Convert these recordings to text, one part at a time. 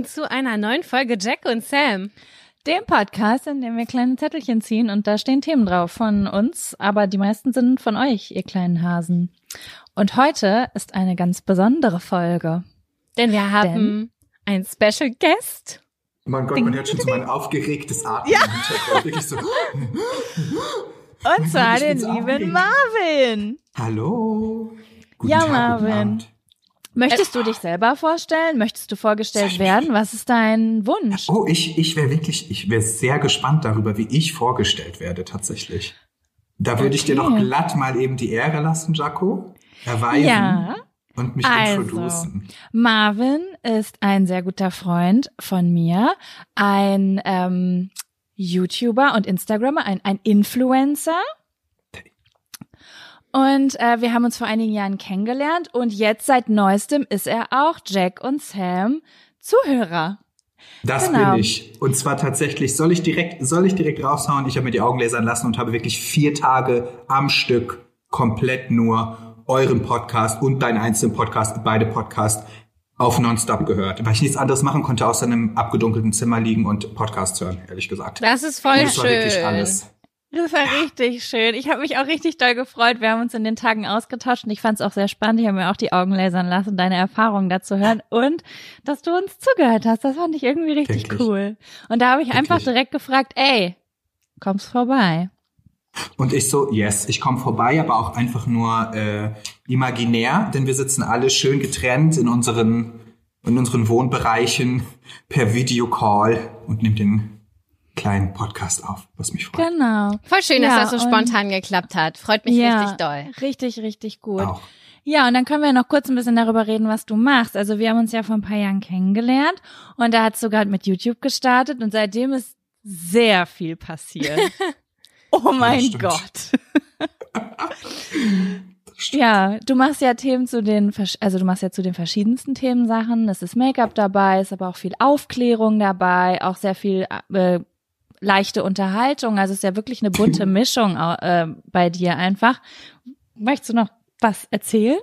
willkommen zu einer neuen Folge Jack und Sam. Dem Podcast, in dem wir kleine Zettelchen ziehen und da stehen Themen drauf von uns, aber die meisten sind von euch, ihr kleinen Hasen. Und heute ist eine ganz besondere Folge. Denn wir haben Denn einen Special Guest. Oh mein Gott, man hört schon so mein aufgeregtes Atmen ja. Wirklich so. Und zwar den lieben Marvin. Hallo. Guten ja, Tag, Marvin. Möchtest du dich selber vorstellen? Möchtest du vorgestellt werden? Was ist dein Wunsch? Oh, ich, ich wäre wirklich, ich wäre sehr gespannt darüber, wie ich vorgestellt werde tatsächlich. Da würde okay. ich dir noch glatt mal eben die Ehre lassen, Jaco. Erweisen. Ja. Und mich also, introducen. Marvin ist ein sehr guter Freund von mir, ein ähm, YouTuber und Instagrammer, ein, ein Influencer und äh, wir haben uns vor einigen Jahren kennengelernt und jetzt seit neuestem ist er auch Jack und Sam Zuhörer. Das genau. bin ich. Und zwar tatsächlich, soll ich direkt, soll ich direkt raushauen? Ich habe mir die Augen lasern lassen und habe wirklich vier Tage am Stück komplett nur euren Podcast und deinen einzelnen Podcast, beide Podcasts auf Nonstop gehört, weil ich nichts anderes machen konnte, außer in einem abgedunkelten Zimmer liegen und Podcast hören, ehrlich gesagt. Das ist voll das schön. War wirklich alles. Das war richtig schön. Ich habe mich auch richtig doll gefreut. Wir haben uns in den Tagen ausgetauscht und ich fand es auch sehr spannend. Ich habe mir auch die Augen lasern lassen, deine Erfahrungen dazu hören und dass du uns zugehört hast. Das fand ich irgendwie richtig Wirklich? cool. Und da habe ich Wirklich? einfach direkt gefragt, ey, kommst vorbei? Und ich so, yes, ich komme vorbei, aber auch einfach nur äh, imaginär, denn wir sitzen alle schön getrennt in unseren in unseren Wohnbereichen per Videocall und nimmt den kleinen Podcast auf, was mich freut. Genau. Voll schön, ja, dass das so spontan geklappt hat. Freut mich ja, richtig doll. Richtig, richtig gut. Auch. Ja, und dann können wir noch kurz ein bisschen darüber reden, was du machst. Also wir haben uns ja vor ein paar Jahren kennengelernt und da hat es sogar mit YouTube gestartet und seitdem ist sehr viel passiert. oh mein Gott. Ja, du machst ja Themen zu den, also du machst ja zu den verschiedensten Themensachen. Es ist Make-up dabei, ist aber auch viel Aufklärung dabei, auch sehr viel äh, leichte Unterhaltung. Also es ist ja wirklich eine bunte Mischung äh, bei dir einfach. Möchtest du noch was erzählen?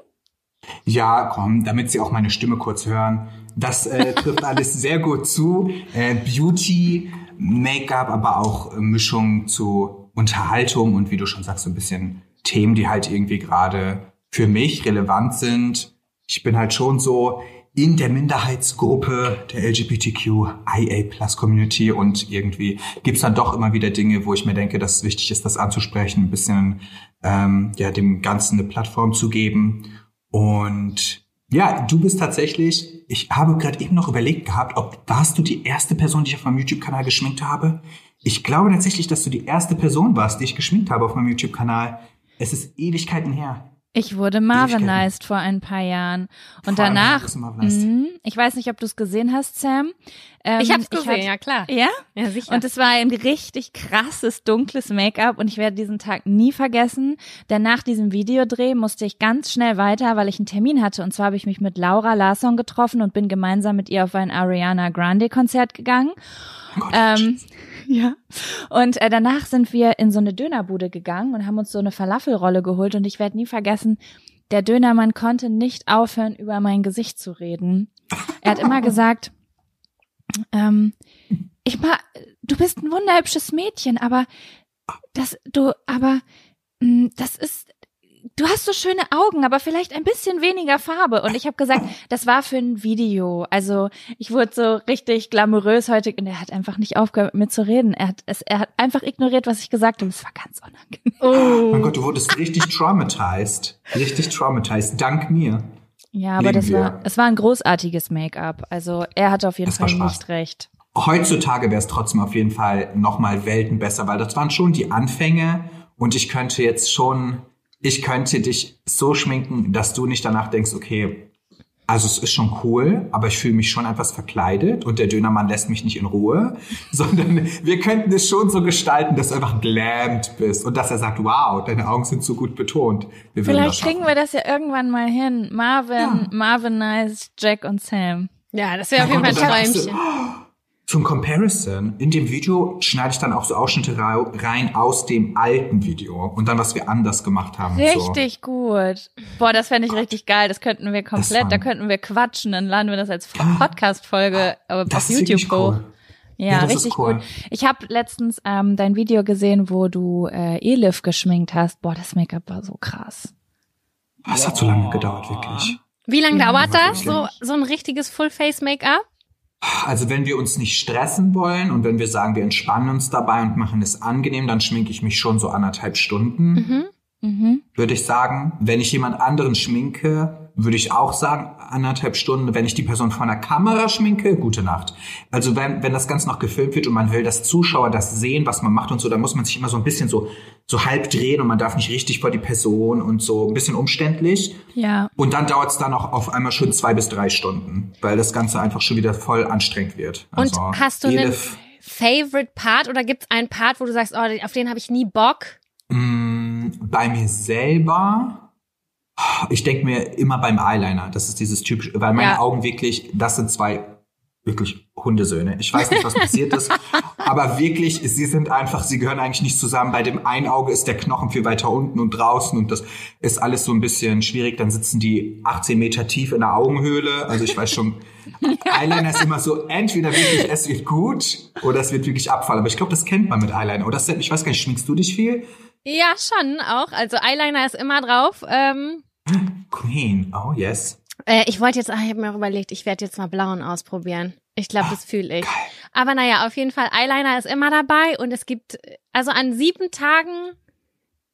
Ja, komm, damit Sie auch meine Stimme kurz hören. Das äh, trifft alles sehr gut zu. Äh, Beauty, Make-up, aber auch äh, Mischung zu Unterhaltung und wie du schon sagst, so ein bisschen Themen, die halt irgendwie gerade für mich relevant sind. Ich bin halt schon so in der Minderheitsgruppe der LGBTQIA-Plus-Community und irgendwie gibt's dann doch immer wieder Dinge, wo ich mir denke, dass es wichtig ist, das anzusprechen, ein bisschen ähm, ja dem Ganzen eine Plattform zu geben. Und ja, du bist tatsächlich, ich habe gerade eben noch überlegt gehabt, ob warst du die erste Person, die ich auf meinem YouTube-Kanal geschminkt habe? Ich glaube tatsächlich, dass du die erste Person warst, die ich geschminkt habe auf meinem YouTube-Kanal. Es ist Ewigkeiten her. Ich wurde Marvinized vor ein paar Jahren. Und vor danach, mh, ich weiß nicht, ob du es gesehen hast, Sam. Ähm, ich hab's gesehen, ich ja klar. Ja? Ja, sicher. Und es war ein richtig krasses, dunkles Make-up und ich werde diesen Tag nie vergessen, denn nach diesem Videodreh musste ich ganz schnell weiter, weil ich einen Termin hatte. Und zwar habe ich mich mit Laura Larsson getroffen und bin gemeinsam mit ihr auf ein Ariana Grande Konzert gegangen. Oh Gott, ähm, ja. Und äh, danach sind wir in so eine Dönerbude gegangen und haben uns so eine Falafelrolle geholt und ich werde nie vergessen, der Dönermann konnte nicht aufhören, über mein Gesicht zu reden. Er hat immer gesagt, ähm, ich mag, du bist ein wunderhübsches Mädchen, aber das, du, aber mh, mm, das ist, du hast so schöne Augen, aber vielleicht ein bisschen weniger Farbe. Und ich habe gesagt, das war für ein Video. Also ich wurde so richtig glamourös heute und er hat einfach nicht aufgehört mit mir zu reden. Er hat es, er hat einfach ignoriert, was ich gesagt habe. Es war ganz unangenehm. Oh. Mein Gott, du wurdest richtig traumatized. Richtig traumatized. Dank mir. Ja, aber das wir. war, es war ein großartiges Make-up. Also er hatte auf jeden das Fall nicht recht. Heutzutage wäre es trotzdem auf jeden Fall nochmal Welten besser, weil das waren schon die Anfänge und ich könnte jetzt schon ich könnte dich so schminken, dass du nicht danach denkst, okay, also es ist schon cool, aber ich fühle mich schon etwas verkleidet und der Dönermann lässt mich nicht in Ruhe, sondern wir könnten es schon so gestalten, dass du einfach glammed bist und dass er sagt, wow, deine Augen sind so gut betont. Wir Vielleicht kriegen wir das ja irgendwann mal hin. Marvin, ja. Marvin Nice, Jack und Sam. Ja, das wäre auf jeden Fall ein Träumchen. zum Comparison, in dem Video schneide ich dann auch so Ausschnitte rein aus dem alten Video und dann, was wir anders gemacht haben. und So. Richtig gut. Boah, das fände ich richtig geil. Das könnten wir komplett, da könnten wir quatschen, dann laden wir das als Podcast-Folge Das auf YouTube hoch. cool. Ja, Ja, richtig cool. gut. Ich habe letztens ähm, dein Video gesehen, wo du äh, Elif geschminkt hast. Boah, das Make-up war so krass. Das hat so lange gedauert, wirklich. Wie lange dauert war das? So, so ein richtiges Full-Face-Make-up? Also wenn wir uns nicht stressen wollen und wenn wir sagen, wir entspannen uns dabei und machen es angenehm, dann schminke ich mich schon so anderthalb Stunden, Mhm. würde ich sagen. Wenn ich jemand anderen schminke, würde ich auch sagen, anderthalb Stunden. Wenn ich die Person vor einer Kamera schminke, gute Nacht. Also wenn, wenn das Ganze noch gefilmt wird und man will, dass Zuschauer das sehen, was man macht und so, dann muss man sich immer so ein bisschen so, so halb drehen und man darf nicht richtig vor die Person und so ein bisschen umständlich. Ja. Und dann dauert es dann auch auf einmal schon zwei bis drei Stunden, weil das Ganze einfach schon wieder voll anstrengend wird. Und Also, hast du einen Favorite Part oder gibt es einen Part, wo du sagst, oh, auf den habe ich nie Bock? mh, bei mir selber, ich denke mir immer beim Eyeliner, das ist dieses typische, weil meine Ja. Augen wirklich, das sind zwei wirklich Hundesöhne. Ich weiß nicht, was passiert ist, aber wirklich, sie sind einfach, sie gehören eigentlich nicht zusammen. Bei dem einen Auge ist der Knochen viel weiter unten und draußen und das ist alles so ein bisschen schwierig. Dann sitzen die 18 Meter tief in der Augenhöhle. Also ich weiß schon, Eyeliner ist immer so, entweder wirklich, es wird gut oder es wird wirklich Abfall. Aber ich glaube, das kennt man mit Eyeliner. Oder ich weiß gar nicht, schminkst du dich viel? Ja, schon auch. Also Eyeliner ist immer drauf. Ähm, Queen, oh yes. äh, ich wollte jetzt, ah, ich habe mir auch überlegt, ich werde jetzt mal blauen ausprobieren. Ich glaube, das fühle ich. Aber naja, auf jeden Fall, Eyeliner ist immer dabei und es gibt, also an sieben Tagen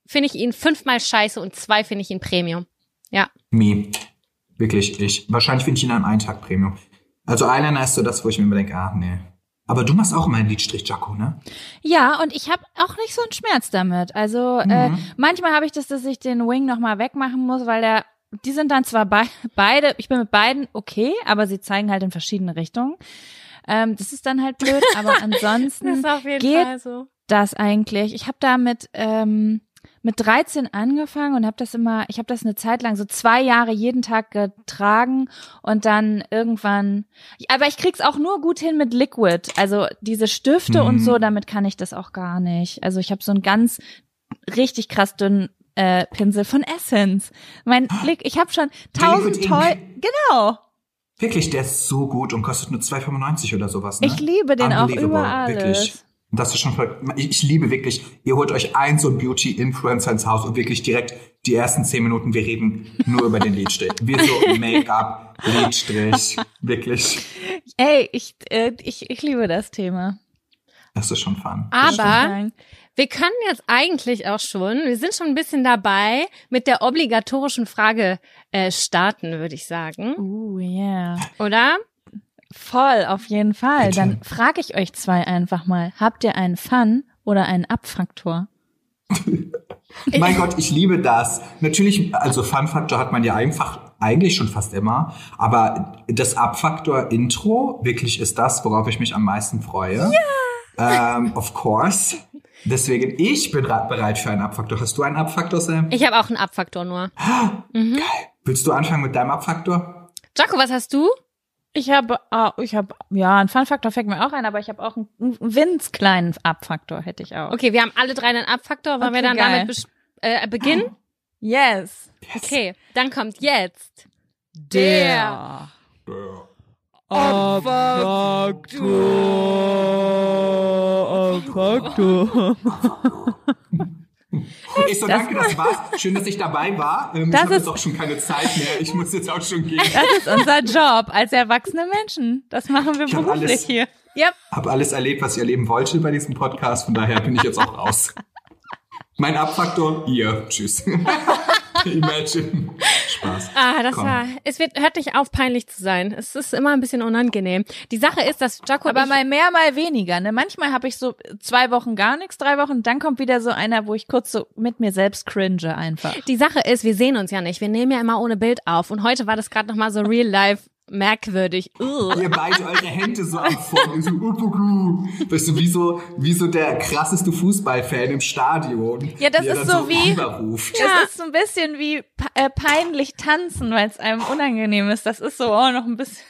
finde ich ihn fünfmal scheiße und zwei finde ich ihn Premium. Ja. Me. Wirklich, ich. Wahrscheinlich finde ich ihn an einem Tag Premium. Also Eyeliner ist so das, wo ich mir immer denke, ah, nee. Aber du machst auch immer einen Lidstrich, Jaco, ne? Ja, und ich habe auch nicht so einen Schmerz damit. Also äh, manchmal habe ich das, dass ich den Wing nochmal wegmachen muss, weil der, die sind dann zwar bei, beide, ich bin mit beiden okay, aber sie zeigen halt in verschiedene Richtungen. Ähm, das ist dann halt blöd, aber ansonsten auf jeden geht Fall so. das eigentlich. Ich habe da mit ähm, mit 13 angefangen und habe das immer, ich habe das eine Zeit lang so zwei Jahre jeden Tag getragen und dann irgendwann, aber ich krieg's auch nur gut hin mit Liquid, also diese Stifte und Mhm. so, damit kann ich das auch gar nicht. Also ich habe so einen ganz richtig krass dünnen äh, Pinsel von Essence. Mein Blick, ich habe schon tausend toll, genau. Wirklich, der ist so gut und kostet nur 2,95 oder sowas, ne? Ich liebe den auch über alles. Wirklich. Und das ist schon voll, ich, ich liebe wirklich, ihr holt euch einen so Beauty-Influencer ins Haus und wirklich direkt die ersten zehn Minuten, wir reden nur über den Lidstrich. Wir so Make-up, Lidstrich, wirklich. Ey, ich, äh, ich, ich liebe das Thema. Das ist schon fun. Aber wir können jetzt eigentlich auch schon, wir sind schon ein bisschen dabei, mit der obligatorischen Frage äh, starten, würde ich sagen. Uh, yeah. Oder? Voll, auf jeden Fall. Bitte. Dann frage ich euch zwei einfach mal. Habt ihr einen Fun oder einen Abfaktor? Mein Gott, ich liebe das. Natürlich, also Fun-Faktor hat man ja einfach eigentlich schon fast immer, aber das Abfaktor-Intro wirklich ist das, worauf ich mich am meisten freue. Ja! Ähm, of course. Deswegen, ich bin bereit für einen Abfaktor. Hast du einen Abfaktor, Sam? Ich habe auch einen Abfaktor nur. Geil. Willst du anfangen mit deinem Abfaktor? Jaco, was hast du? Ich habe, ah, ich habe, ja, ein Fun-Faktor fällt mir auch ein, aber ich habe auch einen, einen winz kleinen Abfaktor, hätte ich auch. Okay, wir haben alle drei einen Abfaktor. Wollen wir Okay, dann geil. damit äh, beginnen? Yes. Okay, dann kommt jetzt Der Abfaktor. Ich so, danke, das war's. Schön, dass ich dabei war. Ähm, Das ich habe ist- jetzt auch schon keine Zeit mehr. Ich muss jetzt auch schon gehen. Das ist unser Job als erwachsene Menschen. Das machen wir Ich hab beruflich alles- hier. Yep. Habe alles erlebt, was ich erleben wollte bei diesem Podcast. Von daher bin ich jetzt auch raus. Mein Abfaktor, ihr. Tschüss. Imagine. Spaß. Ah, das Komm. war. Es wird, hört nicht auf, peinlich zu sein. Es ist immer ein bisschen unangenehm. Die Sache ist, dass Jaco Aber ich, mal mehr, mal weniger. Ne? Manchmal habe ich so zwei Wochen gar nichts, drei Wochen, dann kommt wieder so einer, wo ich kurz so mit mir selbst cringe einfach. die Sache ist, wir sehen uns ja nicht. Wir nehmen ja immer ohne Bild auf. Und heute war das gerade noch mal so real life merkwürdig. Ugh. Ihr beide eure Hände so am Vorn. So, uh, uh, uh. Weißt du, wie so, wie so der krasseste Fußballfan im Stadion. Ja, das ist dann so wie- Überruft. Das ist so ein bisschen wie pe- äh, peinlich tanzen, weil es einem unangenehm ist. Das ist so auch noch ein bisschen.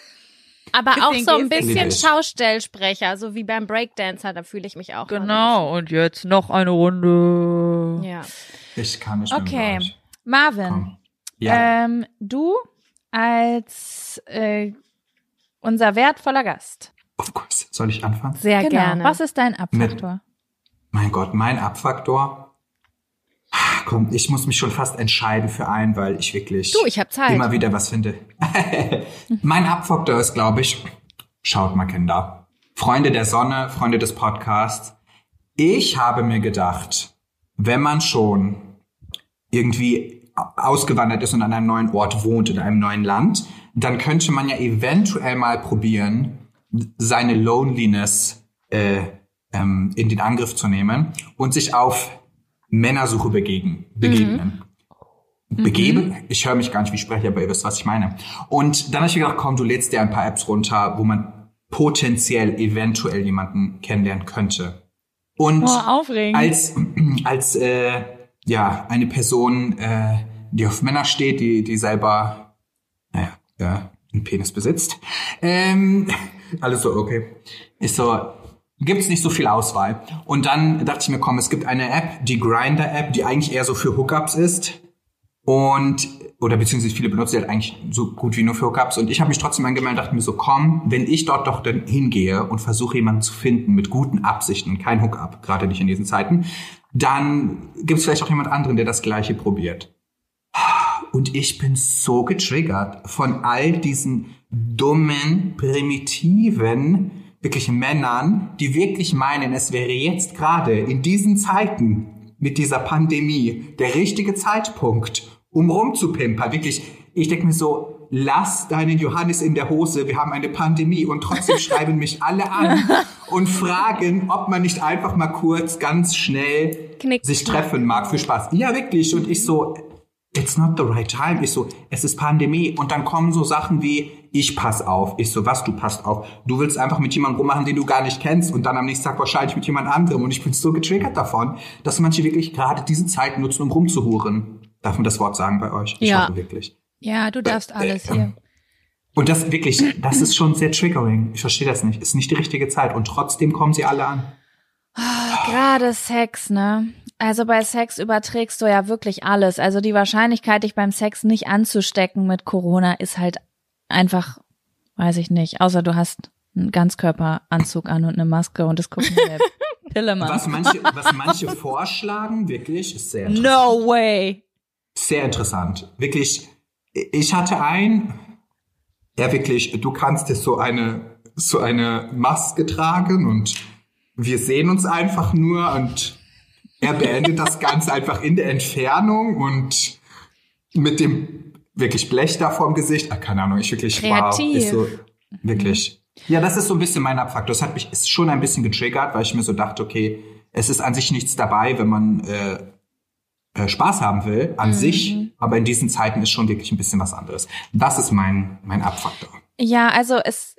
Aber auch so ein bisschen. Schaustellsprecher, so wie beim Breakdancer, da fühle ich mich auch. Genau, und jetzt noch eine Runde. Ja. Ich kann nicht mehr Okay. Marvin. Ja. ähm, du als äh, unser wertvoller Gast. Of course. Soll ich anfangen? Sehr genau. gerne. Was ist dein Abfaktor? Mein Gott, mein Abfaktor. Komm, ich muss mich schon fast entscheiden für einen, weil ich wirklich Du, ich hab Zeit. immer wieder was finde. mein Abfaktor ist, glaube ich, schaut mal Kinder. Freunde der Sonne, Freunde des Podcasts. Ich habe mir gedacht, wenn man schon irgendwie ausgewandert ist und an einem neuen Ort wohnt, in einem neuen Land, dann könnte man ja eventuell mal probieren, seine Loneliness äh, ähm, in den Angriff zu nehmen und sich auf Männersuche begegnen, begegnen. Begeben? Ich höre mich gar nicht, wie ich spreche, aber ihr wisst, was ich meine. Und dann habe ich mir gedacht, komm, du lädst dir ein paar Apps runter, wo man potenziell eventuell jemanden kennenlernen könnte. Und Oh, aufregend. als als äh, ja eine Person, äh, die auf Männer steht, die die selber naja ja, einen Penis besitzt, ähm, alles so okay, ist so gibt's nicht so viel Auswahl. Und dann dachte ich mir, komm, es gibt eine App, die Grinder App, die eigentlich eher so für Hookups ist und oder beziehungsweise viele benutzen die halt eigentlich so gut wie nur für Hookups. Und ich habe mich trotzdem angemeldet und dachte mir so, komm, wenn ich dort doch dann hingehe und versuche jemanden zu finden mit guten Absichten und kein Hookup, gerade nicht in diesen Zeiten, dann gibt es vielleicht auch jemand anderen, der das gleiche probiert. Und ich bin so getriggert von all diesen dummen, primitiven, wirklich Männern, die wirklich meinen, es wäre jetzt gerade in diesen Zeiten mit dieser Pandemie der richtige Zeitpunkt, um rumzupimpern. Wirklich, ich denke mir so, lass deinen Johannes in der Hose, wir haben eine Pandemie und trotzdem schreiben mich alle an und fragen, ob man nicht einfach mal kurz, ganz schnell Knick, sich treffen mag für Spaß. Ja, wirklich. Und ich so, it's not the right time. Ich so, es ist Pandemie. Und dann kommen so Sachen wie, ich pass auf. Ich so, was, du passt auf? Du willst einfach mit jemandem rummachen, den du gar nicht kennst und dann am nächsten Tag wahrscheinlich mit jemand anderem. Und ich bin so getriggert davon, dass manche wirklich gerade diese Zeit nutzen, um rumzuhuren. Darf man das Wort sagen bei euch? Ich Ja. hoffe wirklich. Ja, du darfst alles hier. Und das wirklich, das ist schon sehr triggering. Ich verstehe das nicht. Ist nicht die richtige Zeit. Und trotzdem kommen sie alle an. Gerade Sex, ne? Also bei Sex überträgst du ja wirklich alles. Also die Wahrscheinlichkeit, dich beim Sex nicht anzustecken mit Corona, ist halt einfach, weiß ich nicht. Außer du hast einen Ganzkörperanzug an und eine Maske und es gucken der Pillemann. Was manche, was manche vorschlagen, wirklich, ist sehr interessant. No way. Sehr interessant. Wirklich, ich hatte ein, ja wirklich, du kannst jetzt so eine, so eine Maske tragen und wir sehen uns einfach nur und er beendet das Ganze einfach in der Entfernung und mit dem wirklich Blech da vorm Gesicht. Ah, keine Ahnung, ich wirklich, wow, Kreativ. ist so, wirklich. Ja, das ist so ein bisschen mein Abfaktor. Das hat mich ist schon ein bisschen getriggert, weil ich mir so dachte, okay, es ist an sich nichts dabei, wenn man äh, äh, Spaß haben will, an sich, aber in diesen Zeiten ist schon wirklich ein bisschen was anderes. Das ist mein, mein Abfaktor. Ja, also es,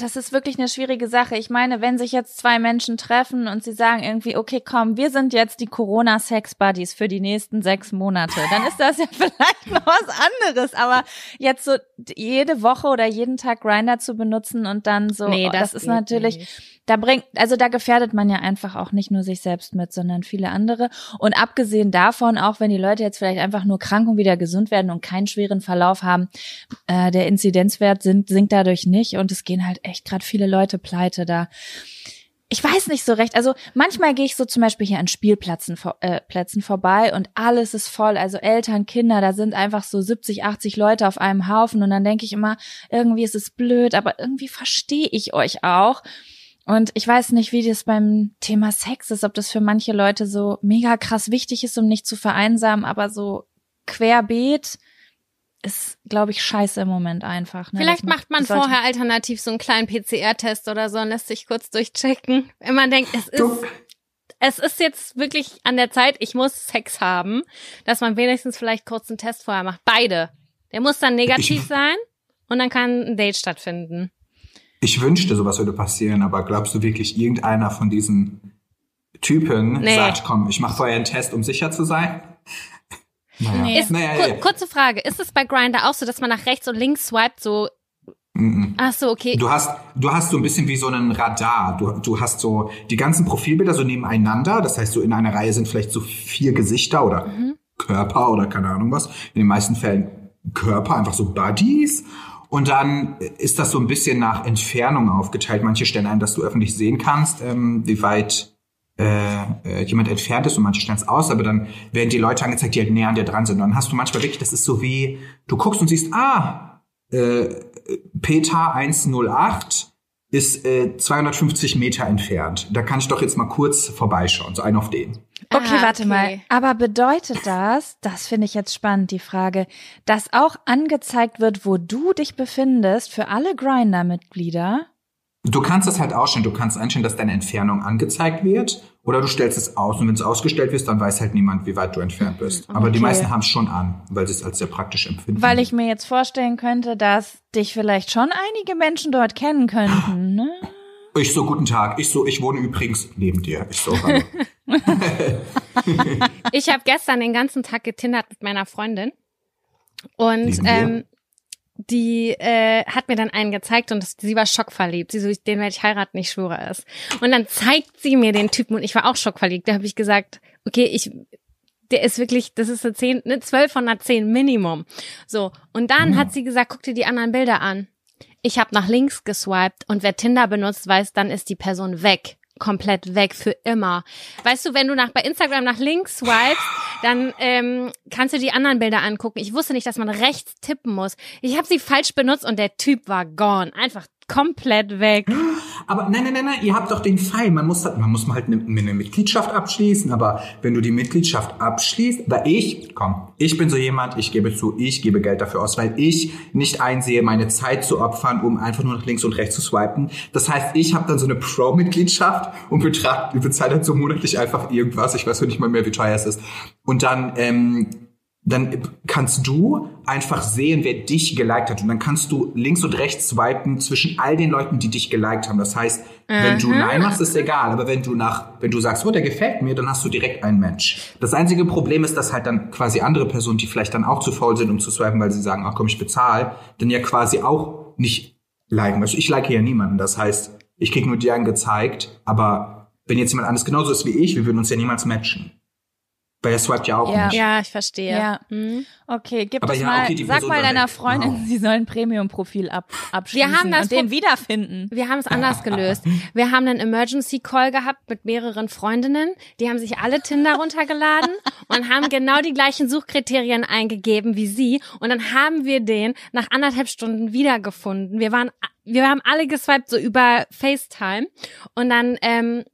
das ist wirklich eine schwierige Sache. Ich meine, wenn sich jetzt zwei Menschen treffen und sie sagen irgendwie, okay, komm, wir sind jetzt die Corona-Sex-Buddies für die nächsten sechs Monate, dann ist das ja vielleicht noch was anderes. Aber jetzt so jede Woche oder jeden Tag Grinder zu benutzen und dann so, Nee, oh, das das ist natürlich, nicht. da bringt, also da gefährdet man ja einfach auch nicht nur sich selbst mit, sondern viele andere. Und abgesehen davon, auch wenn die Leute jetzt vielleicht einfach nur krank und wieder gesund werden und keinen schweren Verlauf haben, äh, der Inzidenzwert sinkt, sinkt dadurch nicht und es gehen halt echt gerade viele Leute pleite da. Ich weiß nicht so recht. Also manchmal gehe ich so zum Beispiel hier an Spielplätzen äh, Plätzen vorbei und alles ist voll. Also Eltern, Kinder, da sind einfach so 70, 80 Leute auf einem Haufen und dann denke ich immer, irgendwie ist es blöd, aber irgendwie verstehe ich euch auch. Und ich weiß nicht, wie das beim Thema Sex ist, ob das für manche Leute so mega krass wichtig ist, um nicht zu vereinsamen, aber so querbeet ist, glaube ich, scheiße im Moment einfach. Ne? Vielleicht Das macht man vorher alternativ so einen kleinen PCR-Test oder so und lässt sich kurz durchchecken. Wenn man denkt, es ist, Du, es ist jetzt wirklich an der Zeit, ich muss Sex haben, dass man wenigstens vielleicht kurz einen Test vorher macht. Beide. Der muss dann negativ Ich- sein und dann kann ein Date stattfinden. ich wünschte, sowas würde passieren, aber glaubst du wirklich, irgendeiner von diesen Typen Nee. sagt, komm, ich mache vorher einen Test, um sicher zu sein? Naja, Nee. Ist, naja, kur. Kurze Frage, ist es bei Grinder auch so, dass man nach rechts und links swiped, so Ach so, okay. Du hast, du hast so ein bisschen wie so einen Radar. Du, du hast so die ganzen Profilbilder so nebeneinander. Das heißt, so in einer Reihe sind vielleicht so vier Gesichter oder Mhm. Körper oder keine Ahnung was. In den meisten Fällen Körper, einfach so Buddies. Und dann ist das so ein bisschen nach Entfernung aufgeteilt. Manche stellen ein, dass du öffentlich sehen kannst, ähm, wie weit äh, äh, jemand entfernt ist und manche stellen es aus, aber dann werden die Leute angezeigt, die halt näher an dir dran sind. Und dann hast du manchmal wirklich, das ist so wie, du guckst und siehst, ah, äh, Peter 108 ist äh, 250 Meter entfernt. Da kann ich doch jetzt mal kurz vorbeischauen, so ein auf den. Okay, Ah, warte okay. mal. Aber bedeutet das, das finde ich jetzt spannend, die Frage, dass auch angezeigt wird, wo du dich befindest für alle Grinder-Mitglieder? Du kannst das halt ausstellen. Du kannst einstellen, dass deine Entfernung angezeigt wird oder du stellst es aus. Und wenn es ausgestellt wird, dann weiß halt niemand, wie weit du entfernt bist. Aber die meisten haben es schon an, weil sie es als sehr praktisch empfinden. Weil ich mir jetzt vorstellen könnte, dass dich vielleicht schon einige Menschen dort kennen könnten, ne? Ich so, guten Tag. Ich so, ich wohne übrigens neben dir. Ich so, hallo. Ich habe gestern den ganzen Tag getindert mit meiner Freundin und ähm, die äh, hat mir dann einen gezeigt und das, sie war schockverliebt. Sie so, den werde ich heiraten, ich schwöre es. Und dann zeigt sie mir den Typen und ich war auch schockverliebt. Da habe ich gesagt, okay, ich der ist wirklich, das ist eine 10, eine 12 von einer 10 Minimum. So, und dann hat sie gesagt, guck dir die anderen Bilder an. Ich habe nach links geswiped und wer Tinder benutzt, weiß, dann ist die Person weg. Komplett weg für immer. Weißt du, wenn du nach bei Instagram nach links swipest, dann ähm, kannst du die anderen Bilder angucken. Ich wusste nicht, dass man rechts tippen muss. Ich habe sie falsch benutzt und der Typ war gone. Einfach komplett weg. Aber nein, nein, nein, nein, ihr habt doch den Fall. Man muss, halt- man muss halt eine, eine Mitgliedschaft abschließen. Aber wenn du die Mitgliedschaft abschließt, weil ich, komm, ich bin so jemand, ich gebe zu, ich gebe Geld dafür aus, weil ich nicht einsehe, meine Zeit zu opfern, um einfach nur nach links und rechts zu swipen. Das heißt, ich habe dann so eine Pro-Mitgliedschaft und betracht, bezahle dann so monatlich einfach irgendwas. Ich weiß nicht mal mehr, wie teuer es ist. Und dann, ähm, dann kannst du einfach sehen, wer dich geliked hat. Und dann kannst du links und rechts swipen zwischen all den Leuten, die dich geliked haben. Das heißt, wenn du Nein machst, ist egal. Aber wenn du nach, wenn du sagst, oh, der gefällt mir, dann hast du direkt einen Match. Das einzige Problem ist, dass halt dann quasi andere Personen, die vielleicht dann auch zu faul sind, um zu swipen, weil sie sagen, ach komm, ich bezahle, dann ja quasi auch nicht liken. Also ich like ja niemanden. Das heißt, ich krieg nur dir einen gezeigt. Aber wenn jetzt jemand anderes genauso ist wie ich, wir würden uns ja niemals matchen. Weil er swiped ja auch Ja. nicht. Ja, ich verstehe. Ja. Mhm. Okay, gib Aber es ja, mal, okay, sag mal deiner weg. Freundin, Wow. sie soll ein Premium-Profil ab, abschließen haben das und den wiederfinden. Wir haben es anders gelöst. Wir haben einen Emergency Call gehabt mit mehreren Freundinnen. Die haben sich alle Tinder runtergeladen und haben genau die gleichen Suchkriterien eingegeben wie sie. Und dann haben wir den nach anderthalb Stunden wiedergefunden. Wir waren, wir haben alle geswiped so über FaceTime. Und dann, ähm,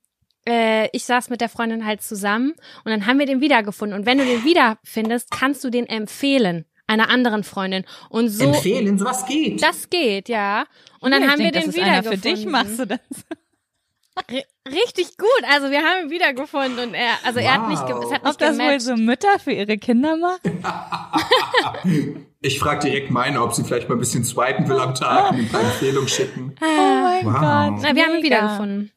äh, ich saß mit der Freundin halt zusammen und dann haben wir den wiedergefunden. Und wenn du den wiederfindest, kannst du den empfehlen einer anderen Freundin. Und so, Empfehlen, sowas geht. das geht, ja. Und dann Hier, haben wir denk, den das ist einer für wiedergefunden. dich machst du das. R richtig gut. Also wir haben ihn wiedergefunden und er, also er hat nicht, es hat nicht Ob das wohl so Mütter für ihre Kinder machen? Ich frage direkt meine, ob sie vielleicht mal ein bisschen swipen will am Tag und ein paar Empfehlungen schicken. Oh mein Wow. Gott. Na, wir haben ihn mega. wiedergefunden.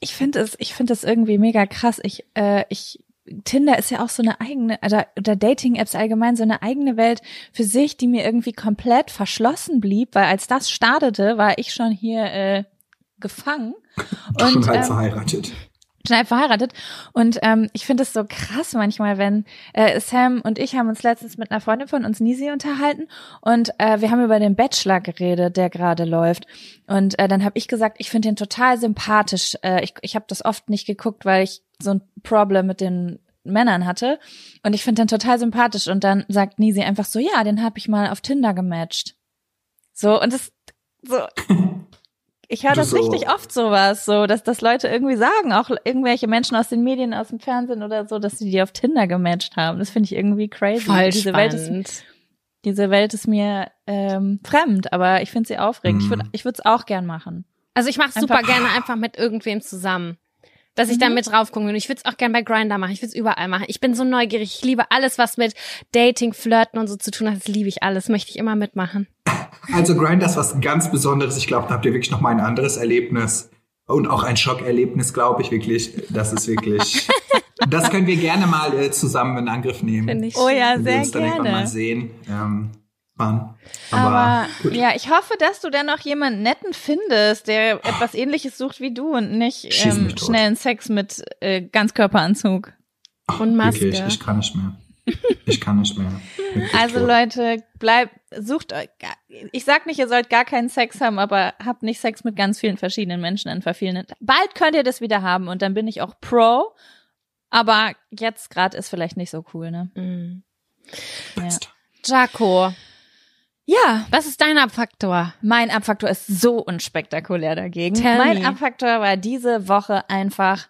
Ich finde es, ich finde es irgendwie mega krass. Ich, äh, ich, Tinder ist ja auch so eine eigene, oder, oder Dating-Apps allgemein so eine eigene Welt für sich, die mir irgendwie komplett verschlossen blieb, weil als das startete, war ich schon hier äh, gefangen und Schon halb ähm, verheiratet. Schon halb verheiratet. Und ähm, ich finde es so krass manchmal, wenn äh, Sam und ich haben uns letztens mit einer Freundin von uns, Nisi, unterhalten und äh, wir haben über den Bachelor geredet, der gerade läuft. Und äh, dann habe ich gesagt, ich finde den total sympathisch. Äh, ich ich habe das oft nicht geguckt, weil ich so ein Problem mit den Männern hatte. Und ich finde den total sympathisch. Und dann sagt Nisi einfach so, ja, den habe ich mal auf Tinder gematcht. So, und das so. Ich höre das so- richtig oft sowas, so, dass das Leute irgendwie sagen, auch irgendwelche Menschen aus den Medien, aus dem Fernsehen oder so, dass sie die auf Tinder gematcht haben. Das finde ich irgendwie crazy. Voll diese Welt ist, diese Welt ist mir ähm, fremd, aber ich finde sie aufregend. Ich würde, Mhm. ich würde es auch gern machen. Also ich mache Einfach- super gerne einfach mit irgendwem zusammen. Dass ich Mhm. da mit drauf gucke. Und ich würde es auch gerne bei Grinder machen. Ich würde es überall machen. Ich bin so neugierig. Ich liebe alles, was mit Dating, Flirten und so zu tun hat. Das liebe ich alles. Möchte ich immer mitmachen. Also Grindr ist was ganz Besonderes. Ich glaube, da habt ihr wirklich noch mal ein anderes Erlebnis. Und auch ein Schockerlebnis, glaube ich wirklich. Das ist wirklich. das können wir gerne mal äh, zusammen in Angriff nehmen. Finde ich Oh ja, schön. wenn wir sehr uns dann irgendwann gerne. mal sehen. Ähm. Aber, Aber ja, ich hoffe, dass du dann noch jemanden netten findest, der etwas ähnliches sucht wie du und nicht ähm, schnellen Sex mit äh, Ganzkörperanzug. und Maske. Wirklich, ich kann nicht mehr. Ich kann nicht mehr. also tot. Leute, bleibt, sucht euch, ich sag nicht, ihr sollt gar keinen Sex haben, aber habt nicht Sex mit ganz vielen verschiedenen Menschen in verschiedenen. Bald könnt ihr das wieder haben und dann bin ich auch pro. Aber jetzt gerade ist vielleicht nicht so cool, ne? Mhm. Ja. Jaco. Ja. Was ist dein Abfaktor? Mein Abfaktor ist so unspektakulär dagegen. Tell mein me. Abfaktor war diese Woche einfach,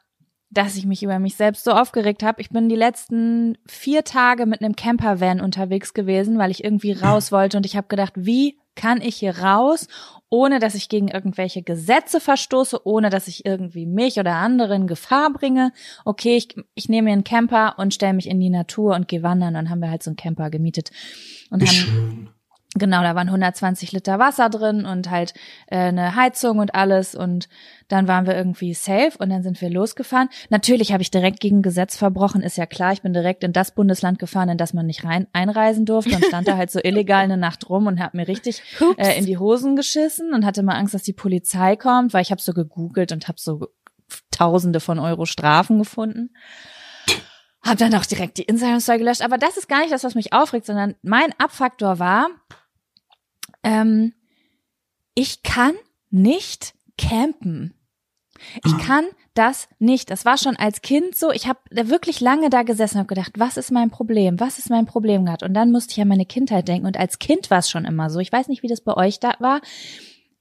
dass ich mich über mich selbst so aufgeregt habe. Ich bin die letzten vier Tage mit einem Campervan unterwegs gewesen, weil ich irgendwie raus wollte und ich habe gedacht, wie kann ich hier raus, ohne dass ich gegen irgendwelche Gesetze verstoße, ohne dass ich irgendwie mich oder andere in Gefahr bringe. Okay, ich, ich nehme mir einen Camper und stelle mich in die Natur und gehe wandern. Dann haben wir halt so einen Camper gemietet und Wie haben schön. Genau, da waren 120 Liter Wasser drin und halt äh, eine Heizung und alles und dann waren wir irgendwie safe und dann sind wir losgefahren. Natürlich habe ich direkt gegen Gesetz verbrochen, ist ja klar. Ich bin direkt in das Bundesland gefahren, in das man nicht rein einreisen durfte und stand da halt so illegal eine Nacht rum und habe mir richtig äh, in die Hosen geschissen und hatte mal Angst, dass die Polizei kommt, weil ich habe so gegoogelt und habe so Tausende von Euro Strafen gefunden. Hab dann auch direkt die Instagram-Story gelöscht. Aber das ist gar nicht das, was mich aufregt, sondern mein Abfaktor war, ähm, ich kann nicht campen. Ich kann das nicht. Das war schon als Kind so. Ich habe wirklich lange da gesessen und habe gedacht, was ist mein Problem? Was ist mein Problem gehabt? Und dann musste ich an meine Kindheit denken. Und als Kind war es schon immer so. Ich weiß nicht, wie das bei euch da war.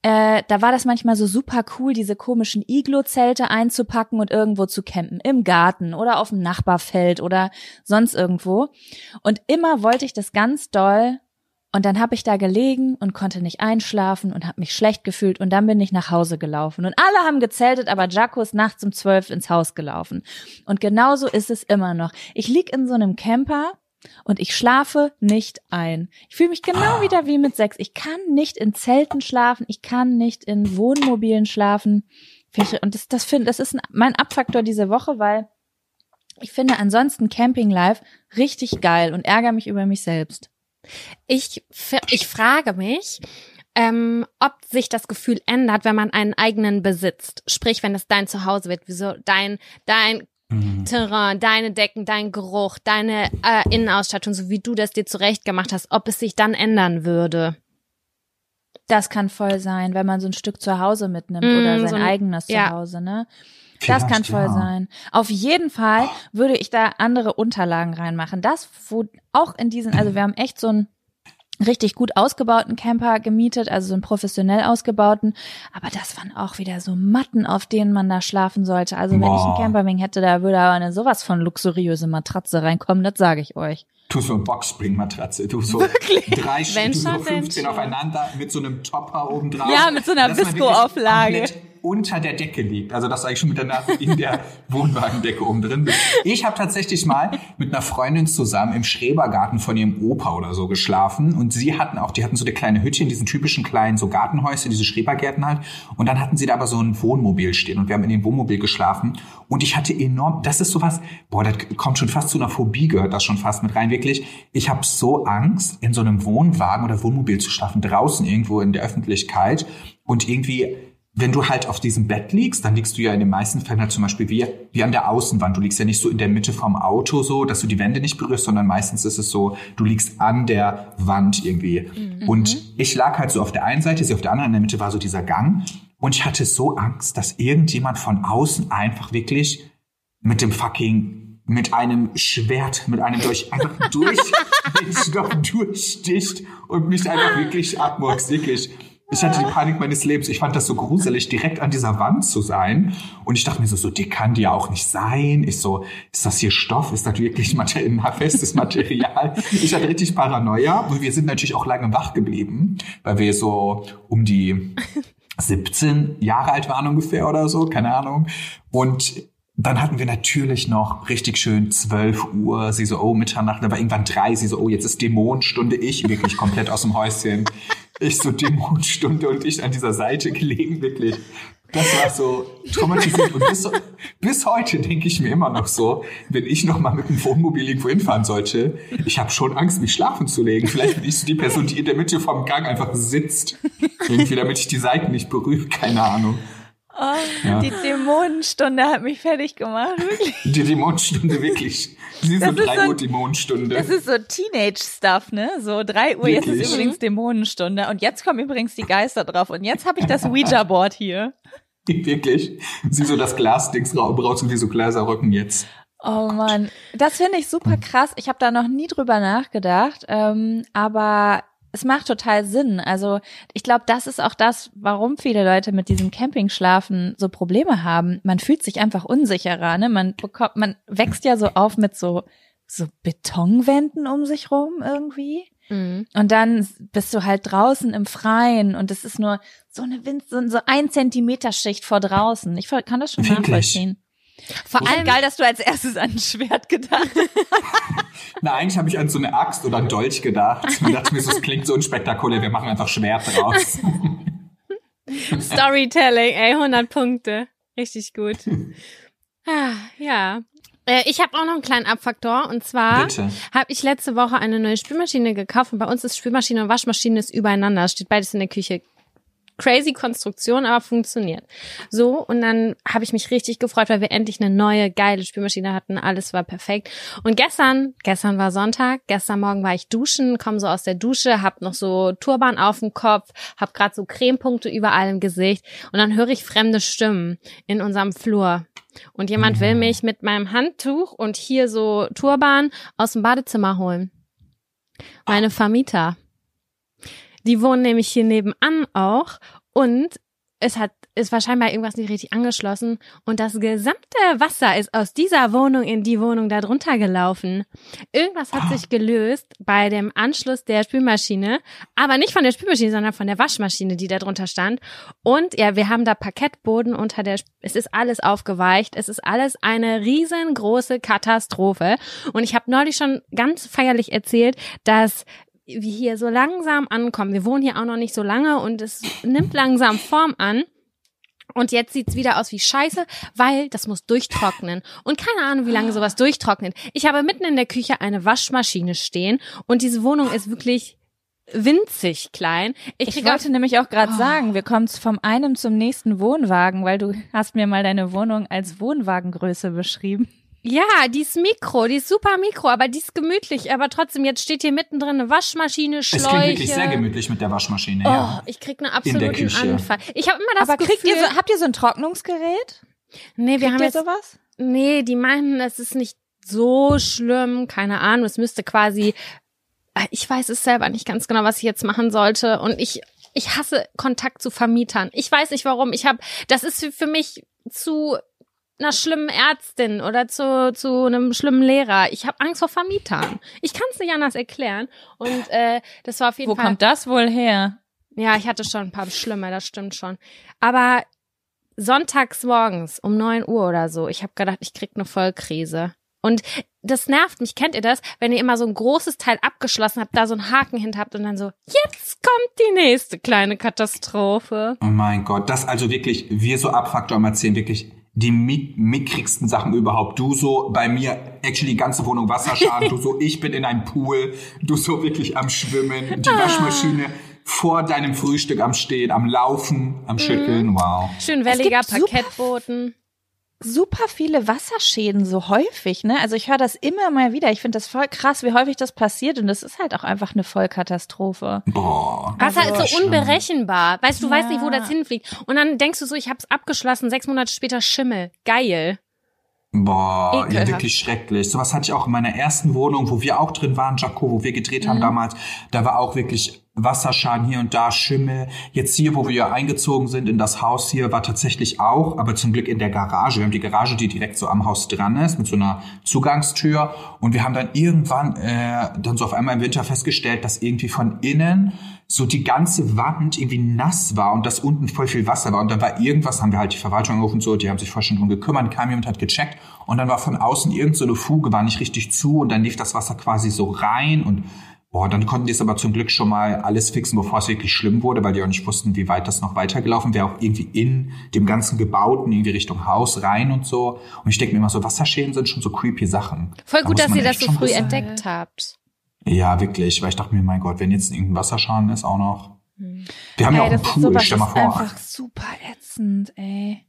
Äh, da war das manchmal so super cool, diese komischen Iglo-Zelte einzupacken und irgendwo zu campen. Im Garten oder auf dem Nachbarfeld oder sonst irgendwo. Und immer wollte ich das ganz doll und dann habe ich da gelegen und konnte nicht einschlafen und habe mich schlecht gefühlt und dann bin ich nach Hause gelaufen. Und alle haben gezeltet, aber Jaco ist nachts um zwölf ins Haus gelaufen. Und genauso ist es immer noch. Ich lieg in so einem Camper und ich schlafe nicht ein. Ich fühle mich genau wieder wie mit sechs. Ich kann nicht in Zelten schlafen, ich kann nicht in Wohnmobilen schlafen. Und das, das finde, das ist mein Abfaktor diese Woche, weil ich finde ansonsten Camping Life richtig geil und ärgere mich über mich selbst. Ich, ich frage mich, ähm, ob sich das Gefühl ändert, wenn man einen eigenen besitzt. Sprich, wenn es dein Zuhause wird, wieso dein, dein Mhm. Terrain, deine Decken, dein Geruch, deine äh, Innenausstattung, so wie du das dir zurecht gemacht hast, ob es sich dann ändern würde. Das kann voll sein, wenn man so ein Stück zu Hause mitnimmt Mm, oder sein so ein- eigenes ja. Zuhause, ne? Das kann voll ja. sein. Auf jeden Fall würde ich da andere Unterlagen reinmachen. Das, wo auch in diesen, also wir haben echt so einen richtig gut ausgebauten Camper gemietet, also so einen professionell ausgebauten. Aber das waren auch wieder so Matten, auf denen man da schlafen sollte. Also wenn ich einen Boah. Camperwing hätte, da würde aber eine sowas von luxuriöse Matratze reinkommen, das sage ich euch. Du so eine Boxspring-Matratze, du so drei Wenn du so schon, wenn 15 schon. aufeinander mit so einem Topper oben drauf. Ja, mit so einer wirklich Visco-Auflage. Unter der Decke liegt. Also dass du eigentlich schon mit der Nase in der Wohnwagendecke oben drin bist. Ich habe tatsächlich mal mit einer Freundin zusammen im Schrebergarten von ihrem Opa oder so geschlafen und sie hatten auch, die hatten so eine kleine Hütte in diesen typischen kleinen so Gartenhäuschen, diese Schrebergärten halt und dann hatten sie da aber so ein Wohnmobil stehen und wir haben in dem Wohnmobil geschlafen und ich hatte enorm, das ist sowas, boah, das kommt schon fast zu einer Phobie, gehört das schon fast mit rein, wirklich. Ich habe so Angst, in so einem Wohnwagen oder Wohnmobil zu schlafen, draußen irgendwo in der Öffentlichkeit und irgendwie wenn du halt auf diesem Bett liegst, dann liegst du ja in den meisten Fällen halt zum Beispiel wie, wie an der Außenwand. Du liegst ja nicht so in der Mitte vom Auto so, dass du die Wände nicht berührst, sondern meistens ist es so, du liegst an der Wand irgendwie. Und ich lag halt so auf der einen Seite, sie auf der anderen, in der Mitte war so dieser Gang. Und ich hatte so Angst, dass irgendjemand von außen einfach wirklich mit dem fucking mit einem Schwert, mit einem durch, einfach durch, durchsticht und mich einfach wirklich abmurkst, wirklich. Ich hatte die Panik meines Lebens. Ich fand das so gruselig, direkt an dieser Wand zu sein. Und ich dachte mir so, so dick kann die ja auch nicht sein. Ich so, ist das hier Stoff? Ist das wirklich Mater ein festes Material? Ich hatte richtig Paranoia. Und wir sind natürlich auch lange wach geblieben, weil wir so um die 17 Jahre alt waren ungefähr oder so, keine Ahnung. Und dann hatten wir natürlich noch richtig schön 12 Uhr, sie so, oh, Mitternacht, da war irgendwann drei, sie so, oh, jetzt ist Dämonenstunde, ich wirklich komplett aus dem Häuschen. Ich so Dämonenstunde und ich an dieser Seite gelegen, wirklich Das war so traumatisierend. Und bis, bis heute denke ich mir immer noch so, wenn ich noch mal mit dem Wohnmobil irgendwo hinfahren sollte, ich habe schon Angst, mich schlafen zu legen. Vielleicht bin ich so die Person, die in der Mitte vom Gang einfach sitzt. Irgendwie, damit ich die Seiten nicht berühre. Keine Ahnung. Oh, ja. Die Dämonenstunde hat mich fertig gemacht, wirklich. Die Dämonenstunde, wirklich. Sie ist so 3 so, Uhr Dämonenstunde. Das ist so Teenage-Stuff, ne? So 3 Uhr, wirklich? jetzt ist übrigens Dämonenstunde. Und jetzt kommen übrigens die Geister drauf. Und jetzt habe ich das Ouija-Board hier. Wirklich. Sie so das Glasdings raus und wie so Gläserrücken jetzt. Oh man, das finde ich super krass. Ich habe da noch nie drüber nachgedacht, ähm, aber es macht total Sinn. Also ich glaube, das ist auch das, warum viele Leute mit diesem Campingschlafen so Probleme haben. Man fühlt sich einfach unsicherer. Ne? Man bekommt, man wächst ja so auf mit so so Betonwänden um sich rum irgendwie. Mhm. Und dann bist du halt draußen im Freien und es ist nur so eine Wind, so, so ein Zentimeter Schicht vor draußen. Ich kann das schon Wirklich? nachvollziehen. Vor allem geil, dass du als erstes an ein Schwert gedacht hast. Na, eigentlich habe ich an so eine Axt oder ein Dolch gedacht. Ich dachte mir, das klingt so unspektakulär, wir machen einfach Schwert draus. Storytelling, ey, 100 Punkte. Richtig gut. Ah, ja. Äh, ich habe auch noch einen kleinen Abfaktor und zwar habe ich letzte Woche eine neue Spülmaschine gekauft und bei uns ist Spülmaschine und Waschmaschine ist übereinander, steht beides in der Küche crazy Konstruktion, aber funktioniert. So, und dann habe ich mich richtig gefreut, weil wir endlich eine neue, geile Spülmaschine hatten. Alles war perfekt. Und gestern, gestern war Sonntag, gestern Morgen war ich duschen, komme so aus der Dusche, hab noch so Turban auf dem Kopf, hab gerade so Cremepunkte überall im Gesicht und dann höre ich fremde Stimmen in unserem Flur. Und jemand will mich mit meinem Handtuch und hier so Turban aus dem Badezimmer holen. Meine Vermieter. Die wohnen nämlich hier nebenan auch und es hat ist wahrscheinlich irgendwas nicht richtig angeschlossen und das gesamte Wasser ist aus dieser Wohnung in die Wohnung darunter gelaufen. Irgendwas hat sich gelöst bei dem Anschluss der Spülmaschine, aber nicht von der Spülmaschine, sondern von der Waschmaschine, die da drunter stand. Und ja, wir haben da Parkettboden unter der, es ist alles aufgeweicht, es ist alles eine riesengroße Katastrophe. Und ich habe neulich schon ganz feierlich erzählt, dass wir hier so langsam ankommen. Wir wohnen hier auch noch nicht so lange und es nimmt langsam Form an. Und jetzt sieht's wieder aus wie Scheiße, weil das muss durchtrocknen. Und keine Ahnung, wie lange sowas durchtrocknet. Ich habe mitten in der Küche eine Waschmaschine stehen und diese Wohnung ist wirklich winzig klein. Ich, ich wollte nämlich auch gerade oh. sagen, wir kommen vom einem zum nächsten Wohnwagen, weil du hast mir mal deine Wohnung als Wohnwagengröße beschrieben. Ja, die ist Mikro, die ist super Mikro, aber die ist gemütlich. Aber trotzdem, jetzt steht hier mittendrin eine Waschmaschine, Schläuche. Es klingt wirklich sehr gemütlich mit der Waschmaschine, oh, ja. ich krieg einen absoluten Anfall. Ich habe immer das aber Gefühl... Kriegt ihr so, habt ihr so ein Trocknungsgerät? Nee, wir kriegt haben ihr jetzt... sowas? Nee, die meinten, es ist nicht so schlimm, keine Ahnung, es müsste quasi... Äh, ich weiß es selber nicht ganz genau, was ich jetzt machen sollte. Und ich ich hasse Kontakt zu Vermietern. Ich weiß nicht warum. Ich habe, das ist für mich zu einer schlimmen Ärztin oder zu, zu einem schlimmen Lehrer. Ich habe Angst vor Vermietern. Ich kann es nicht anders erklären. Und äh, das war auf jeden Wo Fall. Wo kommt das wohl her? Ja, ich hatte schon ein paar schlimme, das stimmt schon. Aber sonntags morgens um neun Uhr oder so, ich habe gedacht, ich krieg eine Vollkrise. Und das nervt mich. Kennt ihr das? Wenn ihr immer so ein großes Teil abgeschlossen habt, da so einen Haken hinter habt und dann so, jetzt kommt die nächste kleine Katastrophe. Oh mein Gott, das also wirklich, wir so Abfaktor am erzählen, wirklich die mickrigsten Sachen überhaupt. Du so bei mir, actually die ganze Wohnung Wasserschaden, du so, ich bin in einem Pool, du so wirklich am Schwimmen, die. Waschmaschine vor deinem Frühstück am Stehen, am Laufen, am Schütteln, mhm. wow. Schön welliger Parkettboden super viele Wasserschäden so häufig, ne? Also ich höre das immer mal wieder. Ich finde das voll krass, wie häufig das passiert und das ist halt auch einfach eine Vollkatastrophe. Boah. Wasser also, ist so unberechenbar. Weißt du, ja. weißt nicht, wo das hinfliegt. Und dann denkst du so, ich hab's abgeschlossen, sechs Monate später Schimmel. Geil. Boah, ja, wirklich schrecklich. Sowas hatte ich auch in meiner ersten Wohnung, wo wir auch drin waren, Jaco, wo wir gedreht haben mhm. damals. Da war auch wirklich Wasserschaden hier und da, Schimmel. Jetzt hier, wo wir eingezogen sind in das Haus hier, war tatsächlich auch, aber zum Glück in der Garage. Wir haben die Garage, die direkt so am Haus dran ist, mit so einer Zugangstür. Und wir haben dann irgendwann äh, dann so auf einmal im Winter festgestellt, dass irgendwie von innen so die ganze Wand irgendwie nass war und dass unten voll viel Wasser war. Und dann war irgendwas, haben wir halt die Verwaltung angerufen, so, die haben sich vorher schon drum gekümmert, kam jemand, hat gecheckt. Und dann war von außen irgend so eine Fuge, war nicht richtig zu und dann lief das Wasser quasi so rein und Boah, dann konnten die es aber zum Glück schon mal alles fixen, bevor es wirklich schlimm wurde, weil die auch nicht wussten, wie weit das noch weitergelaufen wäre, auch irgendwie in dem ganzen Gebauten, irgendwie Richtung Haus rein und so. Und ich denke mir immer so, Wasserschäden sind schon so creepy Sachen. Voll Da gut, muss dass ihr das so früh entdeckt habt. Ja, wirklich, weil ich dachte mir, mein Gott, wenn jetzt irgendein Wasserschaden ist, auch noch. Wir haben ja auch Ey, einen das ist Pool, sowas stell mal ist vor. einfach super ätzend, ey.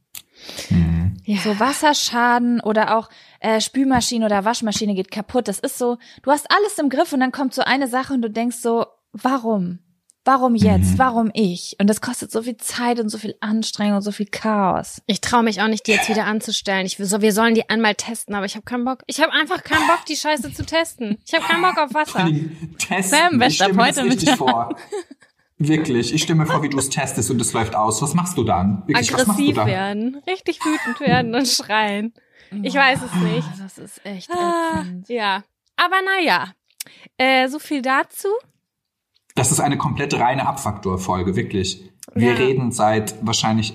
Mhm. Ja. So Wasserschaden oder auch äh, Spülmaschine oder Waschmaschine geht kaputt. Das ist so, du hast alles im Griff und dann kommt so eine Sache und du denkst so, warum? Warum jetzt? Mhm. Warum ich? Und das kostet so viel Zeit und so viel Anstrengung und so viel Chaos. Ich traue mich auch nicht, die jetzt wieder anzustellen. Ich so, wir sollen die einmal testen, aber ich habe keinen Bock. Ich habe einfach keinen Bock, die Scheiße zu testen. Ich habe keinen Bock auf Wasser. Testen. Sam, ich das heute mit richtig vor. Wirklich, ich stelle mir vor, wie du es testest und es läuft aus. Was machst du dann? Wirklich, was machst du Aggressiv dann? werden, richtig wütend werden und schreien. Ich weiß es nicht. Das ist echt Ah, ätzend. ja, aber naja, äh, so viel dazu. Das ist eine komplett reine Abfaktor-Folge, wirklich. Wir Ja. reden seit wahrscheinlich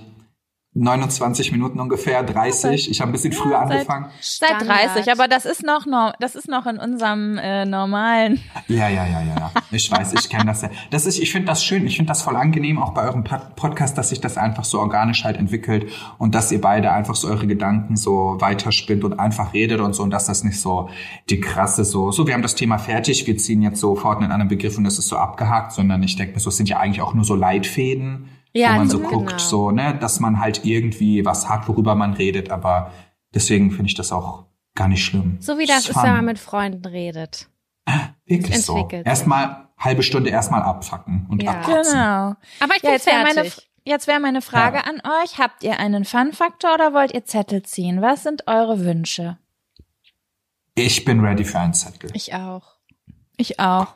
29 Minuten ungefähr, 30. Ich habe ein bisschen früher seit- angefangen. Seit Standard. 30, aber das ist noch, no, das ist noch in unserem äh, normalen. Ja, ja, ja, ja, ja. Ich weiß, ich kenne das ja. Das ist, ich finde das schön, ich finde das voll angenehm, auch bei eurem Pod- Podcast, dass sich das einfach so organisch halt entwickelt und dass ihr beide einfach so eure Gedanken so weiterspinnt und einfach redet und so und dass das nicht so die krasse so, so wir haben das Thema fertig, wir ziehen jetzt sofort einen anderen Begriff und das ist so abgehakt, sondern ich denke mir so, es sind ja eigentlich auch nur so Leitfäden, Ja, wo man so genau. guckt, so, ne, dass man halt irgendwie was hat, worüber man redet, aber deswegen finde ich das auch gar nicht schlimm. So wie das ist, fun. wenn man mit Freunden redet. Wirklich so. Erstmal halbe Stunde erstmal abfacken und Ja. abkotzen. Genau. Aber ich Ja, jetzt wäre meine, jetzt wäre meine Frage Ja. an euch. Habt ihr einen Fun-Faktor oder wollt ihr Zettel ziehen? Was sind eure Wünsche? Ich bin ready für einen Zettel. Ich auch. Ich auch.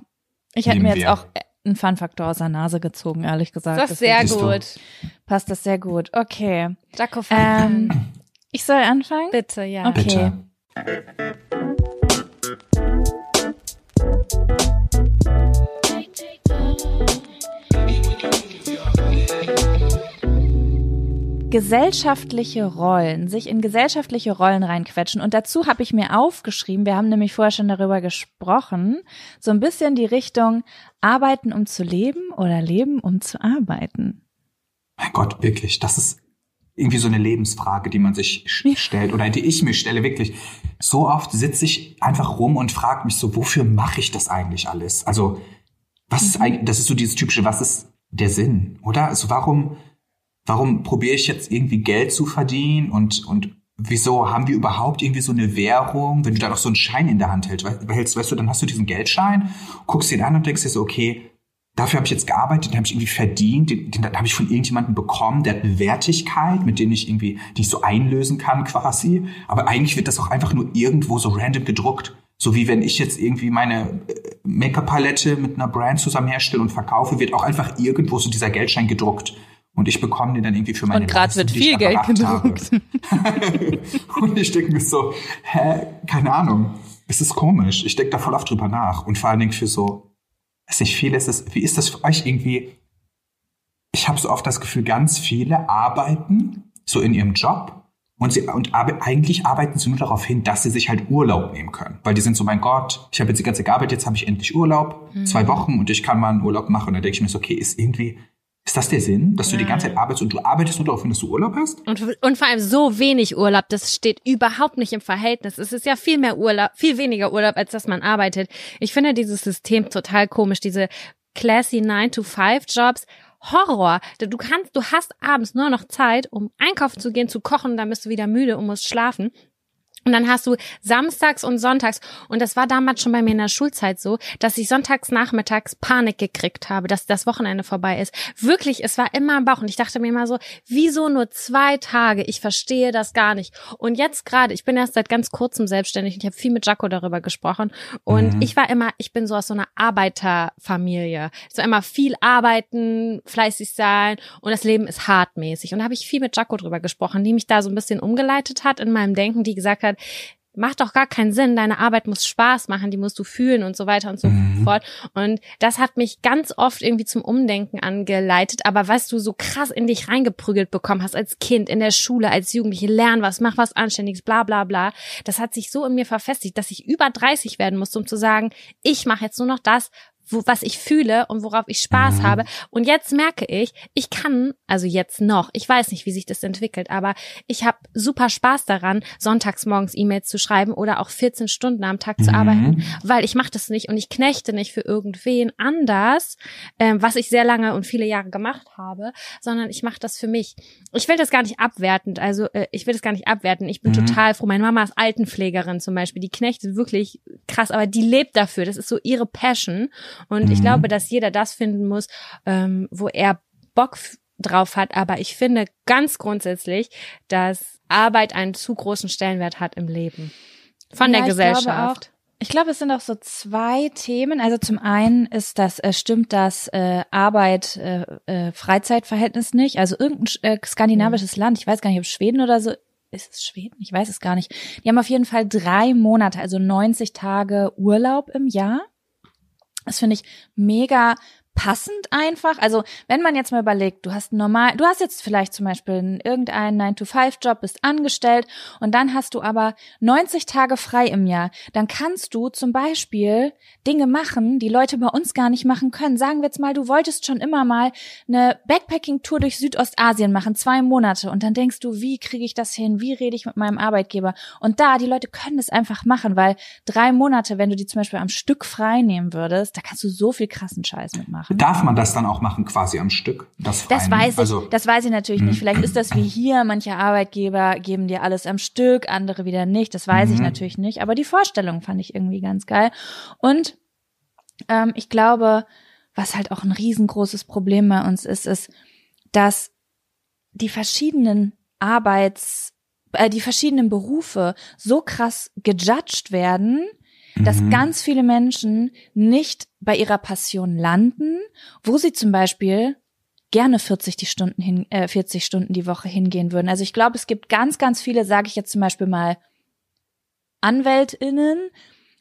Ich hätte mir jetzt wir. auch einen Fun-Faktor aus der Nase gezogen, ehrlich gesagt. Das ist sehr gut. Passt das sehr gut. Okay. Jaco, Ähm, ich soll anfangen? bitte, ja. Okay. Bitte. Gesellschaftliche Rollen, sich in gesellschaftliche Rollen reinquetschen. Und dazu habe ich mir aufgeschrieben, wir haben nämlich vorher schon darüber gesprochen, so ein bisschen die Richtung arbeiten, um zu leben oder leben, um zu arbeiten. Mein Gott, wirklich, das ist irgendwie so eine Lebensfrage, die man sich stellt oder die ich mir stelle, wirklich. So oft sitze ich einfach rum und frage mich so, wofür mache ich das eigentlich alles? Also, was ist eigentlich, das ist so dieses typische, was ist der Sinn, oder? Also, warum, warum probiere ich jetzt irgendwie Geld zu verdienen und, und wieso haben wir überhaupt irgendwie so eine Währung, wenn du da noch so einen Schein in der Hand hältst, hältst, weißt du, dann hast du diesen Geldschein, guckst ihn an und denkst dir so, okay, dafür habe ich jetzt gearbeitet, den habe ich irgendwie verdient, den, den habe ich von irgendjemandem bekommen, der hat eine Wertigkeit, mit dem ich irgendwie, die ich so einlösen kann quasi. Aber eigentlich wird das auch einfach nur irgendwo so random gedruckt. So wie wenn ich jetzt irgendwie meine äh, Make-up-Palette mit einer Brand zusammen herstelle und verkaufe, wird auch einfach irgendwo so dieser Geldschein gedruckt. Und ich bekomme den dann irgendwie für meine Und Leistung, wird viel Geld gedruckt. und ich denke mir so, hä, keine Ahnung. Es ist komisch. Ich denke da voll oft drüber nach. Und vor allen Dingen für so, weiß nicht, viel ist es, wie ist das für euch irgendwie? Ich habe so oft das Gefühl, ganz viele arbeiten so in ihrem Job und sie und arbe eigentlich arbeiten sie nur darauf hin, dass sie sich halt Urlaub nehmen können, weil die sind so, mein Gott, ich habe jetzt die ganze gearbeitet, jetzt habe ich endlich Urlaub, zwei Wochen und ich kann mal einen Urlaub machen. Und dann denke ich mir so, okay, ist irgendwie ist das der Sinn, dass du die ganze Zeit arbeitest und du arbeitest nur darauf hin, dass du Urlaub hast? Und, und vor allem so wenig Urlaub, das steht überhaupt nicht im Verhältnis. Es ist ja viel mehr Urlaub, viel weniger Urlaub, als dass man arbeitet. Ich finde dieses System total komisch, diese classy 9-to-5-Jobs. Horror. Du kannst, du hast abends nur noch Zeit, um einkaufen zu gehen, zu kochen, dann bist du wieder müde und musst schlafen. Und dann hast du samstags und sonntags, und das war damals schon bei mir in der Schulzeit so, dass ich sonntags nachmittags Panik gekriegt habe, dass das Wochenende vorbei ist. Wirklich, es war immer im Bauch. Und ich dachte mir immer so, wieso nur zwei Tage? Ich verstehe das gar nicht. Und jetzt gerade, ich bin erst seit ganz kurzem selbstständig und ich habe viel mit Jaco darüber gesprochen. Und Mhm. ich war immer, ich bin so aus so einer Arbeiterfamilie. So immer viel arbeiten, fleißig sein und das Leben ist hartmäßig. Und da habe ich viel mit Jaco drüber gesprochen, die mich da so ein bisschen umgeleitet hat in meinem Denken, die gesagt hat, macht doch gar keinen Sinn, deine Arbeit muss Spaß machen, die musst du fühlen und so weiter und so Mhm. fort. Und das hat mich ganz oft irgendwie zum Umdenken angeleitet, aber was du so krass in dich reingeprügelt bekommen hast als Kind, in der Schule, als Jugendliche, lern was, mach was Anständiges, bla bla bla, das hat sich so in mir verfestigt, dass ich über 30 werden musste, um zu sagen, ich mache jetzt nur noch das, wo, was ich fühle und worauf ich Spaß Mhm. habe. Und jetzt merke ich, ich kann, also jetzt noch, ich weiß nicht, wie sich das entwickelt, aber ich habe super Spaß daran, sonntags morgens E-Mails zu schreiben oder auch 14 Stunden am Tag zu Mhm. arbeiten, weil ich mache das nicht und ich knechte nicht für irgendwen anders, ähm, was ich sehr lange und viele Jahre gemacht habe, sondern ich mache das für mich. Ich will das gar nicht abwertend, also äh, ich will das gar nicht abwerten. Ich bin Mhm. total froh. Meine Mama ist Altenpflegerin zum Beispiel, die knechtet wirklich krass, aber die lebt dafür. Das ist so ihre Passion. Und ich Mhm. glaube, dass jeder das finden muss, ähm, wo er Bock drauf hat. Aber ich finde ganz grundsätzlich, dass Arbeit einen zu großen Stellenwert hat im Leben. Von Ja, der ich Gesellschaft. Ich glaube, es sind auch so zwei Themen. Also zum einen ist das, äh, stimmt das äh, Arbeit, äh, äh, Freizeitverhältnis nicht. Also irgendein äh, skandinavisches Land, ich weiß gar nicht, ob Schweden oder so, ist es Schweden? Ich weiß es gar nicht. Die haben auf jeden Fall drei Monate, also 90 Tage Urlaub im Jahr. Das finde ich mega passend einfach. Also wenn man jetzt mal überlegt, du hast normal, du hast jetzt vielleicht zum Beispiel einen- irgendeinen 9-to-5-Job, bist angestellt und dann hast du aber 90 Tage frei im Jahr, dann kannst du zum Beispiel Dinge machen, die Leute bei uns gar nicht machen können. Sagen wir jetzt mal, du wolltest schon immer mal eine Backpacking-Tour durch Südostasien machen, zwei Monate und dann denkst du, wie kriege ich das hin? Wie rede ich mit meinem Arbeitgeber? Und da, die Leute können es einfach machen, weil drei Monate, wenn du die zum Beispiel am Stück frei nehmen würdest, da kannst du so viel krassen Scheiß mitmachen. Darf man das dann auch machen, quasi am Stück? Das, Das weiß ich, Also, das weiß ich natürlich nicht. Vielleicht ist das wie hier, manche Arbeitgeber geben dir alles am Stück, andere wieder nicht. Das weiß ich Mhm. natürlich nicht. Aber die Vorstellung fand ich irgendwie ganz geil. Und ähm, ich glaube, was halt auch ein riesengroßes Problem bei uns ist, ist, dass die verschiedenen Arbeits, äh, die verschiedenen Berufe so krass gejudged werden, dass Mhm. ganz viele Menschen nicht bei ihrer Passion landen, wo sie zum Beispiel gerne 40 die Stunden hin, äh, 40 Stunden die Woche hingehen würden. Also ich glaube, es gibt ganz, ganz viele, sage ich jetzt zum Beispiel mal, AnwältInnen,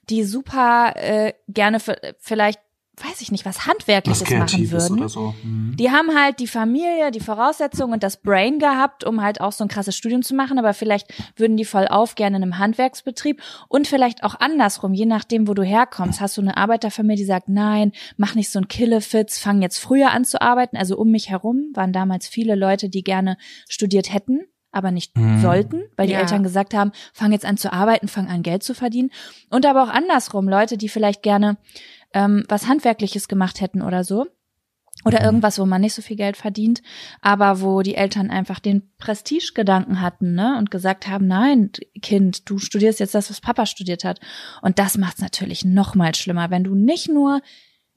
die super äh, gerne vielleicht, weiß ich nicht, was was Handwerkliches machen Kreatives würden. oder so. Mhm. Die haben halt die Familie, die Voraussetzungen und das Brain gehabt, um halt auch so ein krasses Studium zu machen, aber vielleicht würden die voll auf gerne in einem Handwerksbetrieb und vielleicht auch andersrum, je nachdem, wo du herkommst. Hast du eine Arbeiterfamilie, die sagt, nein, mach nicht so ein Killefitz, fang jetzt früher an zu arbeiten. Also um mich herum waren damals viele Leute, die gerne studiert hätten, aber nicht Mhm. sollten, weil die Ja. Eltern gesagt haben, fang jetzt an zu arbeiten, fang an Geld zu verdienen. Und aber auch andersrum, Leute, die vielleicht gerne ähm, was Handwerkliches gemacht hätten oder so. Oder Mhm. irgendwas, wo man nicht so viel Geld verdient, aber wo die Eltern einfach den Prestigegedanken hatten, ne? Und gesagt haben, nein, Kind, du studierst jetzt das, was Papa studiert hat. Und das macht es natürlich noch mal schlimmer, wenn du nicht nur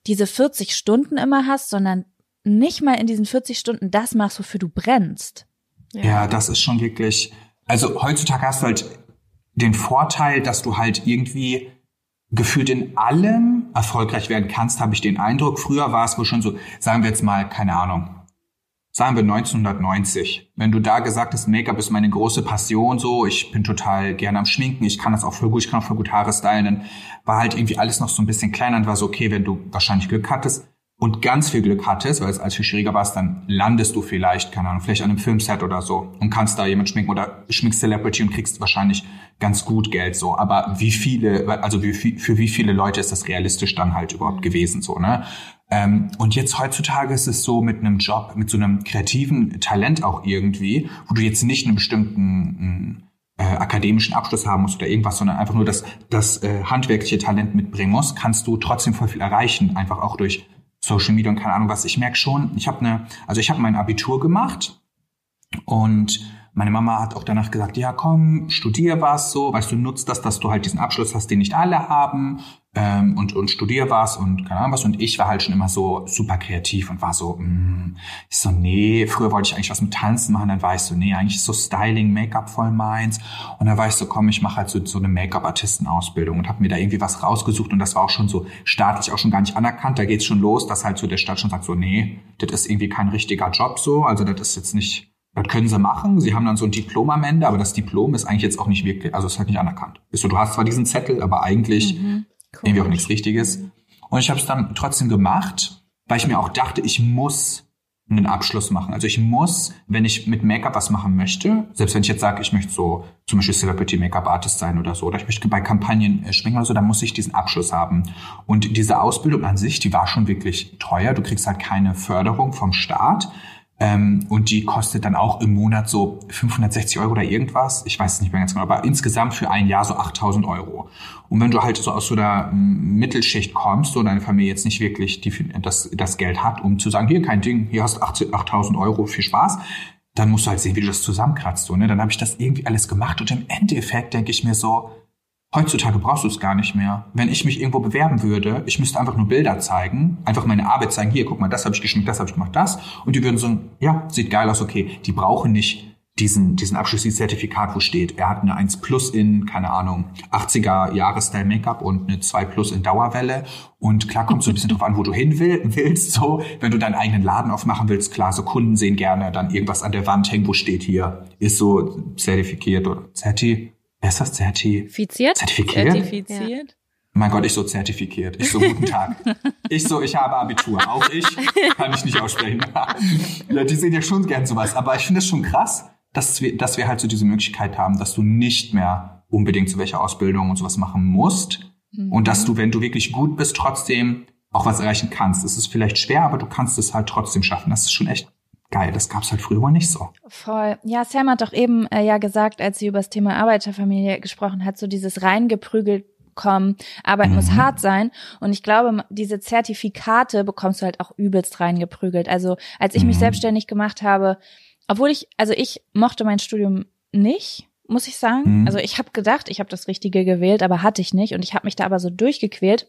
diese 40 Stunden immer hast, sondern nicht mal in diesen 40 Stunden das machst, wofür du brennst. Ja, das ist schon wirklich. Also heutzutage hast du halt den Vorteil, dass du halt irgendwie gefühlt in allem erfolgreich werden kannst, habe ich den Eindruck. Früher war es wohl schon so, sagen wir jetzt mal, keine Ahnung, sagen wir 1990. Wenn du da gesagt hast, Make-up ist meine große Passion, so, ich bin total gerne am Schminken, ich kann das auch voll gut, ich kann auch voll gut Haare stylen, dann war halt irgendwie alles noch so ein bisschen kleiner und war so, okay, wenn du wahrscheinlich Glück hattest und ganz viel Glück hattest, weil es als viel schwieriger warst, dann landest du vielleicht, keine Ahnung, vielleicht an einem Filmset oder so und kannst da jemand schminken oder schminkst Celebrity und kriegst wahrscheinlich ganz gut Geld so. Aber wie viele, also wie, für wie viele Leute ist das realistisch dann halt überhaupt gewesen so, ne? Ähm, und jetzt heutzutage ist es so mit einem Job, mit so einem kreativen Talent auch irgendwie, wo du jetzt nicht einen bestimmten äh, akademischen Abschluss haben musst oder irgendwas, sondern einfach nur das, das äh, handwerkliche Talent mitbringen musst, kannst du trotzdem voll viel erreichen, einfach auch durch Social Media und keine Ahnung was. Ich merke schon, ich habe eine, also ich habe mein Abitur gemacht und meine Mama hat auch danach gesagt, ja komm, studier was so, weißt du, nutzt das, dass du halt diesen Abschluss hast, den nicht alle haben ähm, und, und studier was und keine Ahnung was. Und ich war halt schon immer so super kreativ und war so, mm, ich so, nee, früher wollte ich eigentlich was mit Tanzen machen, dann war ich so, nee, eigentlich ist so Styling, Make-up voll meins. Und dann war ich so, komm, ich mache halt so, so eine Make-up-Artisten-Ausbildung und habe mir da irgendwie was rausgesucht und das war auch schon so staatlich auch schon gar nicht anerkannt. Da geht's schon los, dass halt so der Staat schon sagt so, nee, das ist irgendwie kein richtiger Job so, also das ist jetzt nicht das können sie machen. Sie haben dann so ein Diplom am Ende, aber das Diplom ist eigentlich jetzt auch nicht wirklich, also ist halt nicht anerkannt. Ist so, du hast zwar diesen Zettel, aber eigentlich irgendwie auch nichts Richtiges. Und ich habe es dann trotzdem gemacht, weil ich mir auch dachte, ich muss einen Abschluss machen. Also ich muss, wenn ich mit Make-up was machen möchte, selbst wenn ich jetzt sage, ich möchte so zum Beispiel Celebrity Make-up Artist sein oder so, oder ich möchte bei Kampagnen äh, schminken oder so, dann muss ich diesen Abschluss haben. Und diese Ausbildung an sich, die war schon wirklich teuer. Du kriegst halt keine Förderung vom Staat. Ähm, und die kostet dann auch im Monat so 560 Euro oder irgendwas. Ich weiß es nicht mehr ganz genau, aber insgesamt für ein Jahr so 8000 Euro. Und wenn du halt so aus so einer Mittelschicht kommst und deine Familie jetzt nicht wirklich die, das, das Geld hat, um zu sagen, hier kein Ding, hier hast du 8000 Euro, viel Spaß, dann musst du halt sehen, wie du das zusammenkratzt. So, ne? Dann habe ich das irgendwie alles gemacht und im Endeffekt denke ich mir so, Heutzutage brauchst du es gar nicht mehr. Wenn ich mich irgendwo bewerben würde, ich müsste einfach nur Bilder zeigen, einfach meine Arbeit zeigen, hier, guck mal, das habe ich geschminkt, das habe ich gemacht, das. Und die würden so, ja, sieht geil aus, okay. Die brauchen nicht diesen, diesen dieses Zertifikat, wo steht, er hat eine 1 Plus in, keine Ahnung, 80er Jahrestyle Make-up und eine 2 Plus in Dauerwelle. Und klar kommt so ein bisschen drauf an, wo du hin will, willst, so. Wenn du deinen eigenen Laden aufmachen willst, klar, so Kunden sehen gerne dann irgendwas an der Wand hängen, wo steht hier, ist so zertifiziert oder zerti Wer ist das? Zertifiziert? Zertifiziert? Zertifiziert? Ja. Mein Gott, ich so zertifiziert. Ich so, guten Tag. ich so, ich habe Abitur. Auch ich kann ich nicht aussprechen. ja, die sehen ja schon gern sowas. Aber ich finde es schon krass, dass wir, dass wir halt so diese Möglichkeit haben, dass du nicht mehr unbedingt so welche Ausbildung und sowas machen musst. Mhm. Und dass du, wenn du wirklich gut bist, trotzdem auch was erreichen kannst. Es ist vielleicht schwer, aber du kannst es halt trotzdem schaffen. Das ist schon echt geil. Das gab's halt früher nicht so. Voll. Ja, Sam hat doch eben äh, ja gesagt, als sie über das Thema Arbeiterfamilie gesprochen hat, so dieses reingeprügelt kommen, Arbeit mhm. muss hart sein. Und ich glaube, diese Zertifikate bekommst du halt auch übelst reingeprügelt. Also als ich mhm. mich selbstständig gemacht habe, obwohl ich, also ich mochte mein Studium nicht, muss ich sagen. Mhm. Also ich habe gedacht, ich habe das Richtige gewählt, aber hatte ich nicht. Und ich habe mich da aber so durchgequält.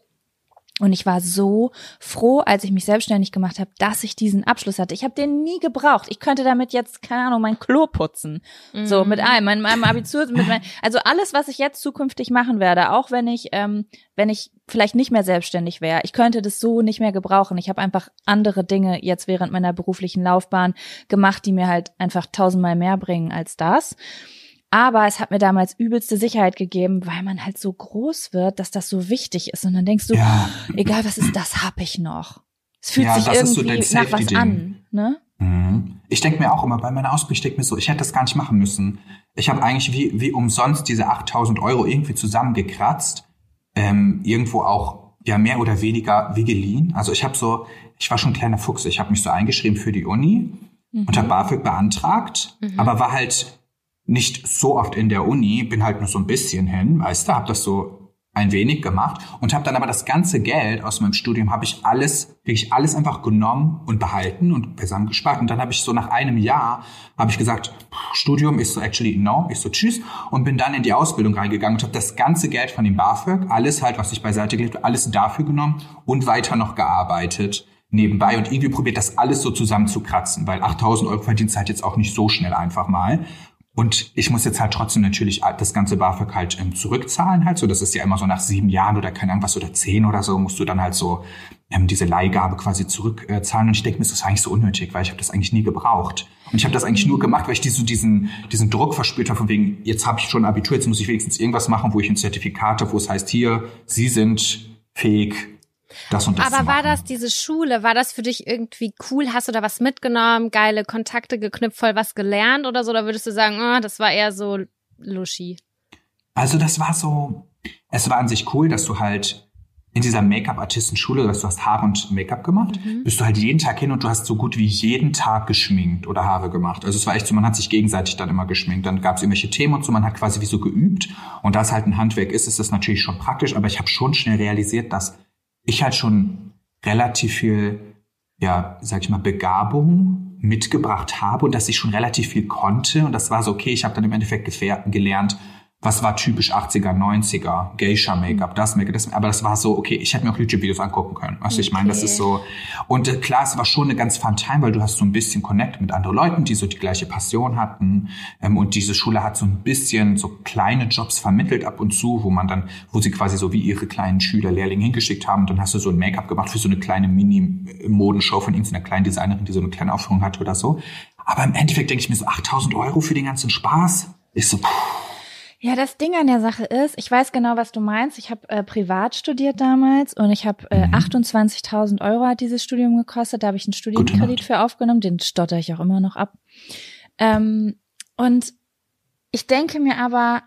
Und ich war so froh, als ich mich selbstständig gemacht habe, dass ich diesen Abschluss hatte. Ich habe den nie gebraucht. Ich könnte damit jetzt, keine Ahnung, mein Klo putzen. Mhm. So mit allem, mit meinem Abitur, mit mein, also alles, was ich jetzt zukünftig machen werde, auch wenn ich, ähm, wenn ich vielleicht nicht mehr selbstständig wäre, ich könnte das so nicht mehr gebrauchen. Ich habe einfach andere Dinge jetzt während meiner beruflichen Laufbahn gemacht, die mir halt einfach tausendmal mehr bringen als das. Aber es hat mir damals übelste Sicherheit gegeben, weil man halt so groß wird, dass das so wichtig ist. Und dann denkst du, ja. egal was ist, das hab ich noch. Es fühlt ja, sich irgendwie so nach was an. Ne? Mhm. Ich denke mir auch immer bei meiner Ausbildung, ich denke mir so, ich hätte das gar nicht machen müssen. Ich habe eigentlich wie, wie umsonst diese 8000 Euro irgendwie zusammengekratzt. Ähm, irgendwo auch ja mehr oder weniger wie geliehen. Also ich habe so, ich war schon ein kleiner Fuchs. Ich habe mich so eingeschrieben für die Uni mhm. und habe BAföG beantragt, mhm. aber war halt nicht so oft in der Uni, bin halt nur so ein bisschen hin, weißt du, habe das so ein wenig gemacht und habe dann aber das ganze Geld aus meinem Studium habe ich alles wirklich alles einfach genommen und behalten und beisammen gespart. Und dann habe ich so nach einem Jahr habe ich gesagt Studium ist so actually no ich so tschüss. Und bin dann in die Ausbildung reingegangen und habe das ganze Geld von dem BAföG alles halt was ich beiseite gelegt habe alles dafür genommen und weiter noch gearbeitet nebenbei und irgendwie probiert das alles so zusammenzukratzen weil 8000 Euro verdienst halt jetzt auch nicht so schnell einfach mal und ich muss jetzt halt trotzdem natürlich das ganze BAföG halt ähm, zurückzahlen halt. So, das ist ja immer so nach sieben Jahren oder keine Ahnung was oder zehn oder so, musst du dann halt so ähm, diese Leihgabe quasi zurückzahlen. Und ich denke mir, ist das eigentlich so unnötig, weil ich habe das eigentlich nie gebraucht. Und ich habe das eigentlich nur gemacht, weil ich so diesen, diesen Druck verspürt habe, von wegen, jetzt habe ich schon Abitur, jetzt muss ich wenigstens irgendwas machen, wo ich ein Zertifikat habe, wo es heißt, hier, Sie sind fähig, das und das Aber war das diese Schule, war das für dich irgendwie cool? Hast du da was mitgenommen, geile Kontakte geknüpft, voll was gelernt oder so? Oder würdest du sagen, oh, das war eher so luschi? Also das war so, es war an sich cool, dass du halt in dieser Make-up-Artistenschule, dass du hast Haare und Make-up gemacht, mhm. bist du halt jeden Tag hin und du hast so gut wie jeden Tag geschminkt oder Haare gemacht. Also es war echt so, man hat sich gegenseitig dann immer geschminkt. Dann gab es irgendwelche Themen und so, man hat quasi wie so geübt. Und da es halt ein Handwerk ist, ist das natürlich schon praktisch, aber ich habe schon schnell realisiert, dass ich halt schon relativ viel, ja, sag ich mal, Begabung mitgebracht habe und dass ich schon relativ viel konnte. Und das war so, okay, ich habe dann im Endeffekt gelernt, was war typisch 80er, 90er, Geisha-Make-up, das Make-up, das, aber das war so, okay, ich hätte mir auch YouTube-Videos angucken können. Was okay. ich meine, das ist so. Und äh, klar, es war schon eine ganz fun Time, weil du hast so ein bisschen Connect mit anderen Leuten, die so die gleiche Passion hatten. Ähm, und diese Schule hat so ein bisschen so kleine Jobs vermittelt ab und zu, wo man dann, wo sie quasi so wie ihre kleinen Schüler, Lehrlinge hingeschickt haben. Und dann hast du so ein Make-up gemacht für so eine kleine Mini-Modenshow von irgendeiner kleinen Designerin, die so eine kleine Aufführung hatte oder so. Aber im Endeffekt denke ich mir so, 8000 Euro für den ganzen Spaß? Ist so, puh Ja, das Ding an der Sache ist, ich weiß genau, was du meinst. Ich habe äh, privat studiert damals und ich habe äh, Mhm. 28.000 Euro hat dieses Studium gekostet. Da habe ich einen Studienkredit für aufgenommen. Den stotter ich auch immer noch ab. Ähm, und ich denke mir aber,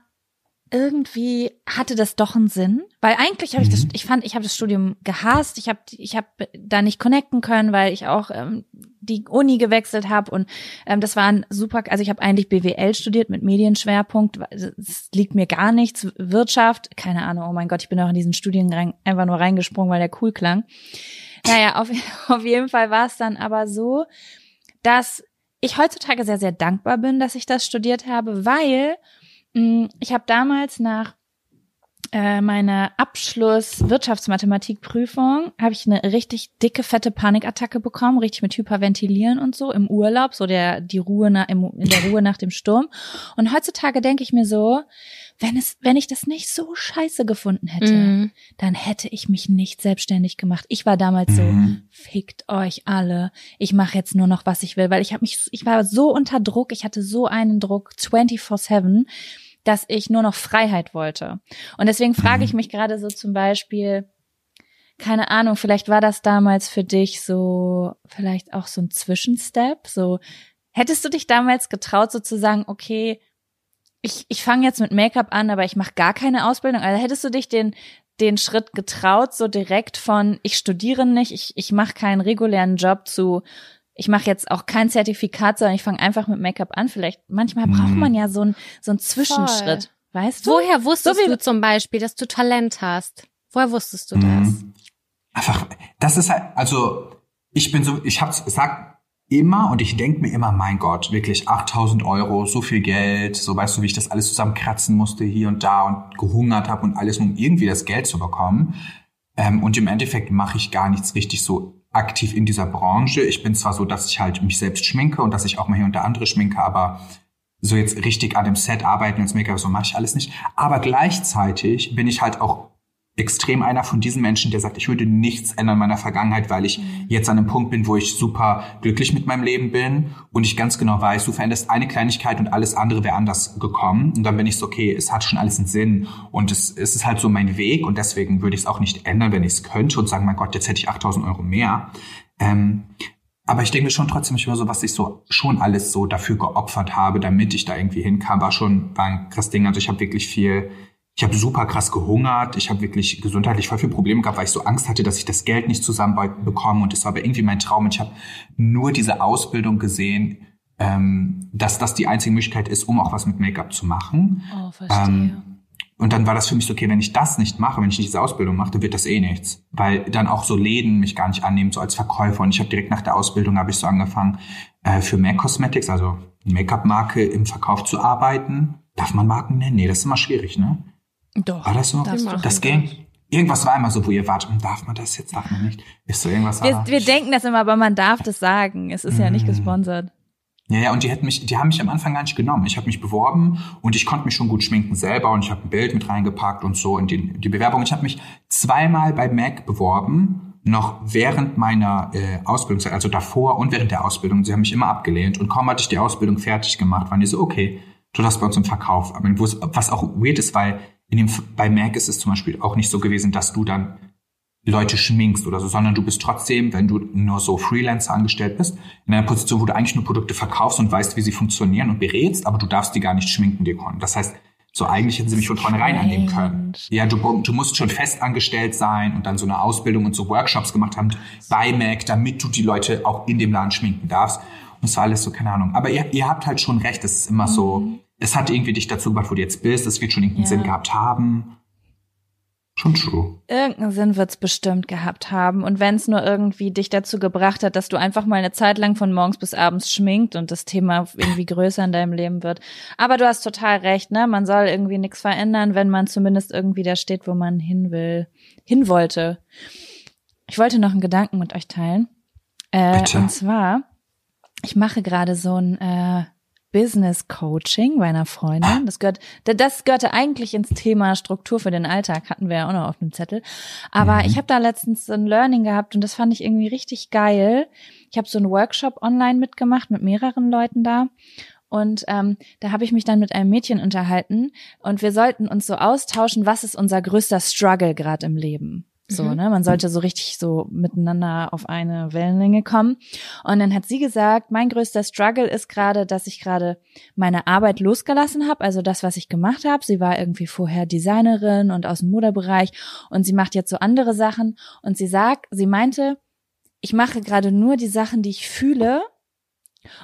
irgendwie hatte das doch einen Sinn, weil eigentlich habe ich das, Mhm. ich fand, ich habe das Studium gehasst, ich habe, ich habe da nicht connecten können, weil ich auch ähm, die Uni gewechselt habe und ähm, das war ein super, also ich habe eigentlich BWL studiert mit Medienschwerpunkt, weil es liegt mir gar nichts, Wirtschaft, keine Ahnung, oh mein Gott, ich bin auch in diesen Studien rein, einfach nur reingesprungen, weil der cool klang. Naja, auf, auf jeden Fall war es dann aber so, dass ich heutzutage sehr, sehr dankbar bin, dass ich das studiert habe, weil ich habe damals nach äh, meiner Abschluss-Wirtschaftsmathematikprüfung habe ich eine richtig dicke, fette Panikattacke bekommen, richtig mit Hyperventilieren und so im Urlaub, so der die Ruhe nach, im, in der Ruhe nach dem Sturm. Und heutzutage denke ich mir so, wenn es, wenn ich das nicht so scheiße gefunden hätte, Mhm. dann hätte ich mich nicht selbstständig gemacht. Ich war damals so, Mhm. fickt euch alle. Ich mache jetzt nur noch, was ich will, weil ich habe mich, ich war so unter Druck, ich hatte so einen Druck 24/7, dass ich nur noch Freiheit wollte. Und deswegen frage ich mich gerade so zum Beispiel, keine Ahnung, vielleicht war das damals für dich so, vielleicht auch so ein Zwischenstep, so, hättest du dich damals getraut, so zu sagen, okay, ich, ich fange jetzt mit Make-up an, aber ich mache gar keine Ausbildung. Also hättest du dich den, den Schritt getraut, so direkt von ich studiere nicht, ich, ich mache keinen regulären Job zu, ich mache jetzt auch kein Zertifikat, sondern ich fange einfach mit Make-up an. Vielleicht, manchmal braucht Mhm. man ja so einen so einen Zwischenschritt. Weißt du? Woher wusstest So wie- du zum Beispiel, dass du Talent hast? Woher wusstest du das? Mhm. Einfach, das ist halt, also ich bin so, ich hab's, sag immer und ich denk mir immer, mein Gott, wirklich 8000 Euro, so viel Geld, so weißt du, wie ich das alles zusammenkratzen musste hier und da und gehungert habe und alles, um irgendwie das Geld zu bekommen. Ähm, und im Endeffekt mache ich gar nichts richtig so aktiv in dieser Branche. Ich bin zwar so, dass ich halt mich selbst schminke und dass ich auch mal hier und da andere schminke, aber so jetzt richtig an dem Set arbeiten als Make-up, so mache ich alles nicht. Aber gleichzeitig bin ich halt auch extrem einer von diesen Menschen, der sagt, ich würde nichts ändern in meiner Vergangenheit, weil ich jetzt an einem Punkt bin, wo ich super glücklich mit meinem Leben bin und ich ganz genau weiß, du veränderst eine Kleinigkeit und alles andere wäre anders gekommen. Und dann bin ich so, okay, es hat schon alles einen Sinn und es, es ist halt so mein Weg und deswegen würde ich es auch nicht ändern, wenn ich es könnte und sagen, mein Gott, jetzt hätte ich 8000 Euro mehr. Ähm, aber ich denke mir schon trotzdem immer so, was ich so schon alles so dafür geopfert habe, damit ich da irgendwie hinkam, war schon war ein krass Ding. Also ich habe wirklich viel, ich habe super krass gehungert, ich habe wirklich gesundheitlich voll viel Probleme gehabt, weil ich so Angst hatte, dass ich das Geld nicht zusammenbekomme. Und das war aber irgendwie mein Traum. Und ich habe nur diese Ausbildung gesehen, ähm, dass das die einzige Möglichkeit ist, um auch was mit Make-up zu machen. Oh, verstehe. Ähm, und dann war das für mich so, okay, wenn ich das nicht mache, wenn ich nicht diese Ausbildung mache, dann wird das eh nichts. Weil dann auch so Läden mich gar nicht annehmen, so als Verkäufer. Und ich habe direkt nach der Ausbildung, habe ich so angefangen, äh, für MAC Cosmetics, also Make-up-Marke im Verkauf zu arbeiten. Darf man Marken nennen? Nee, das ist immer schwierig, ne? Doch. War das so? Das schon. ging. Irgendwas war immer so, wo ihr wart, hm, darf man das jetzt, darf man nicht? Ist so irgendwas Wir, wir denken das immer, aber man darf das sagen. Es ist ja nicht Mm. gesponsert. Ja, ja, und die hätten mich, die haben mich am Anfang gar nicht genommen. Ich habe mich beworben und ich konnte mich schon gut schminken selber und ich habe ein Bild mit reingepackt und so in die, die Bewerbung. Ich habe mich zweimal bei MAC beworben, noch während meiner äh, Ausbildungszeit, also davor und während der Ausbildung. Sie haben mich immer abgelehnt und kaum hatte ich die Ausbildung fertig gemacht, waren die so, okay, du darfst bei uns im Verkauf. Aber was auch weird ist, weil in dem, bei MAC ist es zum Beispiel auch nicht so gewesen, dass du dann Leute schminkst oder so, sondern du bist trotzdem, wenn du nur so Freelancer angestellt bist, in einer Position, wo du eigentlich nur Produkte verkaufst und weißt, wie sie funktionieren und berätst, aber du darfst die gar nicht schminken, die Kunden. Das heißt, so eigentlich hätten sie mich von vornherein annehmen können. Ja, du, du musst schon fest angestellt sein und dann so eine Ausbildung und so Workshops gemacht haben bei Mac, damit du die Leute auch in dem Laden schminken darfst. Und es war alles so, keine Ahnung. Aber ihr, ihr habt halt schon recht, es ist immer so, es hat irgendwie dich dazu gebracht, wo du jetzt bist, es wird schon irgendeinen Ja. Sinn gehabt haben. Schon true. Irgendeinen Sinn wird's bestimmt gehabt haben. Und wenn es nur irgendwie dich dazu gebracht hat, dass du einfach mal eine Zeit lang von morgens bis abends schminkt und das Thema irgendwie größer in deinem Leben wird. Aber du hast total recht, ne? Man soll irgendwie nichts verändern, wenn man zumindest irgendwie da steht, wo man hin will, hin wollte. Ich wollte noch einen Gedanken mit euch teilen. Äh, Bitte. und zwar, ich mache gerade so ein äh, Business Coaching bei einer Freundin. Das gehört, da- das gehörte eigentlich ins Thema Struktur für den Alltag, hatten wir ja auch noch auf dem Zettel. Aber Mhm. ich habe da letztens so ein Learning gehabt und das fand ich irgendwie richtig geil. Ich habe so einen Workshop online mitgemacht mit mehreren Leuten da. Und ähm, da habe ich mich dann mit einem Mädchen unterhalten und wir sollten uns so austauschen, was ist unser größter Struggle gerade im Leben. So, mhm. ne? Man sollte so richtig so miteinander auf eine Wellenlänge kommen. Und dann hat sie gesagt, mein größter Struggle ist gerade, dass ich gerade meine Arbeit losgelassen habe, also das, was ich gemacht habe. Sie war irgendwie vorher Designerin und aus dem Modebereich und sie macht jetzt so andere Sachen. Und sie sagt, sie meinte, ich mache gerade nur die Sachen, die ich fühle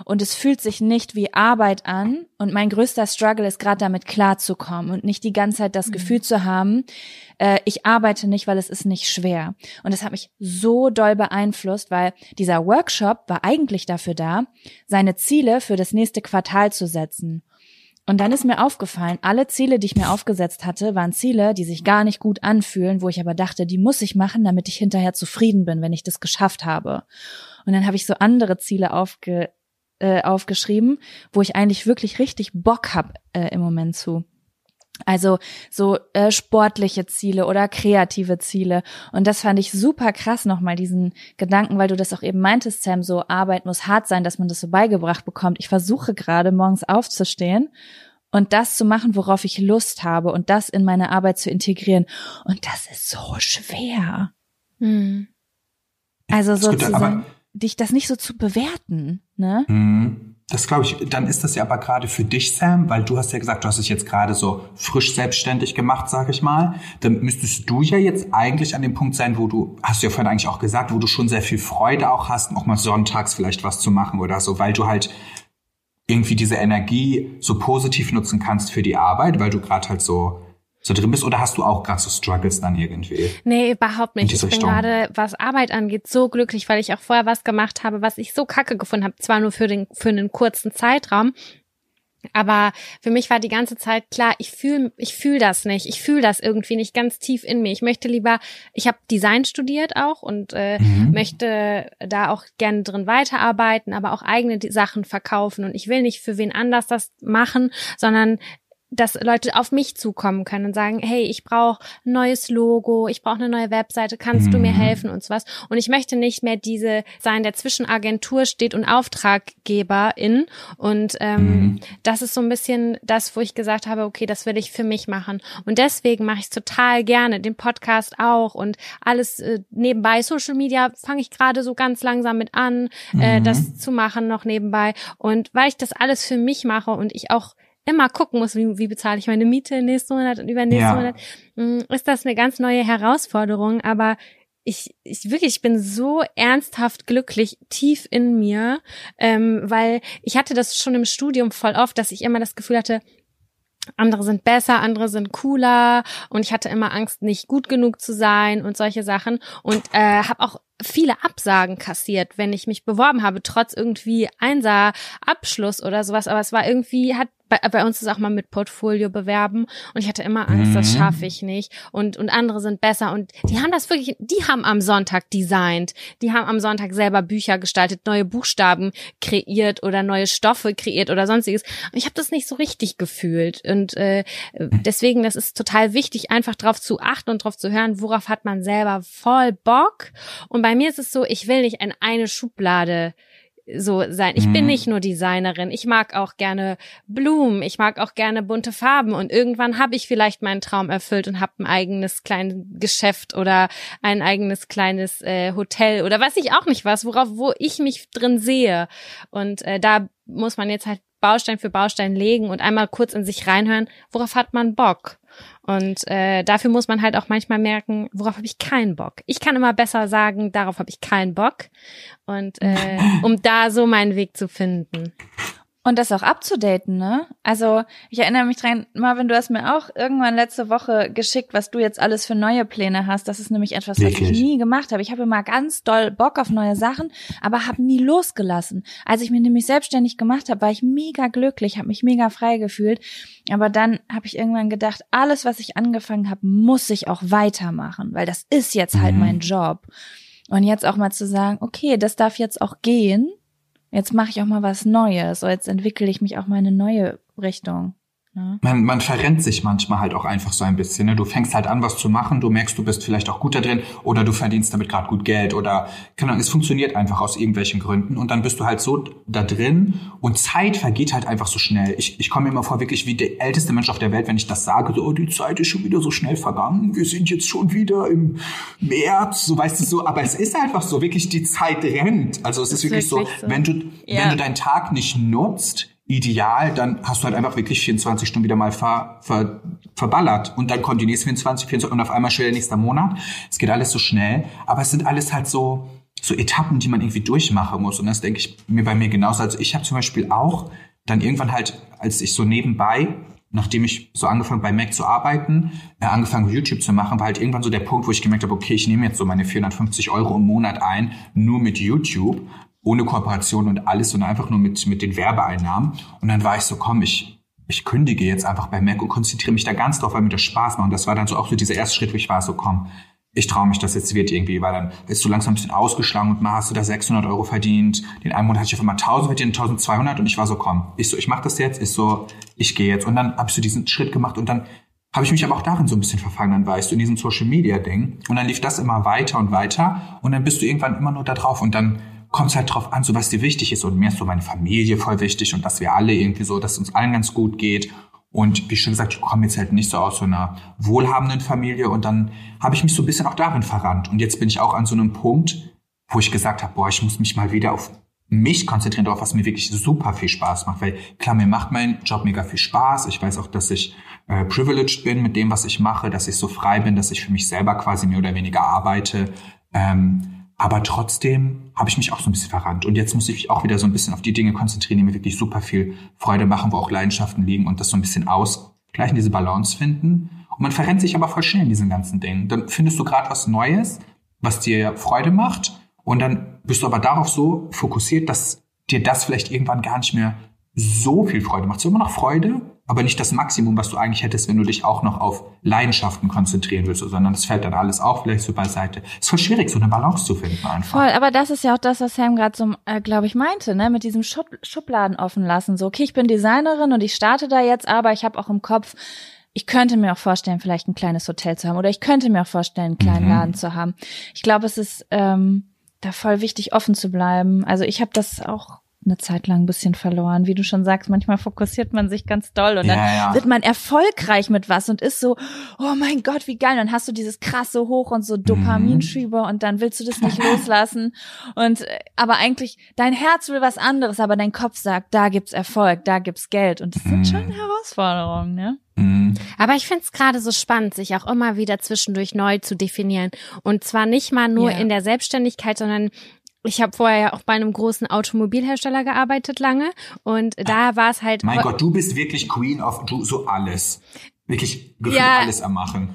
und es fühlt sich nicht wie Arbeit an. Und mein größter Struggle ist gerade damit klarzukommen und nicht die ganze Zeit das mhm. Gefühl zu haben, äh, ich arbeite nicht, weil es ist nicht schwer. Und das hat mich so doll beeinflusst, weil dieser Workshop war eigentlich dafür da, seine Ziele für das nächste Quartal zu setzen. Und dann ist mir aufgefallen, alle Ziele, die ich mir aufgesetzt hatte, waren Ziele, die sich gar nicht gut anfühlen, wo ich aber dachte, die muss ich machen, damit ich hinterher zufrieden bin, wenn ich das geschafft habe. Und dann habe ich so andere Ziele aufge äh, aufgeschrieben, wo ich eigentlich wirklich richtig Bock hab äh, im Moment zu. Also so äh, sportliche Ziele oder kreative Ziele. Und das fand ich super krass nochmal, diesen Gedanken, weil du das auch eben meintest, Sam, so Arbeit muss hart sein, dass man das so beigebracht bekommt. Ich versuche gerade morgens aufzustehen und das zu machen, worauf ich Lust habe und das in meine Arbeit zu integrieren. Und das ist so schwer. Hm. Also sozusagen dich das nicht so zu bewerten, ne? Mhm. Das glaube ich, dann ist das ja aber gerade für dich, Sam, weil du hast ja gesagt, du hast dich jetzt gerade so frisch selbstständig gemacht, sag ich mal. Dann müsstest du ja jetzt eigentlich an dem Punkt sein, wo du, hast du ja vorhin eigentlich auch gesagt, wo du schon sehr viel Freude auch hast, auch mal sonntags vielleicht was zu machen oder so, weil du halt irgendwie diese Energie so positiv nutzen kannst für die Arbeit, weil du gerade halt so so drin bist oder hast du auch gerade so Struggles dann irgendwie? Nee, überhaupt nicht. Ich bin gerade, was Arbeit angeht, so glücklich, weil ich auch vorher was gemacht habe, was ich so kacke gefunden habe, zwar nur für den für einen kurzen Zeitraum, aber für mich war die ganze Zeit klar, ich fühle ich fühl das nicht. Ich fühle das irgendwie nicht ganz tief in mir. Ich möchte lieber, ich habe Design studiert auch und äh, mhm. möchte da auch gerne drin weiterarbeiten, aber auch eigene Sachen verkaufen. Und ich will nicht für wen anders das machen, sondern dass Leute auf mich zukommen können und sagen, hey, ich brauche ein neues Logo, ich brauche eine neue Webseite, kannst mhm. du mir mhm. helfen und sowas. Und ich möchte nicht mehr diese sein, der zwischen Agentur steht und Auftraggeberin. Und ähm, mhm. das ist so ein bisschen das, wo ich gesagt habe, okay, das will ich für mich machen. Und deswegen mache ich es total gerne, den Podcast auch und alles äh, nebenbei. Social Media fange ich gerade so ganz langsam mit an, äh, mhm. das zu machen noch nebenbei. Und weil ich das alles für mich mache und ich auch immer gucken muss, wie, wie bezahle ich meine Miete nächsten Monat und übernächsten ja. Monat, mm, ist das eine ganz neue Herausforderung. Aber ich, ich wirklich, ich bin so ernsthaft glücklich tief in mir, ähm, weil ich hatte das schon im Studium voll oft, dass ich immer das Gefühl hatte, andere sind besser, andere sind cooler und ich hatte immer Angst, nicht gut genug zu sein und solche Sachen und äh, habe auch viele Absagen kassiert, wenn ich mich beworben habe, trotz irgendwie Einser Abschluss oder sowas. Aber es war irgendwie, hat bei, bei uns ist auch mal mit Portfolio bewerben und ich hatte immer Angst, mhm. das schaffe ich nicht und und andere sind besser und die haben das wirklich, die haben am Sonntag designt, die haben am Sonntag selber Bücher gestaltet, neue Buchstaben kreiert oder neue Stoffe kreiert oder sonstiges. Und ich habe das nicht so richtig gefühlt und äh, deswegen, das ist total wichtig, einfach drauf zu achten und drauf zu hören, worauf hat man selber voll Bock. Und bei mir ist es so, ich will nicht in eine Schublade so sein. Ich mhm. bin nicht nur Designerin, ich mag auch gerne Blumen, ich mag auch gerne bunte Farben und irgendwann habe ich vielleicht meinen Traum erfüllt und habe ein eigenes kleines Geschäft oder ein eigenes kleines äh, Hotel oder weiß ich auch nicht was, worauf wo ich mich drin sehe und äh, da muss man jetzt halt Baustein für Baustein legen und einmal kurz in sich reinhören, worauf hat man Bock? Und äh, dafür muss man halt auch manchmal merken, worauf habe ich keinen Bock. Ich kann immer besser sagen, darauf habe ich keinen Bock. Und äh, um da so meinen Weg zu finden. Und das auch abzudaten, ne? Also ich erinnere mich dran, Marvin, du hast mir auch irgendwann letzte Woche geschickt, was du jetzt alles für neue Pläne hast. Das ist nämlich etwas, Wirklich? was ich nie gemacht habe. Ich habe immer ganz doll Bock auf neue Sachen, aber habe nie losgelassen. Als ich mich nämlich selbstständig gemacht habe, war ich mega glücklich, habe mich mega frei gefühlt. Aber dann habe ich irgendwann gedacht, alles, was ich angefangen habe, muss ich auch weitermachen, weil das ist jetzt halt mhm. mein Job. Und jetzt auch mal zu sagen, okay, das darf jetzt auch gehen Jetzt mache ich auch mal was Neues. So, jetzt entwickle ich mich auch mal in eine neue Richtung. Ne? Man, man verrennt sich manchmal halt auch einfach so ein bisschen. Ne? Du fängst halt an, was zu machen, du merkst, du bist vielleicht auch gut da drin oder du verdienst damit gerade gut Geld oder keine Ahnung, es funktioniert einfach aus irgendwelchen Gründen und dann bist du halt so da drin und Zeit vergeht halt einfach so schnell. Ich, ich komme mir immer vor, wirklich wie der älteste Mensch auf der Welt, wenn ich das sage, so, oh, die Zeit ist schon wieder so schnell vergangen, wir sind jetzt schon wieder im März, so weißt du so, aber es ist einfach so, wirklich die Zeit rennt. Also es ist, ist wirklich, wirklich, so, so. wenn du, ja. wenn du deinen Tag nicht nutzt, ideal, dann hast du halt einfach wirklich 24 Stunden wieder mal ver, ver, verballert und dann kontinuierst 24, 24 und auf einmal schon der nächste Monat. Es geht alles so schnell, aber es sind alles halt so so Etappen, die man irgendwie durchmachen muss und das denke ich mir bei mir genauso. Also ich habe zum Beispiel auch dann irgendwann halt, als ich so nebenbei nachdem ich so angefangen bei Mac zu arbeiten, äh, angefangen YouTube zu machen, war halt irgendwann so der Punkt, wo ich gemerkt habe, okay, ich nehme jetzt so meine 450 Euro im Monat ein, nur mit YouTube ohne Kooperation und alles, sondern einfach nur mit, mit den Werbeeinnahmen. Und dann war ich so, komm, ich, ich kündige jetzt einfach bei Mac und konzentriere mich da ganz drauf, weil mir das Spaß macht. Und das war dann so auch so dieser erste Schritt, wo ich war so, komm, ich traue mich, dass jetzt wird irgendwie, weil dann ist du langsam ein bisschen ausgeschlagen und mal hast du da 600 Euro verdient. Den einen Monat hatte ich auf einmal 1000 verdient, 1200 und ich war so, komm, ich so, ich mach das jetzt, ist so, ich gehe jetzt. Und dann habe ich so diesen Schritt gemacht und dann habe ich mich aber auch darin so ein bisschen verfangen, dann weißt du, in diesem Social Media Ding. Und dann lief das immer weiter und weiter und dann bist du irgendwann immer nur da drauf und dann kommt es halt drauf an, so was dir wichtig ist. Und mir ist so meine Familie voll wichtig und dass wir alle irgendwie so, dass es uns allen ganz gut geht. Und wie schon gesagt, ich komme jetzt halt nicht so aus so einer wohlhabenden Familie. Und dann habe ich mich so ein bisschen auch darin verrannt. Und jetzt bin ich auch an so einem Punkt, wo ich gesagt habe, boah, ich muss mich mal wieder auf mich konzentrieren darauf, was mir wirklich super viel Spaß macht. Weil klar, mir macht mein Job mega viel Spaß. Ich weiß auch, dass ich äh, privileged bin mit dem, was ich mache, dass ich so frei bin, dass ich für mich selber quasi mehr oder weniger arbeite. Ähm, aber trotzdem habe ich mich auch so ein bisschen verrannt. Und jetzt muss ich mich auch wieder so ein bisschen auf die Dinge konzentrieren, die mir wirklich super viel Freude machen, wo auch Leidenschaften liegen und das so ein bisschen ausgleichen, diese Balance finden. Und man verrennt sich aber voll schnell in diesen ganzen Dingen. Dann findest du gerade was Neues, was dir Freude macht. Und dann bist du aber darauf so fokussiert, dass dir das vielleicht irgendwann gar nicht mehr so viel Freude macht. Es ist immer noch Freude, aber nicht das Maximum, was du eigentlich hättest, wenn du dich auch noch auf Leidenschaften konzentrieren willst, sondern es fällt dann alles auch vielleicht so beiseite. Es ist voll schwierig, so eine Balance zu finden einfach. Voll, aber das ist ja auch das, was Sam gerade so, äh, glaube ich, meinte, ne, mit diesem Schub Schubladen offen lassen. So, okay, ich bin Designerin und ich starte da jetzt, aber ich habe auch im Kopf, ich könnte mir auch vorstellen, vielleicht ein kleines Hotel zu haben oder ich könnte mir auch vorstellen, einen kleinen mhm. Laden zu haben. Ich glaube, es ist ähm, da voll wichtig, offen zu bleiben. Also ich habe das auch eine Zeit lang ein bisschen verloren. Wie du schon sagst, manchmal fokussiert man sich ganz doll und dann ja. wird man erfolgreich mit was und ist so, oh mein Gott, wie geil. Und dann hast du dieses krasse Hoch und so Dopaminschübe mhm. und dann willst du das nicht loslassen. Und äh, aber eigentlich, dein Herz will was anderes, aber dein Kopf sagt, da gibt's Erfolg, da gibt's Geld. Und das sind mhm. schon Herausforderungen, ne? Mhm. Aber ich finde es gerade so spannend, sich auch immer wieder zwischendurch neu zu definieren. Und zwar nicht mal nur ja. in der Selbstständigkeit, sondern ich habe vorher ja auch bei einem großen Automobilhersteller gearbeitet lange und da war es halt. Mein Gott, du bist wirklich Queen of du so alles. Wirklich gefühlt ja. alles am Machen.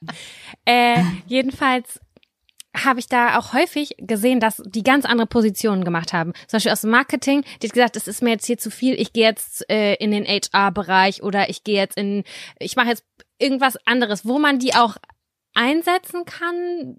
äh, jedenfalls habe ich da auch häufig gesehen, dass die ganz andere Positionen gemacht haben. Zum Beispiel aus dem Marketing, die hat gesagt, das ist mir jetzt hier zu viel, ich gehe jetzt äh, in den HR-Bereich oder ich gehe jetzt in, ich mache jetzt irgendwas anderes, wo man die auch einsetzen kann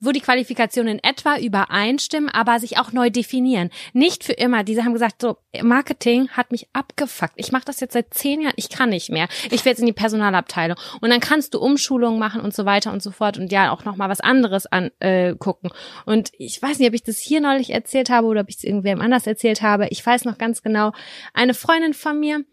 wo die Qualifikationen in etwa übereinstimmen, aber sich auch neu definieren. Nicht für immer. Diese haben gesagt, so, Marketing hat mich abgefuckt. Ich mache das jetzt seit zehn Jahren, ich kann nicht mehr. Ich will jetzt in die Personalabteilung. Und dann kannst du Umschulungen machen und so weiter und so fort und ja auch nochmal was anderes angucken. Äh, und ich weiß nicht, ob ich das hier neulich erzählt habe oder ob ich es irgendwem anders erzählt habe. Ich weiß noch ganz genau, eine Freundin von mir,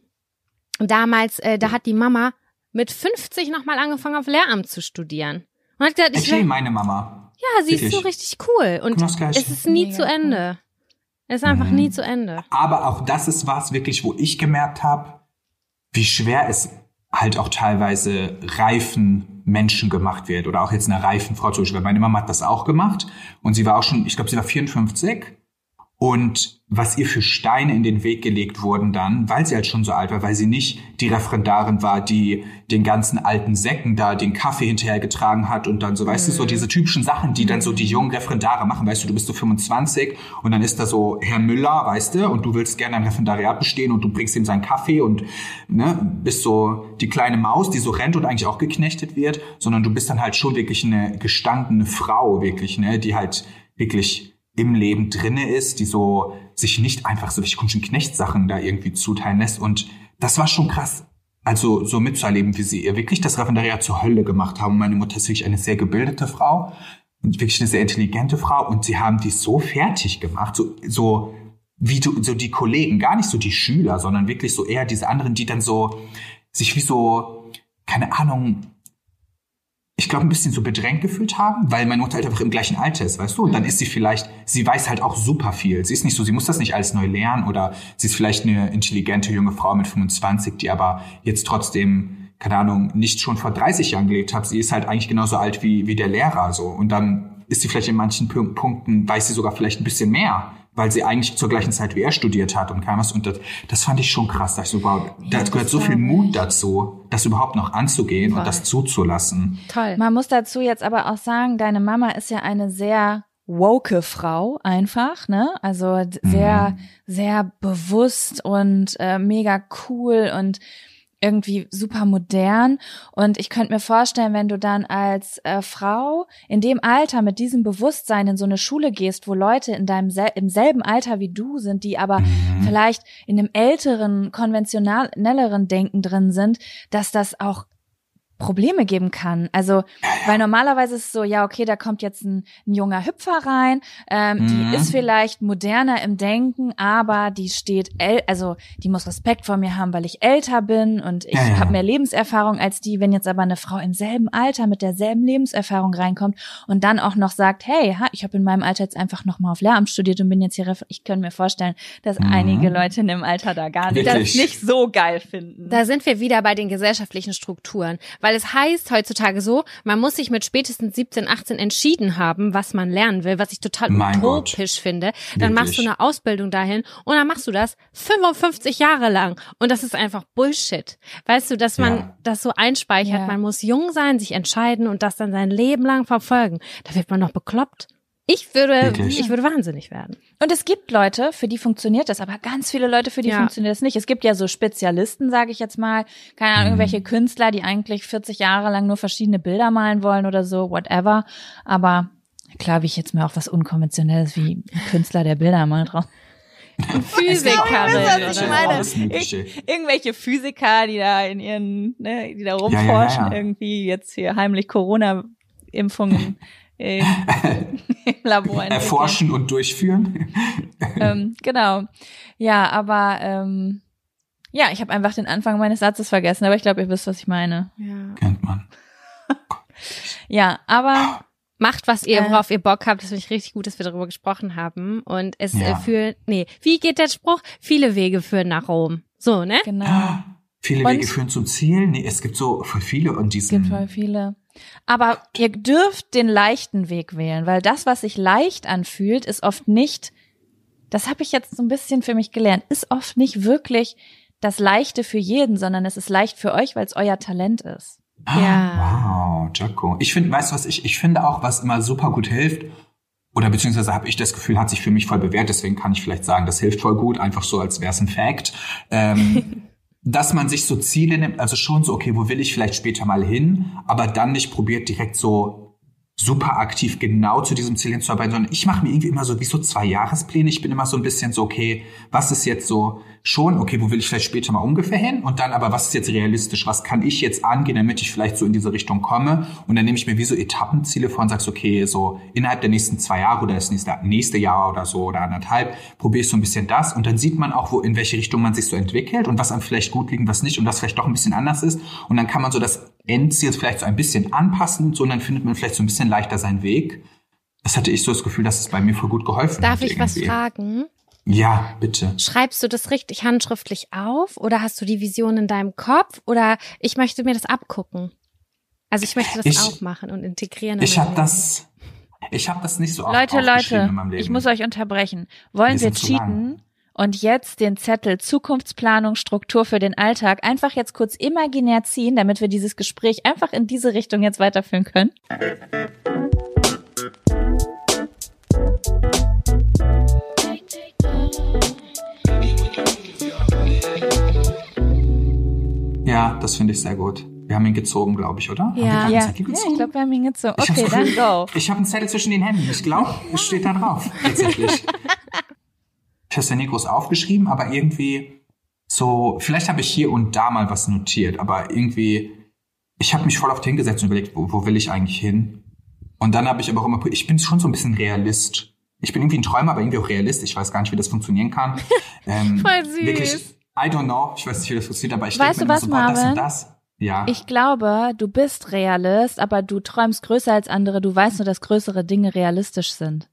damals, äh, da hat die Mama mit 50 nochmal angefangen, auf Lehramt zu studieren. Und hat gesagt, ich will, meine Mama. Ja, sie ist so richtig cool. Und es ist nie zu Ende. Es ist einfach mhm. nie zu Ende. Aber auch das ist was wirklich, wo ich gemerkt habe, wie schwer es halt auch teilweise reifen Menschen gemacht wird oder auch jetzt einer reifen Frau zum Beispiel. Meine Mama hat das auch gemacht und sie war auch schon, ich glaube, sie war 54 und was ihr für Steine in den Weg gelegt wurden dann, weil sie halt schon so alt war, weil sie nicht die Referendarin war, die den ganzen alten Säcken da den Kaffee hinterhergetragen hat und dann so, weißt mhm. du, so mhm. diese typischen Sachen, die dann so die jungen Referendare machen, weißt du, du bist so 25 und dann ist da so Herr Müller, weißt du, und du willst gerne ein Referendariat bestehen und du bringst ihm seinen Kaffee und ne, bist so die kleine Maus, die so rennt und eigentlich auch geknechtet wird, sondern du bist dann halt schon wirklich eine gestandene Frau, wirklich, ne, die halt wirklich im Leben drinne ist, die so sich nicht einfach so welche komischen Knechtsachen da irgendwie zuteilen lässt. Und das war schon krass. Also so mitzuerleben, wie sie ihr wirklich das Referendariat zur Hölle gemacht haben. Meine Mutter ist wirklich eine sehr gebildete Frau und wirklich eine sehr intelligente Frau und sie haben die so fertig gemacht, so, so wie du, so die Kollegen, gar nicht so die Schüler, sondern wirklich so eher diese anderen, die dann so sich wie so, keine Ahnung, ich glaube, ein bisschen so bedrängt gefühlt haben, weil meine Mutter halt einfach im gleichen Alter ist, weißt du? Und dann mhm. ist sie vielleicht, sie weiß halt auch super viel. Sie ist nicht so, sie muss das nicht alles neu lernen oder sie ist vielleicht eine intelligente junge Frau mit 25, die aber jetzt trotzdem, keine Ahnung, nicht schon vor 30 Jahren gelebt hat. Sie ist halt eigentlich genauso alt wie, wie der Lehrer, so. Und dann ist sie vielleicht in manchen Punkten, weiß sie sogar vielleicht ein bisschen mehr weil sie eigentlich zur gleichen Zeit wie er studiert hat und kam was. Und das, das fand ich schon krass. Da, ich so, wow, da gehört so viel Mut dazu, das überhaupt noch anzugehen Voll. und das zuzulassen. Toll. Man muss dazu jetzt aber auch sagen, deine Mama ist ja eine sehr woke Frau einfach, ne? Also sehr, mhm. sehr bewusst und äh, mega cool und irgendwie super modern. Und ich könnte mir vorstellen, wenn du dann als äh, Frau in dem Alter mit diesem Bewusstsein in so eine Schule gehst, wo Leute in deinem sel im selben Alter wie du sind, die aber mhm. vielleicht in einem älteren, konventionelleren Denken drin sind, dass das auch Probleme geben kann. Also, weil normalerweise ist es so, ja, okay, da kommt jetzt ein, ein junger Hüpfer rein, ähm, mhm. die ist vielleicht moderner im Denken, aber die steht, el also die muss Respekt vor mir haben, weil ich älter bin und ich ja, ja. habe mehr Lebenserfahrung als die. Wenn jetzt aber eine Frau im selben Alter mit derselben Lebenserfahrung reinkommt und dann auch noch sagt, hey, ha, ich habe in meinem Alter jetzt einfach noch mal auf Lehramt studiert und bin jetzt hier, ich könnte mir vorstellen, dass mhm. einige Leute in dem Alter da gar nicht, das nicht so geil finden. Da sind wir wieder bei den gesellschaftlichen Strukturen weil es heißt heutzutage so, man muss sich mit spätestens 17, 18 entschieden haben, was man lernen will, was ich total mein utopisch Gott. finde. Dann Wirklich? machst du eine Ausbildung dahin und dann machst du das 55 Jahre lang und das ist einfach Bullshit. Weißt du, dass man ja. das so einspeichert, ja. man muss jung sein, sich entscheiden und das dann sein Leben lang verfolgen. Da wird man noch bekloppt. Ich würde, Wirklich? ich würde wahnsinnig werden. Und es gibt Leute, für die funktioniert das, aber ganz viele Leute, für die ja. funktioniert das nicht. Es gibt ja so Spezialisten, sage ich jetzt mal, keine Ahnung, mhm. irgendwelche Künstler, die eigentlich 40 Jahre lang nur verschiedene Bilder malen wollen oder so, whatever. Aber klar, wie ich jetzt mir auch was Unkonventionelles wie ein Künstler, der Bilder malt drauf. Physikerin oder irgendwelche Physiker, die da in ihren, ne, die da rumforschen, ja, ja, irgendwie jetzt hier heimlich Corona-Impfungen im, im Labor Erforschen und durchführen. ähm, genau. Ja, aber ähm, ja, ich habe einfach den Anfang meines Satzes vergessen, aber ich glaube, ihr wisst, was ich meine. Ja. Kennt man. ja, aber macht, was ihr, äh. worauf ihr Bock habt. Das finde ich richtig gut, dass wir darüber gesprochen haben. Und es äh, ja. für, nee, wie geht der Spruch? Viele Wege führen nach Rom. So, ne? Genau. Ja, viele und Wege führen zum Ziel. Nee, es gibt so voll viele und diesen. Es gibt voll viele. Aber ihr dürft den leichten Weg wählen, weil das, was sich leicht anfühlt, ist oft nicht, das habe ich jetzt so ein bisschen für mich gelernt, ist oft nicht wirklich das Leichte für jeden, sondern es ist leicht für euch, weil es euer Talent ist. Ah, ja. Wow, Jaco. Ich finde, weißt du was, ich, ich finde auch, was immer super gut hilft, oder beziehungsweise habe ich das Gefühl, hat sich für mich voll bewährt, deswegen kann ich vielleicht sagen, das hilft voll gut, einfach so, als wäre es ein Fact. Ähm, dass man sich so Ziele nimmt, also schon so, okay, wo will ich vielleicht später mal hin, aber dann nicht probiert direkt so super aktiv genau zu diesem Ziel hinzuarbeiten, sondern ich mache mir irgendwie immer so wie so zwei Jahrespläne. Ich bin immer so ein bisschen so, okay, was ist jetzt so schon, okay, wo will ich vielleicht später mal ungefähr hin? Und dann aber, was ist jetzt realistisch? Was kann ich jetzt angehen, damit ich vielleicht so in diese Richtung komme? Und dann nehme ich mir wie so Etappenziele vor und sage, okay, so innerhalb der nächsten zwei Jahre oder das nächste, nächste Jahr oder so oder anderthalb, probiere ich so ein bisschen das. Und dann sieht man auch, wo, in welche Richtung man sich so entwickelt und was einem vielleicht gut liegt, was nicht und was vielleicht doch ein bisschen anders ist. Und dann kann man so das Endziel vielleicht so ein bisschen anpassen und so und dann findet man vielleicht so ein bisschen leichter seinen Weg. Das hatte ich so das Gefühl, dass es bei mir voll gut geholfen Darf hat. Darf ich irgendwie. was fragen? Ja, bitte. Schreibst du das richtig handschriftlich auf oder hast du die Vision in deinem Kopf oder ich möchte mir das abgucken? Also ich möchte das ich, auch machen und integrieren. In ich habe das, ich habe das nicht so Leute, Leute, ich muss euch unterbrechen. Wollen wir, wir cheaten? Und jetzt den Zettel Zukunftsplanung, Struktur für den Alltag einfach jetzt kurz imaginär ziehen, damit wir dieses Gespräch einfach in diese Richtung jetzt weiterführen können. Das finde ich sehr gut. Wir haben ihn gezogen, glaube ich, oder? Ja, ja. ja ich glaube, wir haben ihn gezogen. Okay, dann go. Ich habe einen Zettel zwischen den Händen. Ich glaube, es steht da drauf, tatsächlich. Ich habe es ja nie groß aufgeschrieben, aber irgendwie so, vielleicht habe ich hier und da mal was notiert, aber irgendwie, ich habe mich voll oft hingesetzt und überlegt, wo, wo will ich eigentlich hin? Und dann habe ich aber auch immer, ich bin schon so ein bisschen Realist. Ich bin irgendwie ein Träumer, aber irgendwie auch Realist. Ich weiß gar nicht, wie das funktionieren kann. Ähm, voll süß. Wirklich, I don't know. Ich weiß nicht, wie das funktioniert, aber ich weißt denke mir was, so, boah, das und das. Ja. Ich glaube, du bist Realist, aber du träumst größer als andere. Du weißt nur, dass größere Dinge realistisch sind.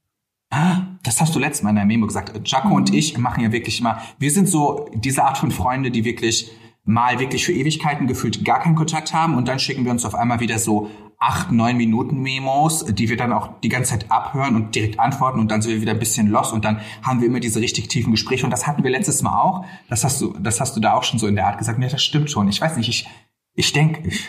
Ah, Das hast du letztes Mal in der Memo gesagt. Jaco und ich machen ja wirklich immer, wir sind so diese Art von Freunde, die wirklich mal wirklich für Ewigkeiten gefühlt gar keinen Kontakt haben und dann schicken wir uns auf einmal wieder so acht, neun Minuten Memos, die wir dann auch die ganze Zeit abhören und direkt antworten und dann sind wir wieder ein bisschen lost und dann haben wir immer diese richtig tiefen Gespräche und das hatten wir letztes Mal auch. Das hast du, das hast du da auch schon so in der Art gesagt. Ja, das stimmt schon. Ich weiß nicht, ich, ich denke, ich,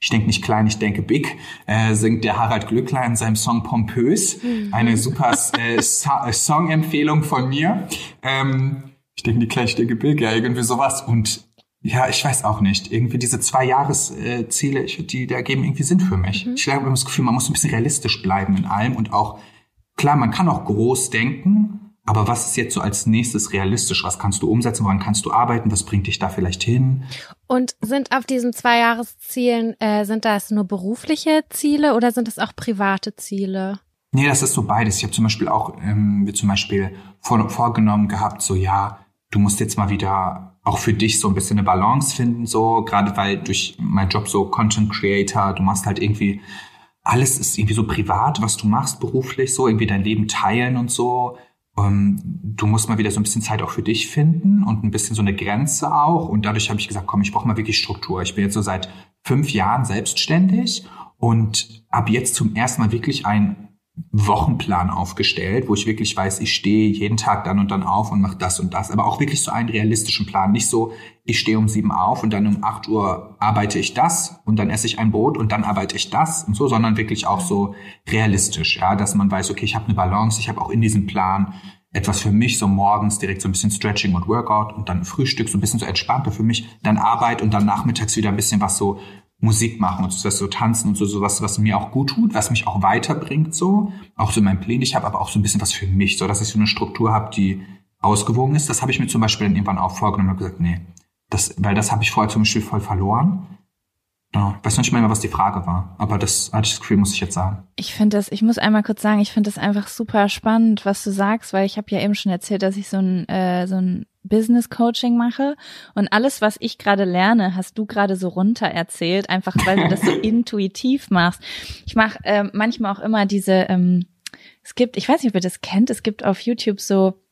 ich denke nicht klein, ich denke big, äh, singt der Harald Glückler in seinem Song Pompös. Eine super äh, so äh, Song-Empfehlung von mir. Ähm, ich denke nicht klein, ich denke big, ja, irgendwie sowas. Und ja, ich weiß auch nicht. Irgendwie diese zwei Jahresziele, ich, die, die ergeben irgendwie Sinn für mich. Ich habe immer das Gefühl, man muss ein bisschen realistisch bleiben in allem und auch, klar, man kann auch groß denken, aber was ist jetzt so als nächstes realistisch? Was kannst du umsetzen? Woran kannst du arbeiten? Was bringt dich da vielleicht hin? Und sind auf diesen zwei Jahreszielen, äh, sind das nur berufliche Ziele oder sind das auch private Ziele? Nee, das ist so beides. Ich habe zum Beispiel auch ähm, mir zum Beispiel vor, vorgenommen gehabt, so ja, du musst jetzt mal wieder auch für dich so ein bisschen eine Balance finden, so gerade weil durch meinen Job so Content Creator, du machst halt irgendwie alles ist irgendwie so privat, was du machst beruflich, so irgendwie dein Leben teilen und so. Ähm, du musst mal wieder so ein bisschen Zeit auch für dich finden und ein bisschen so eine Grenze auch. Und dadurch habe ich gesagt, komm, ich brauche mal wirklich Struktur. Ich bin jetzt so seit fünf Jahren selbstständig und ab jetzt zum ersten Mal wirklich einen Wochenplan aufgestellt, wo ich wirklich weiß, ich stehe jeden Tag dann und dann auf und mache das und das. Aber auch wirklich so einen realistischen Plan. Nicht so, ich stehe um sieben auf und dann um acht Uhr arbeite ich das und dann esse ich ein Brot und dann arbeite ich das und so, sondern wirklich auch so realistisch, ja, dass man weiß, okay, ich habe eine Balance, ich habe auch in diesem Plan etwas für mich, so morgens direkt so ein bisschen Stretching und Workout und dann Frühstück, so ein bisschen so entspannter für mich, dann Arbeit und dann nachmittags wieder ein bisschen was so Musik machen und so, so tanzen und so sowas, was mir auch gut tut, was mich auch weiterbringt, so auch so mein Pläne. Ich habe aber auch so ein bisschen was für mich, so dass ich so eine Struktur habe, die ausgewogen ist. Das habe ich mir zum Beispiel dann irgendwann auch vorgenommen und gesagt, nee, das, weil das habe ich vorher zum Beispiel voll verloren. Ja, ich weiß nicht mehr, was die Frage war, aber das hatte ich das Gefühl, muss ich jetzt sagen. Ich finde das, ich muss einmal kurz sagen, ich finde das einfach super spannend, was du sagst, weil ich habe ja eben schon erzählt, dass ich so ein äh, so ein Business Coaching mache und alles, was ich gerade lerne, hast du gerade so runter erzählt, einfach weil du das so intuitiv machst. Ich mache äh, manchmal auch immer diese, ähm, es gibt, ich weiß nicht, ob ihr das kennt, es gibt auf YouTube so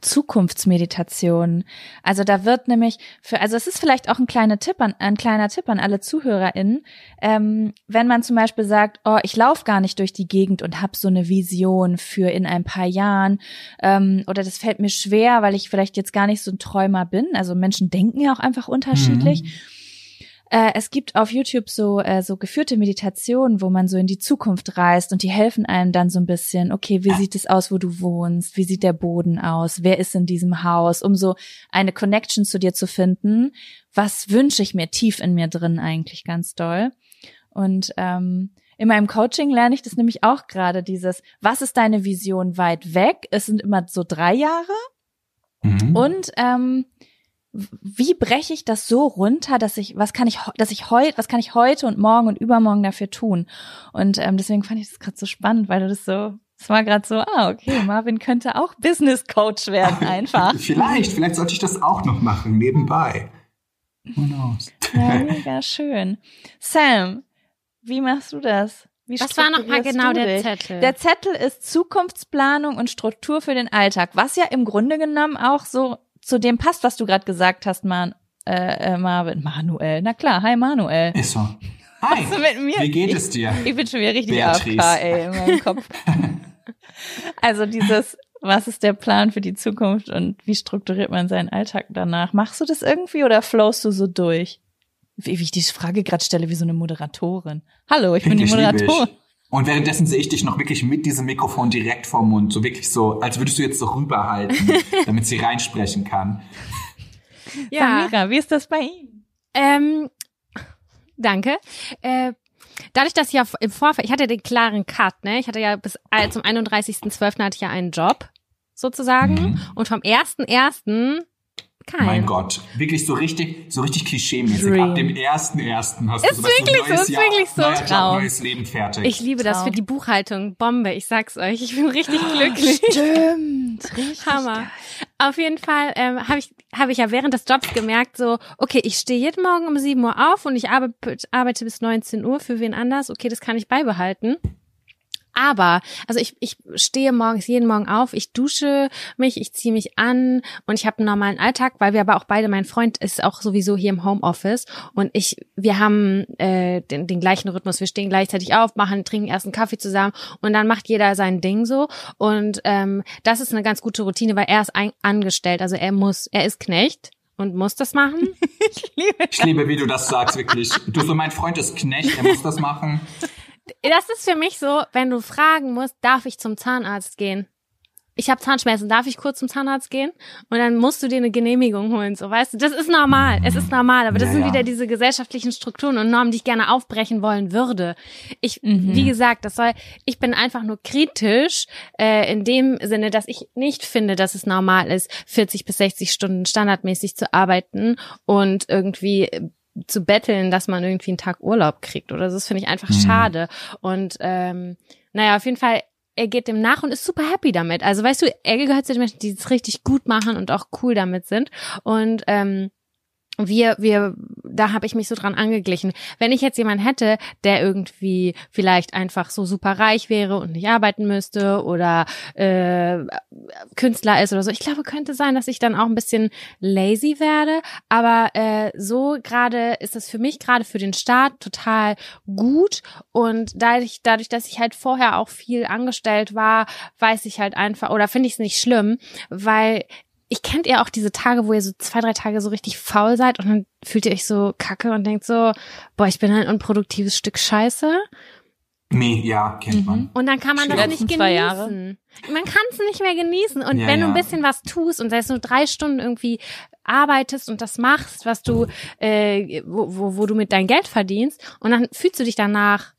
Zukunftsmeditation. Also da wird nämlich für, also es ist vielleicht auch ein kleiner Tipp an, ein kleiner Tipp an alle ZuhörerInnen, ähm, wenn man zum Beispiel sagt, oh, ich laufe gar nicht durch die Gegend und habe so eine Vision für in ein paar Jahren, ähm, oder das fällt mir schwer, weil ich vielleicht jetzt gar nicht so ein Träumer bin. Also Menschen denken ja auch einfach unterschiedlich. Mhm. Äh, es gibt auf YouTube so äh, so geführte Meditationen, wo man so in die Zukunft reist und die helfen einem dann so ein bisschen. Okay, wie sieht es aus, wo du wohnst? Wie sieht der Boden aus? Wer ist in diesem Haus? Um so eine Connection zu dir zu finden. Was wünsche ich mir tief in mir drin eigentlich ganz doll? Und ähm, in meinem Coaching lerne ich das nämlich auch gerade dieses, was ist deine Vision weit weg? Es sind immer so drei Jahre. Mhm. Und ähm, wie breche ich das so runter, dass ich, was kann ich, dass ich heute, was kann ich heute und morgen und übermorgen dafür tun? Und ähm, deswegen fand ich das gerade so spannend, weil du das so, es war gerade so, ah, okay, Marvin könnte auch Business Coach werden, einfach. vielleicht, vielleicht sollte ich das auch noch machen, nebenbei. Who knows? Ja, mega schön. Sam, wie machst du das? Wie Was war noch mal strukturierst genau der dich? Zettel? Der Zettel ist Zukunftsplanung und Struktur für den Alltag, was ja im Grunde genommen auch so zu dem passt, was du gerade gesagt hast, Man, äh, äh, Marvin. Manuel, na klar, hi Manuel. Ist so. Hi, du mit mir? wie geht ich, es dir? Ich bin schon wieder richtig Beatrice. AFK, ey, in meinem Kopf. also dieses, was ist der Plan für die Zukunft und wie strukturiert man seinen Alltag danach? Machst du das irgendwie oder flowst du so durch? Wie, wie ich die Frage gerade stelle, wie so eine Moderatorin. Hallo, ich bin die. Moderatorin. Und währenddessen sehe ich dich noch wirklich mit diesem Mikrofon direkt vorm Mund, so wirklich so, als würdest du jetzt so rüberhalten, damit sie reinsprechen kann. ja. Samira, wie ist das bei Ihnen? Ähm, danke. Äh, dadurch, dass ich ja im Vorfeld, ich hatte den klaren Cut, ne? Ich hatte ja bis äh, zum 31.12. hatte ich ja einen Job, sozusagen. Mhm. Und vom 1.1. Kein. Mein Gott, wirklich so richtig, so richtig klischee-mäßig. Dream. Ab dem ersten ersten hast Ist du so, du, wirklich so, neues ist Jahr, wirklich so. neuer Job, neues Leben fertig. Ich liebe das Traum. für die Buchhaltung. Bombe, ich sag's euch. Ich bin richtig glücklich. Stimmt, richtig. Hammer. Auf jeden Fall ähm, habe ich, hab ich ja während des Jobs gemerkt, so, okay, ich stehe jeden Morgen um 7 Uhr auf und ich arbeite, arbeite bis 19 Uhr für wen anders. Okay, das kann ich beibehalten. Aber, also ich, ich stehe morgens jeden Morgen auf, ich dusche mich, ich ziehe mich an und ich habe einen normalen Alltag, weil wir aber auch beide, mein Freund ist auch sowieso hier im Homeoffice und ich, wir haben äh, den, den gleichen Rhythmus. Wir stehen gleichzeitig auf, machen, trinken erst einen Kaffee zusammen und dann macht jeder sein Ding so. Und ähm, das ist eine ganz gute Routine, weil er ist ein, angestellt, also er muss, er ist Knecht und muss das machen. Ich liebe, wie du das sagst, wirklich. Du so, mein Freund ist Knecht, er muss das machen. Das ist für mich so, wenn du fragen musst, darf ich zum Zahnarzt gehen? Ich habe Zahnschmerzen, darf ich kurz zum Zahnarzt gehen? Und dann musst du dir eine Genehmigung holen, so weißt du. Das ist normal, es ist normal, aber das Ja, sind ja. wieder diese gesellschaftlichen Strukturen und Normen, die ich gerne aufbrechen wollen würde. Ich, wie gesagt, das soll, ich bin einfach nur kritisch äh, in dem Sinne, dass ich nicht finde, dass es normal ist, 40 bis 60 Stunden standardmäßig zu arbeiten und irgendwie zu betteln, dass man irgendwie einen Tag Urlaub kriegt oder so. Das finde ich einfach schade. Und ähm, naja, auf jeden Fall, er geht dem nach und ist super happy damit. Also weißt du, er gehört zu den Menschen, die es richtig gut machen und auch cool damit sind. Und ähm, wir, wir, da habe ich mich so dran angeglichen. Wenn ich jetzt jemanden hätte, der irgendwie vielleicht einfach so super reich wäre und nicht arbeiten müsste oder äh, Künstler ist oder so, ich glaube, könnte sein, dass ich dann auch ein bisschen lazy werde. Aber äh, so gerade ist es für mich gerade für den Start total gut und dadurch, dadurch, dass ich halt vorher auch viel angestellt war, weiß ich halt einfach oder finde ich es nicht schlimm, weil ich kennt ihr auch diese Tage, wo ihr so zwei, drei Tage so richtig faul seid und dann fühlt ihr euch so kacke und denkt so, boah, ich bin ein unproduktives Stück Scheiße. Nee, ja, kennt man. Und dann kann man das Die nicht genießen. zwei Jahre. Man kann es nicht mehr genießen. Und Ja, wenn du ja. ein bisschen was tust und sei es nur drei Stunden irgendwie arbeitest und das machst, was du, äh, wo, wo, wo du mit dein Geld verdienst, und dann fühlst du dich danach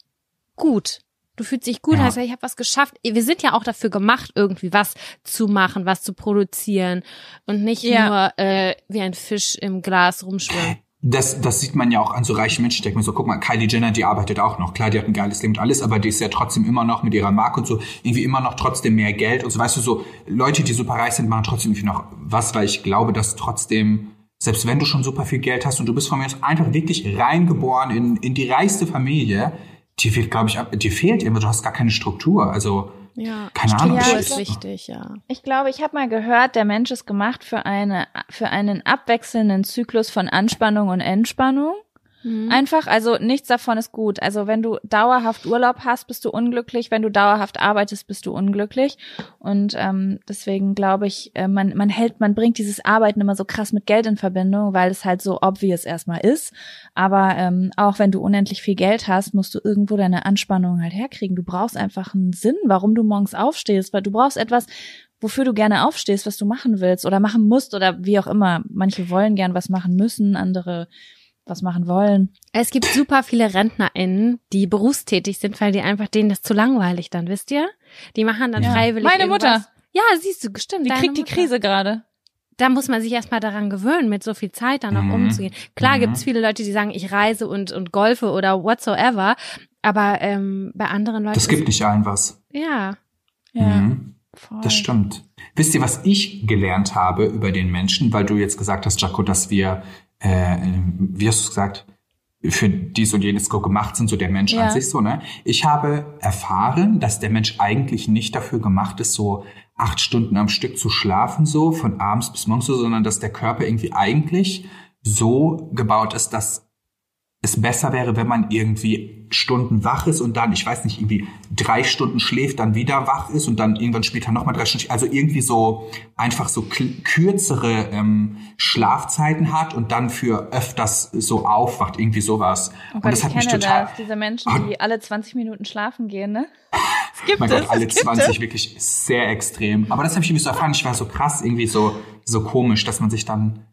gut. Du fühlst dich gut, Ja. heißt ja, ich habe was geschafft. Wir sind ja auch dafür gemacht, irgendwie was zu machen, was zu produzieren und nicht Ja. nur äh, wie ein Fisch im Glas rumschwimmen. Das, das sieht man ja auch an so reichen Menschen. Ich denke mir so, guck mal, Kylie Jenner, die arbeitet auch noch. Klar, die hat ein geiles Leben und alles, aber die ist ja trotzdem immer noch mit ihrer Marke und so irgendwie immer noch trotzdem mehr Geld. Und so, weißt du, so Leute, die super reich sind, machen trotzdem irgendwie noch was, weil ich glaube, dass trotzdem, selbst wenn du schon super viel Geld hast und du bist von mir aus einfach wirklich reingeboren in, in die reichste Familie, die wird, glaube ich, ab- dir fehlt immer, du hast gar keine Struktur. Also, Ja, Keine Ahnung, Struktur ich- ist wichtig, ja. Ich glaube, ich habe mal gehört, der Mensch ist gemacht für eine für einen abwechselnden Zyklus von Anspannung und Entspannung. Mhm. Einfach, also nichts davon ist gut. Also wenn du dauerhaft Urlaub hast, bist du unglücklich. Wenn du dauerhaft arbeitest, bist du unglücklich. Und ähm, deswegen glaube ich, äh, man man hält, man bringt dieses Arbeiten immer so krass mit Geld in Verbindung, weil es halt so obvious erstmal ist. Aber ähm, auch wenn du unendlich viel Geld hast, musst du irgendwo deine Anspannung halt herkriegen. Du brauchst einfach einen Sinn, warum du morgens aufstehst, weil du brauchst etwas, wofür du gerne aufstehst, was du machen willst oder machen musst oder wie auch immer. Manche wollen gern was machen müssen, andere was machen wollen. Es gibt super viele RentnerInnen, die berufstätig sind, weil die einfach denen das zu langweilig dann, wisst ihr? Die machen dann Ja. freiwillig Meine irgendwas. Mutter. Ja, siehst du, stimmt. Die kriegt die Mutter. Krise gerade. Da muss man sich erstmal daran gewöhnen, mit so viel Zeit dann noch Mhm. umzugehen. Klar Mhm. gibt's viele Leute, die sagen, ich reise und, und golfe oder whatsoever. Aber ähm, bei anderen Leuten. das gibt nicht allen was. Ja. Ja, Mhm. Das stimmt. Wisst ihr, was ich gelernt habe über den Menschen, weil du jetzt gesagt hast, Jaco, dass wir, äh, wie hast du es gesagt, für dies und jenes gemacht sind, so der Mensch Ja. an sich so, ne? Ich habe erfahren, dass der Mensch eigentlich nicht dafür gemacht ist, so acht Stunden am Stück zu schlafen, so von abends bis morgens, so, sondern dass der Körper irgendwie eigentlich so gebaut ist, dass es besser wäre, wenn man irgendwie Stunden wach ist und dann, ich weiß nicht, irgendwie drei Stunden schläft, dann wieder wach ist und dann irgendwann später nochmal drei Stunden, also irgendwie so einfach so kürzere ähm, Schlafzeiten hat und dann für öfters so aufwacht, irgendwie sowas. Oh und Gott, das ich hat mich total, das. Diese Menschen, Oh. die alle 20 Minuten schlafen gehen, ne? Es gibt mein es, Gott, alle es gibt 20 es. wirklich sehr extrem. Aber das habe ich irgendwie so erfahren, ich war so krass, irgendwie so, so komisch, dass man sich dann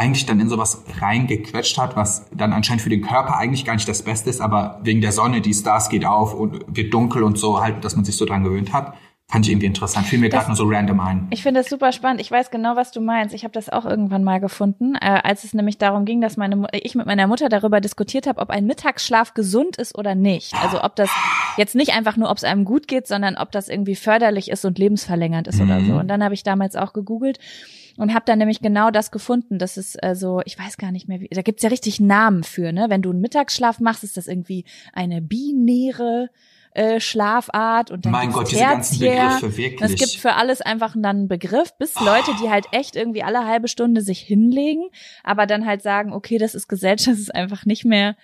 eigentlich dann in sowas reingequetscht hat, was dann anscheinend für den Körper eigentlich gar nicht das Beste ist, aber wegen der Sonne, die Stars geht auf und wird dunkel und so, halt, dass man sich so dran gewöhnt hat. Fand ich irgendwie interessant. Fiel mir gerade nur so random ein. Ich finde das super spannend. Ich weiß genau, was du meinst. Ich habe das auch irgendwann mal gefunden, äh, als es nämlich darum ging, dass meine ich mit meiner Mutter darüber diskutiert habe, ob ein Mittagsschlaf gesund ist oder nicht. Also ob das jetzt nicht einfach nur, ob es einem gut geht, sondern ob das irgendwie förderlich ist und lebensverlängernd ist mhm. oder so. Und dann habe ich damals auch gegoogelt und habe dann nämlich genau das gefunden. Das ist also, ich weiß gar nicht mehr, wie, da gibt's ja richtig Namen für, ne? Wenn du einen Mittagsschlaf machst, ist das irgendwie eine binäre äh, Schlafart und dann mein Gott, diese ganzen Begriffe, wirklich. Es gibt für alles einfach dann einen Begriff, bis oh. Leute, die halt echt irgendwie alle halbe Stunde sich hinlegen, aber dann halt sagen, okay, das ist Gesellschaft, das ist einfach nicht mehr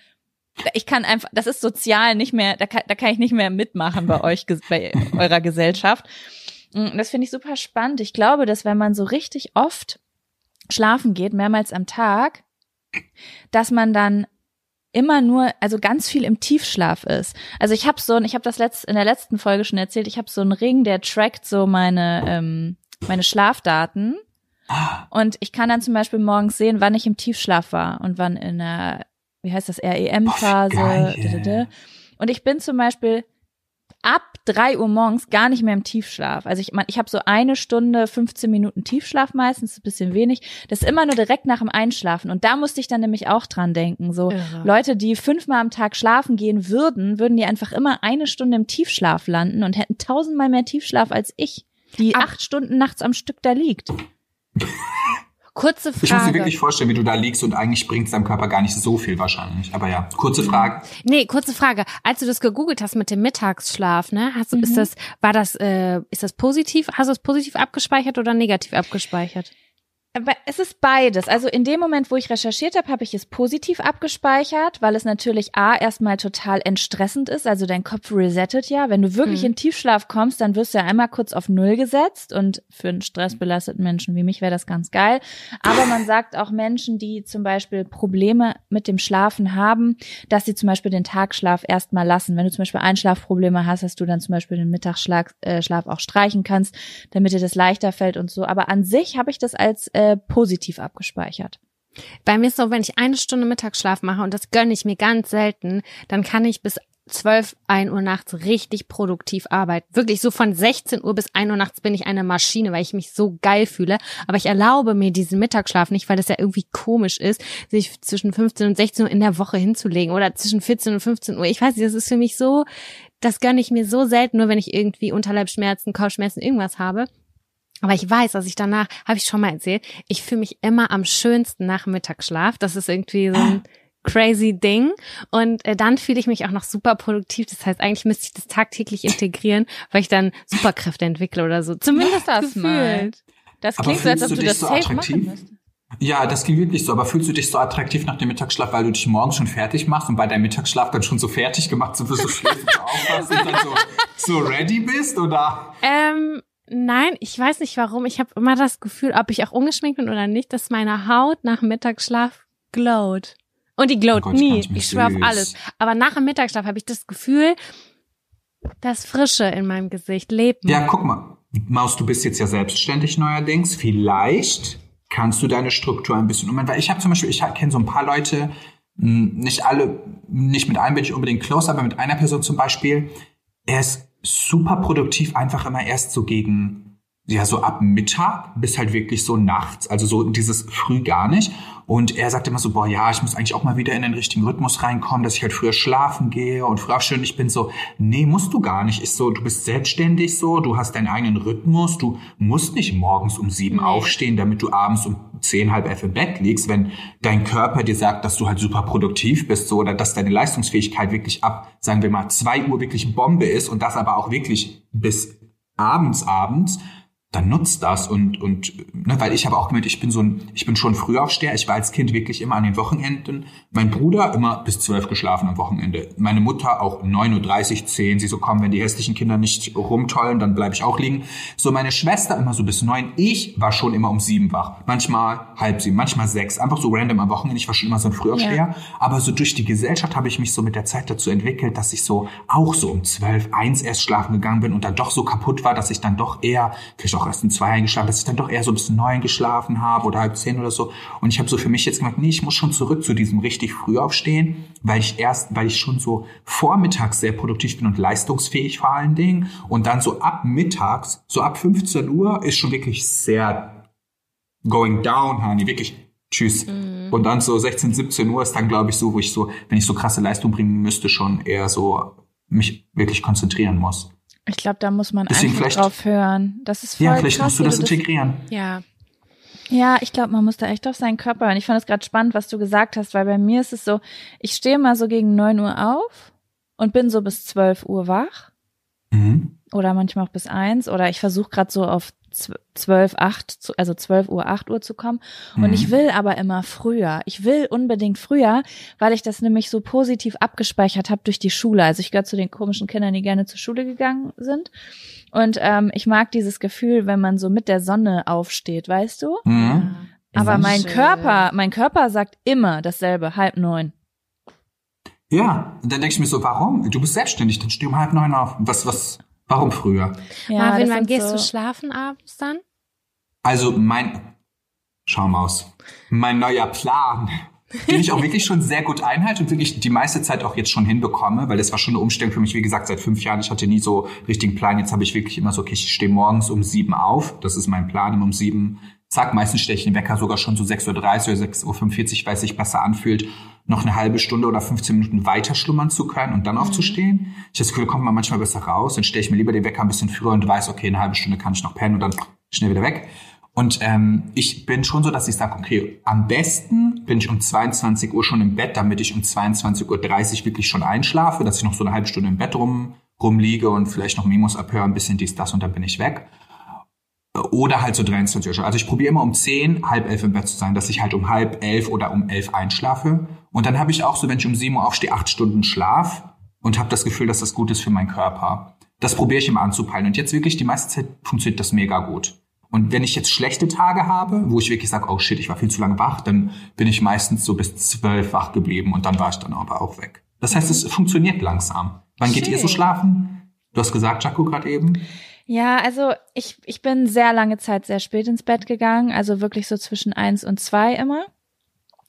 ich kann einfach, das ist sozial nicht mehr, da kann, da kann ich nicht mehr mitmachen bei euch, bei eurer Gesellschaft. Mm, das finde ich super spannend. Ich glaube, dass wenn man so richtig oft schlafen geht, mehrmals am Tag, dass man dann immer nur, also ganz viel im Tiefschlaf ist. Also ich habe so ein, ich habe das letzt, in der letzten Folge schon erzählt, ich habe so einen Ring, der trackt so meine, ähm, meine Schlafdaten. Und ich kann dann zum Beispiel morgens sehen, wann ich im Tiefschlaf war und wann in der, wie heißt das, REM-Phase. Und ich bin zum Beispiel ab drei Uhr morgens gar nicht mehr im Tiefschlaf. Also ich, ich habe so eine Stunde, 15 Minuten Tiefschlaf meistens, ein bisschen wenig. Das ist immer nur direkt nach dem Einschlafen. Und da musste ich dann nämlich auch dran denken. So Irre. Leute, die fünfmal am Tag schlafen gehen würden, würden die einfach immer eine Stunde im Tiefschlaf landen und hätten tausendmal mehr Tiefschlaf als ich, die Ab acht Stunden nachts am Stück da liegt. Kurze Frage. Ich muss mir wirklich vorstellen, wie du da liegst und eigentlich bringt es deinem Körper gar nicht so viel wahrscheinlich. Aber ja, kurze Frage. Nee, kurze Frage. Als du das gegoogelt hast mit dem Mittagsschlaf, ne, hast du, mhm. ist das, war das, äh, ist das positiv? Hast du es positiv abgespeichert oder negativ abgespeichert? Aber es ist beides. Also in dem Moment, wo ich recherchiert habe, habe ich es positiv abgespeichert, weil es natürlich A erstmal total entstressend ist. Also dein Kopf resettet ja. Wenn du wirklich mhm. in Tiefschlaf kommst, dann wirst du ja einmal kurz auf Null gesetzt. Und für einen stressbelasteten Menschen wie mich wäre das ganz geil. Aber man sagt auch Menschen, die zum Beispiel Probleme mit dem Schlafen haben, dass sie zum Beispiel den Tagschlaf erstmal lassen. Wenn du zum Beispiel Einschlafprobleme hast, dass du dann zum Beispiel den Mittagsschlaf äh, auch streichen kannst, damit dir das leichter fällt und so. Aber an sich habe ich das als äh, positiv abgespeichert. Bei mir ist so, wenn ich eine Stunde Mittagsschlaf mache und das gönne ich mir ganz selten, dann kann ich bis 12, 1 Uhr nachts richtig produktiv arbeiten. Wirklich so von 16 Uhr bis 1 Uhr nachts bin ich eine Maschine, weil ich mich so geil fühle. Aber ich erlaube mir diesen Mittagsschlaf nicht, weil das ja irgendwie komisch ist, sich zwischen 15 und 16 Uhr in der Woche hinzulegen oder zwischen 14 und 15 Uhr. Ich weiß nicht, das ist für mich so, das gönne ich mir so selten, nur wenn ich irgendwie Unterleibschmerzen, Kopfschmerzen, irgendwas habe. Aber ich weiß, dass ich danach, habe ich schon mal erzählt, ich fühle mich immer am schönsten nach Mittagsschlaf. Das ist irgendwie so ein crazy Ding. Und äh, dann fühle ich mich auch noch super produktiv. Das heißt, eigentlich müsste ich das tagtäglich integrieren, weil ich dann Superkräfte entwickle oder so. Zumindest das gefühlt. Mal. Das klingt so, als ob du, du das so safe attraktiv? machen müsstest. Ja, das klingt wirklich so. Aber fühlst du dich so attraktiv nach dem Mittagsschlaf, weil du dich morgens schon fertig machst und bei deinem Mittagsschlaf dann schon so fertig gemacht, so wirst du schläfst und aufwachst und dann so, so ready bist, oder? Ähm, Nein, ich weiß nicht warum. Ich habe immer das Gefühl, ob ich auch ungeschminkt bin oder nicht, dass meine Haut nach Mittagsschlaf glowt. Und die glowt oh Gott, nie. Ich, ich schwöre auf alles. Aber nach dem Mittagsschlaf habe ich das Gefühl, das Frische in meinem Gesicht lebt. Ja, guck mal. Maus, du bist jetzt ja selbstständig neuerdings. Vielleicht kannst du deine Struktur ein bisschen umändern. Weil ich habe zum Beispiel, ich kenne so ein paar Leute, hm, nicht alle, nicht mit allen bin ich unbedingt close, aber mit einer Person zum Beispiel, er ist super produktiv, einfach immer erst so gegen ja, so ab Mittag bis halt wirklich so nachts, also so dieses früh gar nicht. Und er sagt immer so, boah, ja, ich muss eigentlich auch mal wieder in den richtigen Rhythmus reinkommen, dass ich halt früher schlafen gehe und früher aufstehen. Ich bin so, nee, musst du gar nicht. Ist so, du bist selbstständig so, du hast deinen eigenen Rhythmus, du musst nicht morgens um sieben aufstehen, damit du abends um zehn, halb elf im Bett liegst, wenn dein Körper dir sagt, dass du halt super produktiv bist, so, oder dass deine Leistungsfähigkeit wirklich ab, sagen wir mal, zwei Uhr wirklich Bombe ist und das aber auch wirklich bis abends, abends, dann nutzt das und und ne, weil ich habe auch gemerkt, ich bin so ein, ich bin schon Frühaufsteher. Ich war als Kind wirklich immer an den Wochenenden. Mein Bruder immer bis zwölf geschlafen am Wochenende. Meine Mutter auch 9.30 Uhr, 10. Sie so kommen, wenn die hässlichen Kinder nicht rumtollen, dann bleibe ich auch liegen. So meine Schwester immer so bis neun. Ich war schon immer um sieben wach. Manchmal halb sieben, manchmal sechs. Einfach so random am Wochenende. Ich war schon immer so ein Frühaufsteher. Ja. Aber so durch die Gesellschaft habe ich mich so mit der Zeit dazu entwickelt, dass ich so auch so um zwölf, eins erst schlafen gegangen bin und dann doch so kaputt war, dass ich dann doch eher vielleicht auch auch erst um zwei eingeschlafen, dass ich dann doch eher so bis neun geschlafen habe oder halb zehn oder so. Und ich habe so für mich jetzt gemerkt, nee, ich muss schon zurück zu diesem richtig früh aufstehen, weil ich erst, weil ich schon so vormittags sehr produktiv bin und leistungsfähig vor allen Dingen. Und dann so ab mittags, so ab 15 Uhr ist schon wirklich sehr going down, honey, wirklich tschüss. Mhm. Und dann so 16, 17 Uhr ist dann, glaube ich, so, wo ich so, wenn ich so krasse Leistung bringen müsste, schon eher so mich wirklich konzentrieren muss. Ich glaube, da muss man Deswegen einfach drauf hören. Das ist voll Ja, vielleicht krass, musst du das integrieren. Das, ja. Ja, ich glaube, man muss da echt auf seinen Körper hören. Ich fand es gerade spannend, was du gesagt hast, weil bei mir ist es so, ich stehe mal so gegen neun Uhr auf und bin so bis zwölf Uhr wach. Mhm. Oder manchmal auch bis eins. Oder ich versuche gerade so auf zwölf, acht, also zwölf Uhr, acht Uhr zu kommen. Und mhm. ich will aber immer früher. Ich will unbedingt früher, weil ich das nämlich so positiv abgespeichert habe durch die Schule. Also ich gehöre zu den komischen Kindern, die gerne zur Schule gegangen sind. Und ähm, ich mag dieses Gefühl, wenn man so mit der Sonne aufsteht, weißt du? Mhm. Aber mein schön. Körper, mein Körper sagt immer dasselbe, halb neun. Ja, und dann denke ich mir so, warum? Du bist selbstständig, dann steh um halb neun auf. Was, was, Warum früher? Ja, Marvin, wann gehst so du schlafen abends dann? Also mein, schau mal aus, mein neuer Plan, den ich auch wirklich schon sehr gut einhalte und wirklich die meiste Zeit auch jetzt schon hinbekomme, weil das war schon eine Umstellung für mich, wie gesagt, seit fünf Jahren. Ich hatte nie so richtigen Plan. Jetzt habe ich wirklich immer so, okay, ich stehe morgens um sieben auf. Das ist mein Plan, um sieben zack, meistens stelle ich den Wecker sogar schon so 6.30 Uhr oder 6.45 Uhr, weil es sich besser anfühlt, noch eine halbe Stunde oder 15 Minuten weiter schlummern zu können und dann mhm. aufzustehen. Ich das Gefühl, da kommt man manchmal besser raus. Dann stelle ich mir lieber den Wecker ein bisschen früher und weiß, okay, eine halbe Stunde kann ich noch pennen und dann schnell wieder weg. Und ähm, ich bin schon so, dass ich sage, okay, am besten bin ich um 22 Uhr schon im Bett, damit ich um 22.30 Uhr wirklich schon einschlafe, dass ich noch so eine halbe Stunde im Bett rum rumliege und vielleicht noch Memos abhöre, ein bisschen dies, das und dann bin ich weg. Oder halt so 23 Uhr. Also ich probiere immer um 10, halb elf im Bett zu sein, dass ich halt um halb elf oder um elf einschlafe. Und dann habe ich auch so, wenn ich um 7 Uhr aufstehe, acht Stunden Schlaf und habe das Gefühl, dass das gut ist für meinen Körper. Das probiere ich immer anzupeilen. Und jetzt wirklich die meiste Zeit funktioniert das mega gut. Und wenn ich jetzt schlechte Tage habe, wo ich wirklich sage, oh shit, ich war viel zu lange wach, dann bin ich meistens so bis zwölf wach geblieben und dann war ich dann aber auch weg. Das heißt, es funktioniert langsam. Wann Schön. geht ihr so schlafen? Du hast gesagt, Jaco, gerade eben. Ja, also ich, ich bin sehr lange Zeit sehr spät ins Bett gegangen, also wirklich so zwischen eins und zwei immer,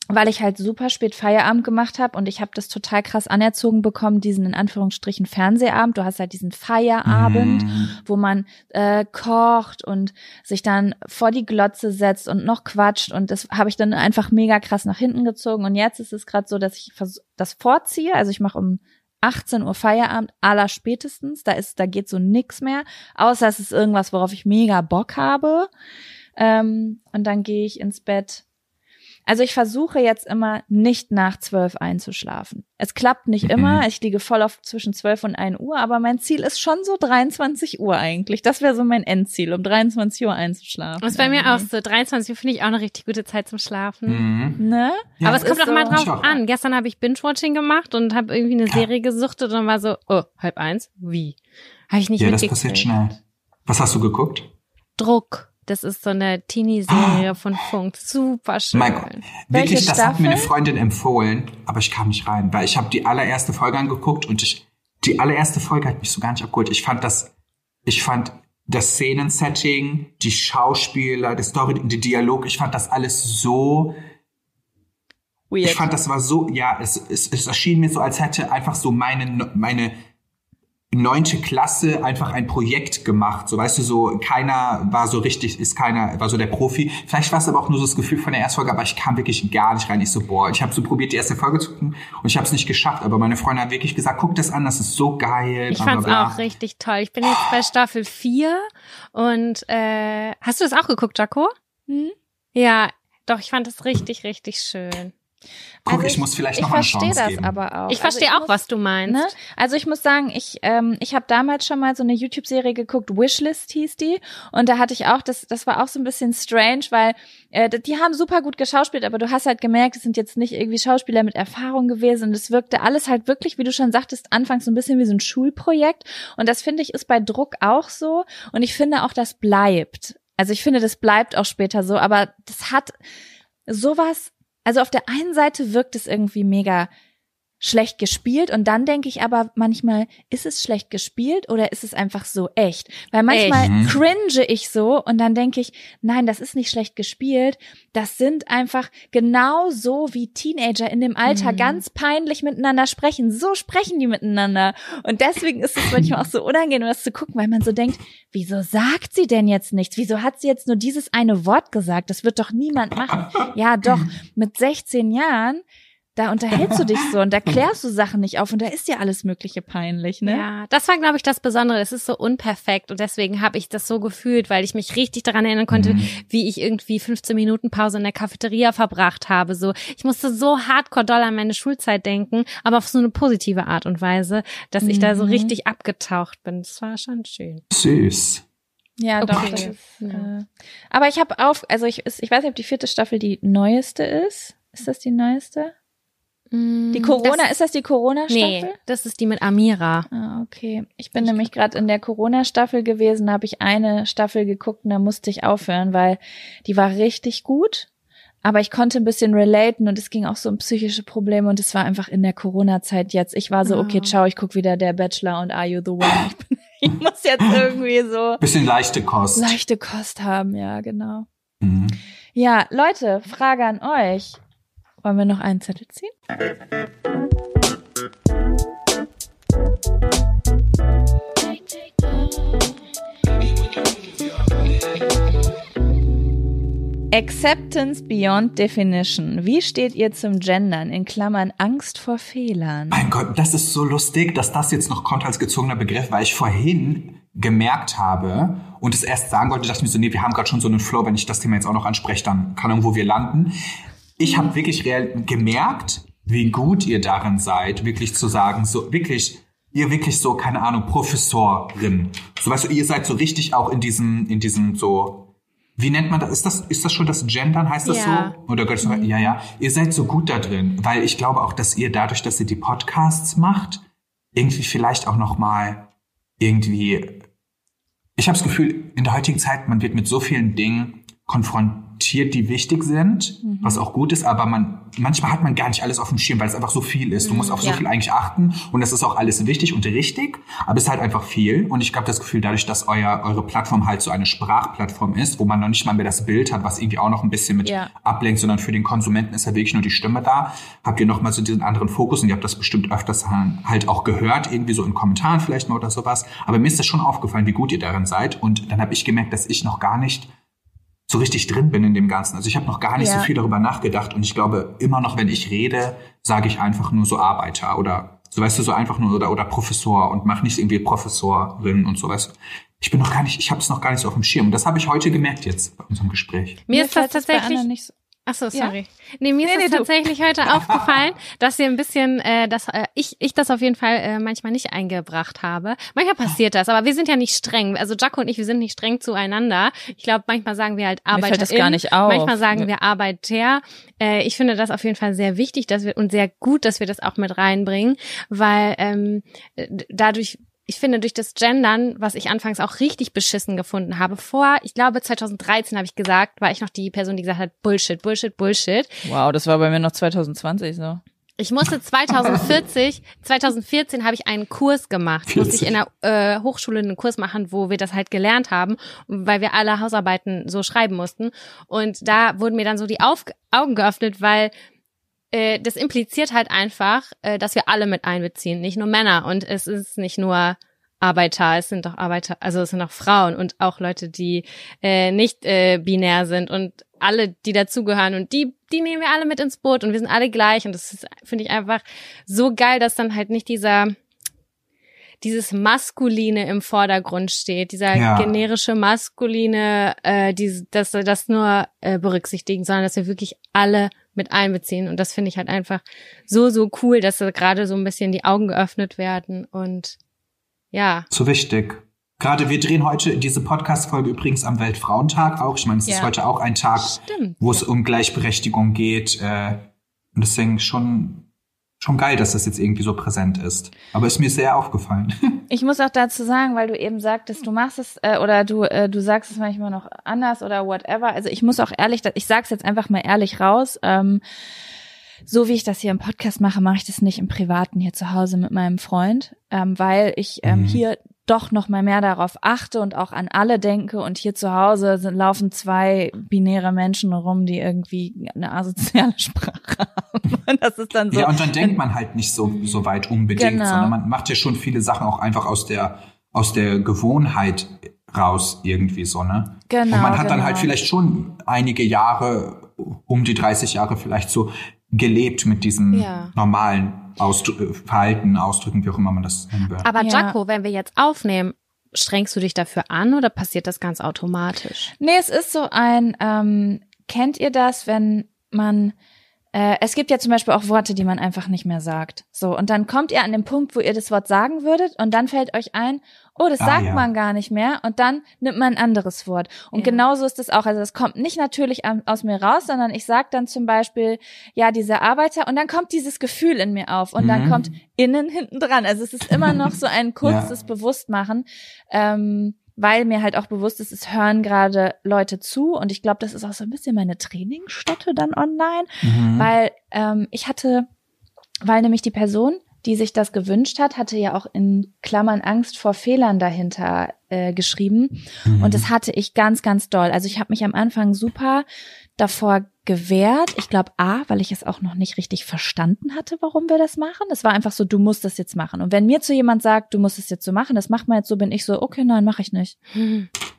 weil ich halt super spät Feierabend gemacht habe und ich habe das total krass anerzogen bekommen, diesen in Anführungsstrichen Fernsehabend. Du hast halt diesen Feierabend, mm. wo man äh, kocht und sich dann vor die Glotze setzt und noch quatscht und das habe ich dann einfach mega krass nach hinten gezogen und jetzt ist es gerade so, dass ich das vorziehe, also ich mache um 18 Uhr Feierabend, aller spätestens. Da ist, da geht so nix mehr. Außer es ist irgendwas, worauf ich mega Bock habe. Ähm, und dann gehe ich ins Bett also ich versuche jetzt immer nicht nach zwölf einzuschlafen. Es klappt nicht mhm. immer. Ich liege voll auf zwischen zwölf und ein Uhr, aber mein Ziel ist schon so 23 Uhr eigentlich. Das wäre so mein Endziel, um 23 Uhr einzuschlafen. Das ist bei mir auch so. 23 Uhr finde ich auch eine richtig gute Zeit zum Schlafen. Mhm. Ne? Ja, aber es kommt auch so. mal drauf an. Gestern habe ich Binge-Watching gemacht und habe irgendwie eine Serie gesuchtet und war so, oh, halb eins? Wie? Habe ich nicht Ja, das passiert schnell. Was hast du geguckt? Druck. Das ist so eine Teenie-Serie von Funk. Super schön. Mein Gott. Wirklich, das hat mir eine Freundin empfohlen, aber ich kam nicht rein, weil ich habe die allererste Folge angeguckt und ich, die allererste Folge hat mich so gar nicht abgeholt. Ich fand das, ich fand das Szenensetting, die Schauspieler, die Story, die Dialog, ich fand das alles so Weird. Ich fand, das war so, ja, es, es, es erschien mir so, als hätte einfach so meine, meine neunte Klasse einfach ein Projekt gemacht. So weißt du, so keiner war so richtig, ist keiner, war so der Profi. Vielleicht war es aber auch nur so das Gefühl von der ersten Folge, aber ich kam wirklich gar nicht rein. Ich so, boah, ich habe so probiert, die erste Folge zu gucken und ich habe es nicht geschafft. Aber meine Freundin hat wirklich gesagt, guck das an, das ist so geil. Ich fand's auch richtig toll. Ich bin jetzt bei Staffel 4 und äh, hast du das auch geguckt, Jaco? Hm? Ja, doch, ich fand es richtig, richtig schön. Guck, also ich, ich, muss vielleicht noch eine Chance geben. Ich verstehe das aber auch. Ich verstehe also auch, muss, was du meinst. Ne? Also ich muss sagen, ich ähm, ich habe damals schon mal so eine YouTube-Serie geguckt, Wishlist hieß die, und da hatte ich auch das das war auch so ein bisschen strange, weil äh, die haben super gut geschauspielt, aber du hast halt gemerkt, es sind jetzt nicht irgendwie Schauspieler mit Erfahrung gewesen und es wirkte alles halt wirklich, wie du schon sagtest, anfangs so ein bisschen wie so ein Schulprojekt und das finde ich ist bei Druck auch so und ich finde auch das bleibt. Also ich finde, das bleibt auch später so, aber das hat sowas also auf der einen Seite wirkt es irgendwie mega schlecht gespielt und dann denke ich aber manchmal, ist es schlecht gespielt oder ist es einfach so echt? Weil manchmal Echt? Mhm. cringe ich so und dann denke ich, nein, das ist nicht schlecht gespielt. Das sind einfach genau so wie Teenager in dem Alter Mhm. ganz peinlich miteinander sprechen. So sprechen die miteinander. Und deswegen ist es manchmal auch so unangenehm, das zu gucken, weil man so denkt, wieso sagt sie denn jetzt nichts? Wieso hat sie jetzt nur dieses eine Wort gesagt? Das wird doch niemand machen. Ja, doch, mit 16 Jahren da unterhältst du dich so und da klärst du Sachen nicht auf und da ist ja alles Mögliche peinlich, ne? Ja, das war, glaube ich, das Besondere. Es ist so unperfekt und deswegen habe ich das so gefühlt, weil ich mich richtig daran erinnern konnte, Mhm. wie ich irgendwie 15 Minuten Pause in der Cafeteria verbracht habe. So, ich musste so hardcore doll an meine Schulzeit denken, aber auf so eine positive Art und Weise, dass ich da so Mhm. richtig abgetaucht bin. Das war schon schön. Süß. Ja, doch. Okay. Das ist, Ja. äh, aber ich habe auf, also ich, ist- ich weiß nicht, ob die vierte Staffel die neueste ist. Ist das die neueste? Die Corona, Mm, das, ist das die Corona-Staffel? Nee, das ist die mit Amira. Ah, okay. Ich bin nämlich gerade in der Corona-Staffel gewesen, da habe ich eine Staffel geguckt und da musste ich aufhören, weil die war richtig gut. Aber ich konnte ein bisschen relaten und es ging auch so um psychische Probleme und es war einfach in der Corona-Zeit jetzt. Ich war so, Ah. okay, ciao, ich guck wieder der Bachelor und Are You the One? Ich, bin, ich muss jetzt irgendwie so Bisschen leichte Kost. leichte Kost haben, ja, genau. Mhm. Ja, Leute, Frage an euch. Wollen wir noch einen Zettel ziehen? Acceptance beyond definition. Wie steht ihr zum Gendern? In Klammern Angst vor Fehlern. Mein Gott, das ist so lustig, dass das jetzt noch kommt als gezogener Begriff, weil ich vorhin gemerkt habe und es erst sagen wollte, dachte ich mir so, nee, wir haben gerade schon so einen Flow, wenn ich das Thema jetzt auch noch anspreche, dann kann irgendwo wir landen. Ich habe wirklich gemerkt, wie gut ihr darin seid, wirklich zu sagen, so wirklich, ihr wirklich so, keine Ahnung, Professorin. So weißt du, ihr seid so richtig auch in diesem, in diesem so, wie nennt man das? Ist das, ist das schon das Gendern? Heißt das Ja. so? Oder das noch- ja, ja. Ihr seid so gut da drin, weil ich glaube auch, dass ihr dadurch, dass ihr die Podcasts macht, irgendwie vielleicht auch noch mal irgendwie. Ich habe das Gefühl, in der heutigen Zeit, man wird mit so vielen Dingen konfrontiert, die wichtig sind, was auch gut ist, aber man manchmal hat man gar nicht alles auf dem Schirm, weil es einfach so viel ist. Du musst auf so ja. viel eigentlich achten und das ist auch alles wichtig und richtig, aber es ist halt einfach viel und ich habe das Gefühl, dadurch, dass euer eure Plattform halt so eine Sprachplattform ist, wo man noch nicht mal mehr das Bild hat, was irgendwie auch noch ein bisschen mit Ja. ablenkt, sondern für den Konsumenten ist ja wirklich nur die Stimme da, habt ihr noch mal so diesen anderen Fokus und ihr habt das bestimmt öfters halt auch gehört, irgendwie so in Kommentaren vielleicht mal oder sowas, aber mir ist das schon aufgefallen, wie gut ihr darin seid und dann habe ich gemerkt, dass ich noch gar nicht so richtig drin bin in dem Ganzen. Also ich habe noch gar nicht Ja. so viel darüber nachgedacht und ich glaube immer noch, wenn ich rede, sage ich einfach nur so Arbeiter oder so weißt du so einfach nur oder oder Professor und mach nicht irgendwie Professorin und so weißt du. Ich bin noch gar nicht, ich habe es noch gar nicht so auf dem Schirm. Und das habe ich heute gemerkt jetzt bei unserem Gespräch. Mir ist das tatsächlich. nicht so. Ach so, Ja? sorry. Nee, mir Nee, ist nee, es tatsächlich heute aufgefallen, dass ihr ein bisschen, äh, dass äh, ich ich das auf jeden Fall äh, manchmal nicht eingebracht habe. Manchmal passiert das, aber wir sind ja nicht streng. Also Jaco und ich, wir sind nicht streng zueinander. Ich glaube, manchmal sagen wir halt Mir Arbeiter. fällt das gar nicht auf. Manchmal sagen wir Arbeiter. Äh, ich finde das auf jeden Fall sehr wichtig, dass wir und sehr gut, dass wir das auch mit reinbringen, weil ähm, dadurch ich finde, durch das Gendern, was ich anfangs auch richtig beschissen gefunden habe, vor, ich glaube 2013 habe ich gesagt, war ich noch die Person, die gesagt hat, Bullshit, Bullshit, Bullshit. Wow, das war bei mir noch 2020 so. Ich musste 2040, 2014 habe ich einen Kurs gemacht. Musste ich in der äh, Hochschule einen Kurs machen, wo wir das halt gelernt haben, weil wir alle Hausarbeiten so schreiben mussten. Und da wurden mir dann so die Auf Augen geöffnet, weil äh, das impliziert halt einfach, äh, dass wir alle mit einbeziehen, nicht nur Männer. Und es ist nicht nur Arbeiter, es sind doch Arbeiter, also es sind auch Frauen und auch Leute, die äh, nicht äh, binär sind und alle, die dazugehören und die, die nehmen wir alle mit ins Boot und wir sind alle gleich und das finde ich einfach so geil, dass dann halt nicht dieser dieses Maskuline im Vordergrund steht, dieser Ja. generische Maskuline, äh, die, dass wir das nur äh, berücksichtigen, sondern dass wir wirklich alle mit einbeziehen. Und das finde ich halt einfach so, so cool, dass da gerade so ein bisschen die Augen geöffnet werden und ja. So wichtig. Gerade wir drehen heute diese Podcast-Folge übrigens am Weltfrauentag auch. Ich meine, es ist Ja. heute auch ein Tag, Stimmt. wo es um Gleichberechtigung geht. Äh, und deswegen schon, schon geil, dass das jetzt irgendwie so präsent ist. Aber ist mir sehr aufgefallen. Ich muss auch dazu sagen, weil du eben sagtest, du machst es äh, oder du äh, du sagst es manchmal noch anders oder whatever. Also ich muss auch ehrlich, ich sag's jetzt einfach mal ehrlich raus. Ähm, so wie ich das hier im Podcast mache, mache ich das nicht im Privaten hier zu Hause mit meinem Freund, ähm, weil ich ähm, mhm. hier doch noch mal mehr darauf achte und auch an alle denke und hier zu Hause sind, laufen zwei binäre Menschen rum, die irgendwie eine asoziale Sprache haben. Und das ist dann so. Ja, und dann denkt man halt nicht so, so weit unbedingt, genau. sondern man macht ja schon viele Sachen auch einfach aus der, aus der Gewohnheit raus irgendwie so, ne? Genau. Und man hat genau. dann halt genau. vielleicht schon einige Jahre, um die 30 Jahre vielleicht so gelebt mit diesem ja. normalen Ausdru Verhalten, Ausdrücken, wie auch immer man das nennen will. Aber ja. Jaco, wenn wir jetzt aufnehmen, strengst du dich dafür an oder passiert das ganz automatisch? Nee, es ist so ein, ähm, kennt ihr das, wenn man äh, es gibt ja zum Beispiel auch Worte, die man einfach nicht mehr sagt. So, und dann kommt ihr an den Punkt, wo ihr das Wort sagen würdet, und dann fällt euch ein, oh, das ah, sagt ja. man gar nicht mehr, und dann nimmt man ein anderes Wort. Und ja. genauso ist es auch. Also das kommt nicht natürlich aus mir raus, sondern ich sag dann zum Beispiel, ja, dieser Arbeiter, und dann kommt dieses Gefühl in mir auf, und mhm. dann kommt innen hinten dran. Also es ist immer noch so ein kurzes ja. Bewusstmachen. Ähm, weil mir halt auch bewusst ist, es hören gerade Leute zu und ich glaube, das ist auch so ein bisschen meine Trainingsstätte dann online, mhm. weil ähm, ich hatte, weil nämlich die Person, die sich das gewünscht hat, hatte ja auch in Klammern Angst vor Fehlern dahinter äh, geschrieben mhm. und das hatte ich ganz, ganz doll. Also ich habe mich am Anfang super davor gewehrt. Ich glaube, A, weil ich es auch noch nicht richtig verstanden hatte, warum wir das machen. Es war einfach so, du musst das jetzt machen. Und wenn mir zu jemand sagt, du musst es jetzt so machen, das macht man jetzt so, bin ich so, okay, nein, mache ich nicht.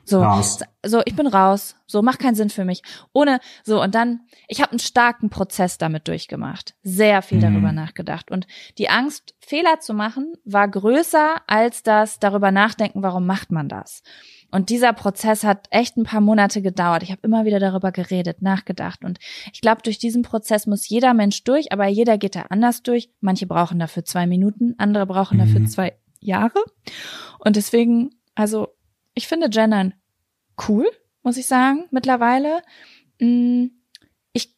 So, raus. so, ich bin raus. So, macht keinen Sinn für mich. Ohne, so, und dann, ich habe einen starken Prozess damit durchgemacht. Sehr viel mhm. darüber nachgedacht. Und die Angst, Fehler zu machen, war größer als das darüber nachdenken, warum macht man das. Und dieser Prozess hat echt ein paar Monate gedauert. Ich habe immer wieder darüber geredet, nachgedacht. Und ich glaube, durch diesen Prozess muss jeder Mensch durch, aber jeder geht da anders durch. Manche brauchen dafür zwei Minuten, andere brauchen mhm. dafür zwei Jahre. Und deswegen, also ich finde Gendern cool, muss ich sagen, mittlerweile. Mm, ich,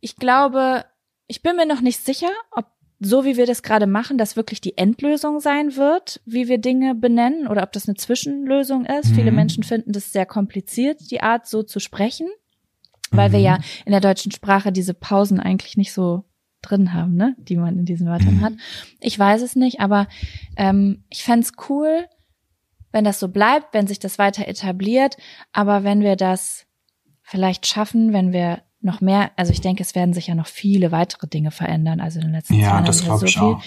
ich glaube, ich bin mir noch nicht sicher, ob so wie wir das gerade machen, das wirklich die Endlösung sein wird, wie wir Dinge benennen oder ob das eine Zwischenlösung ist. Mhm. Viele Menschen finden das sehr kompliziert, die Art so zu sprechen, weil mhm. wir ja in der deutschen Sprache diese Pausen eigentlich nicht so drin haben, ne, die man in diesen Wörtern mhm. hat. Ich weiß es nicht, aber ähm, ich fände cool, wenn das so bleibt, wenn sich das weiter etabliert, aber wenn wir das vielleicht schaffen, wenn wir noch mehr, also ich denke, es werden sich ja noch viele weitere Dinge verändern. Also in den letzten ja, Jahren das so viel. Auch.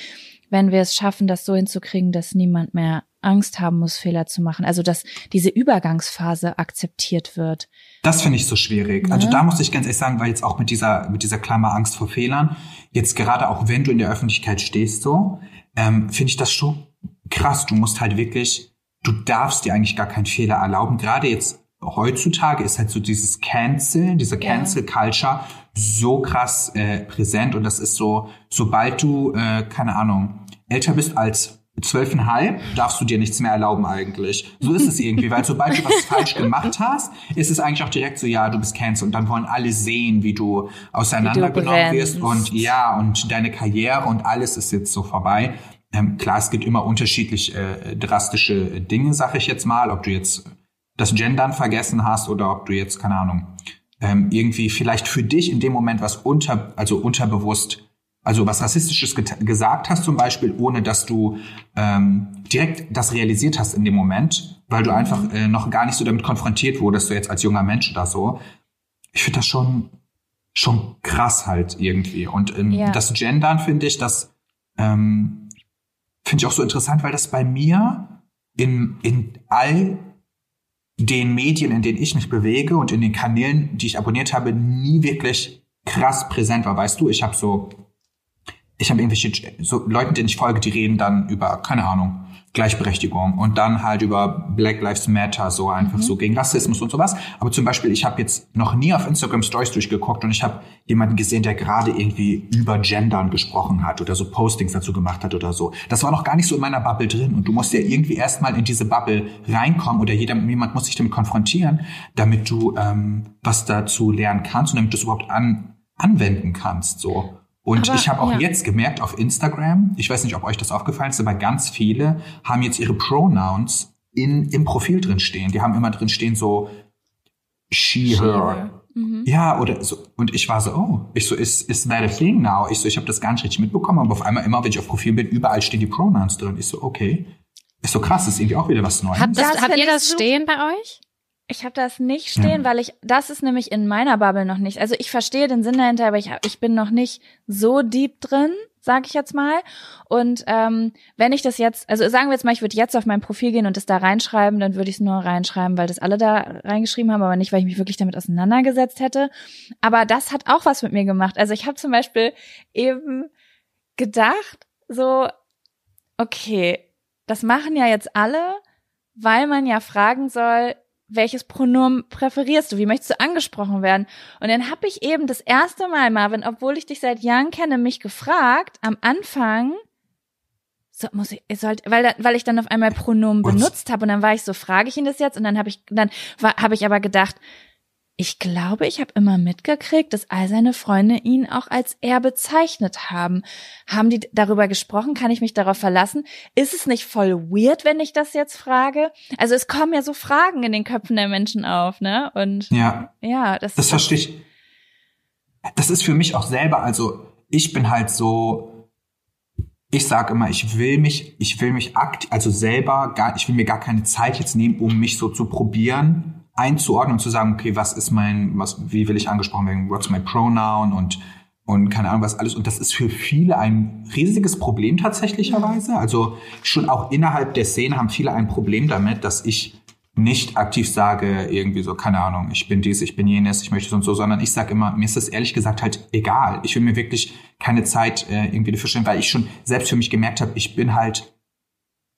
Wenn wir es schaffen, das so hinzukriegen, dass niemand mehr Angst haben muss, Fehler zu machen. Also dass diese Übergangsphase akzeptiert wird. Das finde ich so schwierig. Ja. Also da muss ich ganz ehrlich sagen, weil jetzt auch mit dieser mit dieser Klammer Angst vor Fehlern, jetzt gerade auch wenn du in der Öffentlichkeit stehst, so ähm, finde ich das schon krass. Du musst halt wirklich, du darfst dir eigentlich gar keinen Fehler erlauben. Gerade jetzt heutzutage ist halt so dieses Cancel, diese Cancel Culture so krass äh, präsent und das ist so, sobald du, äh, keine Ahnung, älter bist als zwölfeinhalb, darfst du dir nichts mehr erlauben eigentlich. So ist es irgendwie, weil sobald du was falsch gemacht hast, ist es eigentlich auch direkt so, ja, du bist cancel und dann wollen alle sehen, wie du auseinandergenommen wirst und ja, und deine Karriere und alles ist jetzt so vorbei. Ähm, klar, es gibt immer unterschiedlich äh, drastische Dinge, sag ich jetzt mal, ob du jetzt das Gendern vergessen hast oder ob du jetzt, keine Ahnung, ähm, irgendwie vielleicht für dich in dem Moment was unter, also unterbewusst, also was Rassistisches gesagt hast zum Beispiel, ohne dass du ähm, direkt das realisiert hast in dem Moment, weil du einfach äh, noch gar nicht so damit konfrontiert wurdest, so jetzt als junger Mensch oder so. Ich finde das schon schon krass halt irgendwie. Und ähm, ja. das Gendern finde ich, das ähm, finde ich auch so interessant, weil das bei mir in, in all den Medien, in denen ich mich bewege und in den Kanälen, die ich abonniert habe, nie wirklich krass präsent war. Weißt du, ich habe so, ich habe irgendwelche so Leuten, denen ich folge, die reden dann über, keine Ahnung, Gleichberechtigung und dann halt über Black Lives Matter, so einfach mhm. so gegen Rassismus und sowas. Aber zum Beispiel, ich habe jetzt noch nie auf Instagram Stories durchgeguckt und ich habe jemanden gesehen, der gerade irgendwie über Gendern gesprochen hat oder so Postings dazu gemacht hat oder so. Das war noch gar nicht so in meiner Bubble drin und du musst ja irgendwie erstmal in diese Bubble reinkommen oder jeder, jemand muss sich damit konfrontieren, damit du ähm, was dazu lernen kannst und damit du es überhaupt an, anwenden kannst, so. Und aber, ich habe auch ja. jetzt gemerkt auf Instagram, ich weiß nicht, ob euch das aufgefallen ist, aber ganz viele haben jetzt ihre Pronouns in, im Profil drin stehen. Die haben immer drin stehen so she, she her, mhm. ja, oder so. Und ich war so, oh, ich so, is, is that a thing now? Ich so, ich habe das gar nicht richtig mitbekommen, aber auf einmal immer, wenn ich auf Profil bin, überall stehen die Pronouns drin. Ich so, okay. Ist so krass, ist irgendwie auch wieder was Neues. Habt, das, habt ihr das stehen bei euch? Ich habe das nicht stehen, ja. weil ich, das ist nämlich in meiner Bubble noch nicht. Also ich verstehe den Sinn dahinter, aber ich, ich bin noch nicht so deep drin, sage ich jetzt mal. Und ähm, wenn ich das jetzt, also sagen wir jetzt mal, ich würde jetzt auf mein Profil gehen und das da reinschreiben, dann würde ich es nur reinschreiben, weil das alle da reingeschrieben haben, aber nicht, weil ich mich wirklich damit auseinandergesetzt hätte. Aber das hat auch was mit mir gemacht. Also ich habe zum Beispiel eben gedacht, so, okay, das machen ja jetzt alle, weil man ja fragen soll, welches Pronomen präferierst du? Wie möchtest du angesprochen werden? Und dann habe ich eben das erste Mal, Marvin, obwohl ich dich seit Jahren kenne, mich gefragt, am Anfang, so, muss ich, sollte, weil, weil ich dann auf einmal Pronomen benutzt habe und dann war ich so, frage ich ihn das jetzt? Und dann habe ich, dann habe ich aber gedacht, ich glaube, ich habe immer mitgekriegt, dass all seine Freunde ihn auch als er bezeichnet haben. Haben die darüber gesprochen? Kann ich mich darauf verlassen? Ist es nicht voll weird, wenn ich das jetzt frage? Also es kommen ja so Fragen in den Köpfen der Menschen auf, ne? Und ja, ja, das, das verstehe ich. Das ist für mich auch selber. Also ich bin halt so. Ich sage immer, ich will mich, ich will mich akt, also selber gar, ich will mir gar keine Zeit jetzt nehmen, um mich so zu probieren einzuordnen und zu sagen, okay, was ist mein, was, wie will ich angesprochen werden, what's my pronoun und und keine Ahnung was alles. Und das ist für viele ein riesiges Problem tatsächlicherweise. Also schon auch innerhalb der Szene haben viele ein Problem damit, dass ich nicht aktiv sage, irgendwie so, keine Ahnung, ich bin dies, ich bin jenes, ich möchte so und so, sondern ich sage immer, mir ist das ehrlich gesagt halt egal. Ich will mir wirklich keine Zeit äh, irgendwie dafür stellen, weil ich schon selbst für mich gemerkt habe, ich bin halt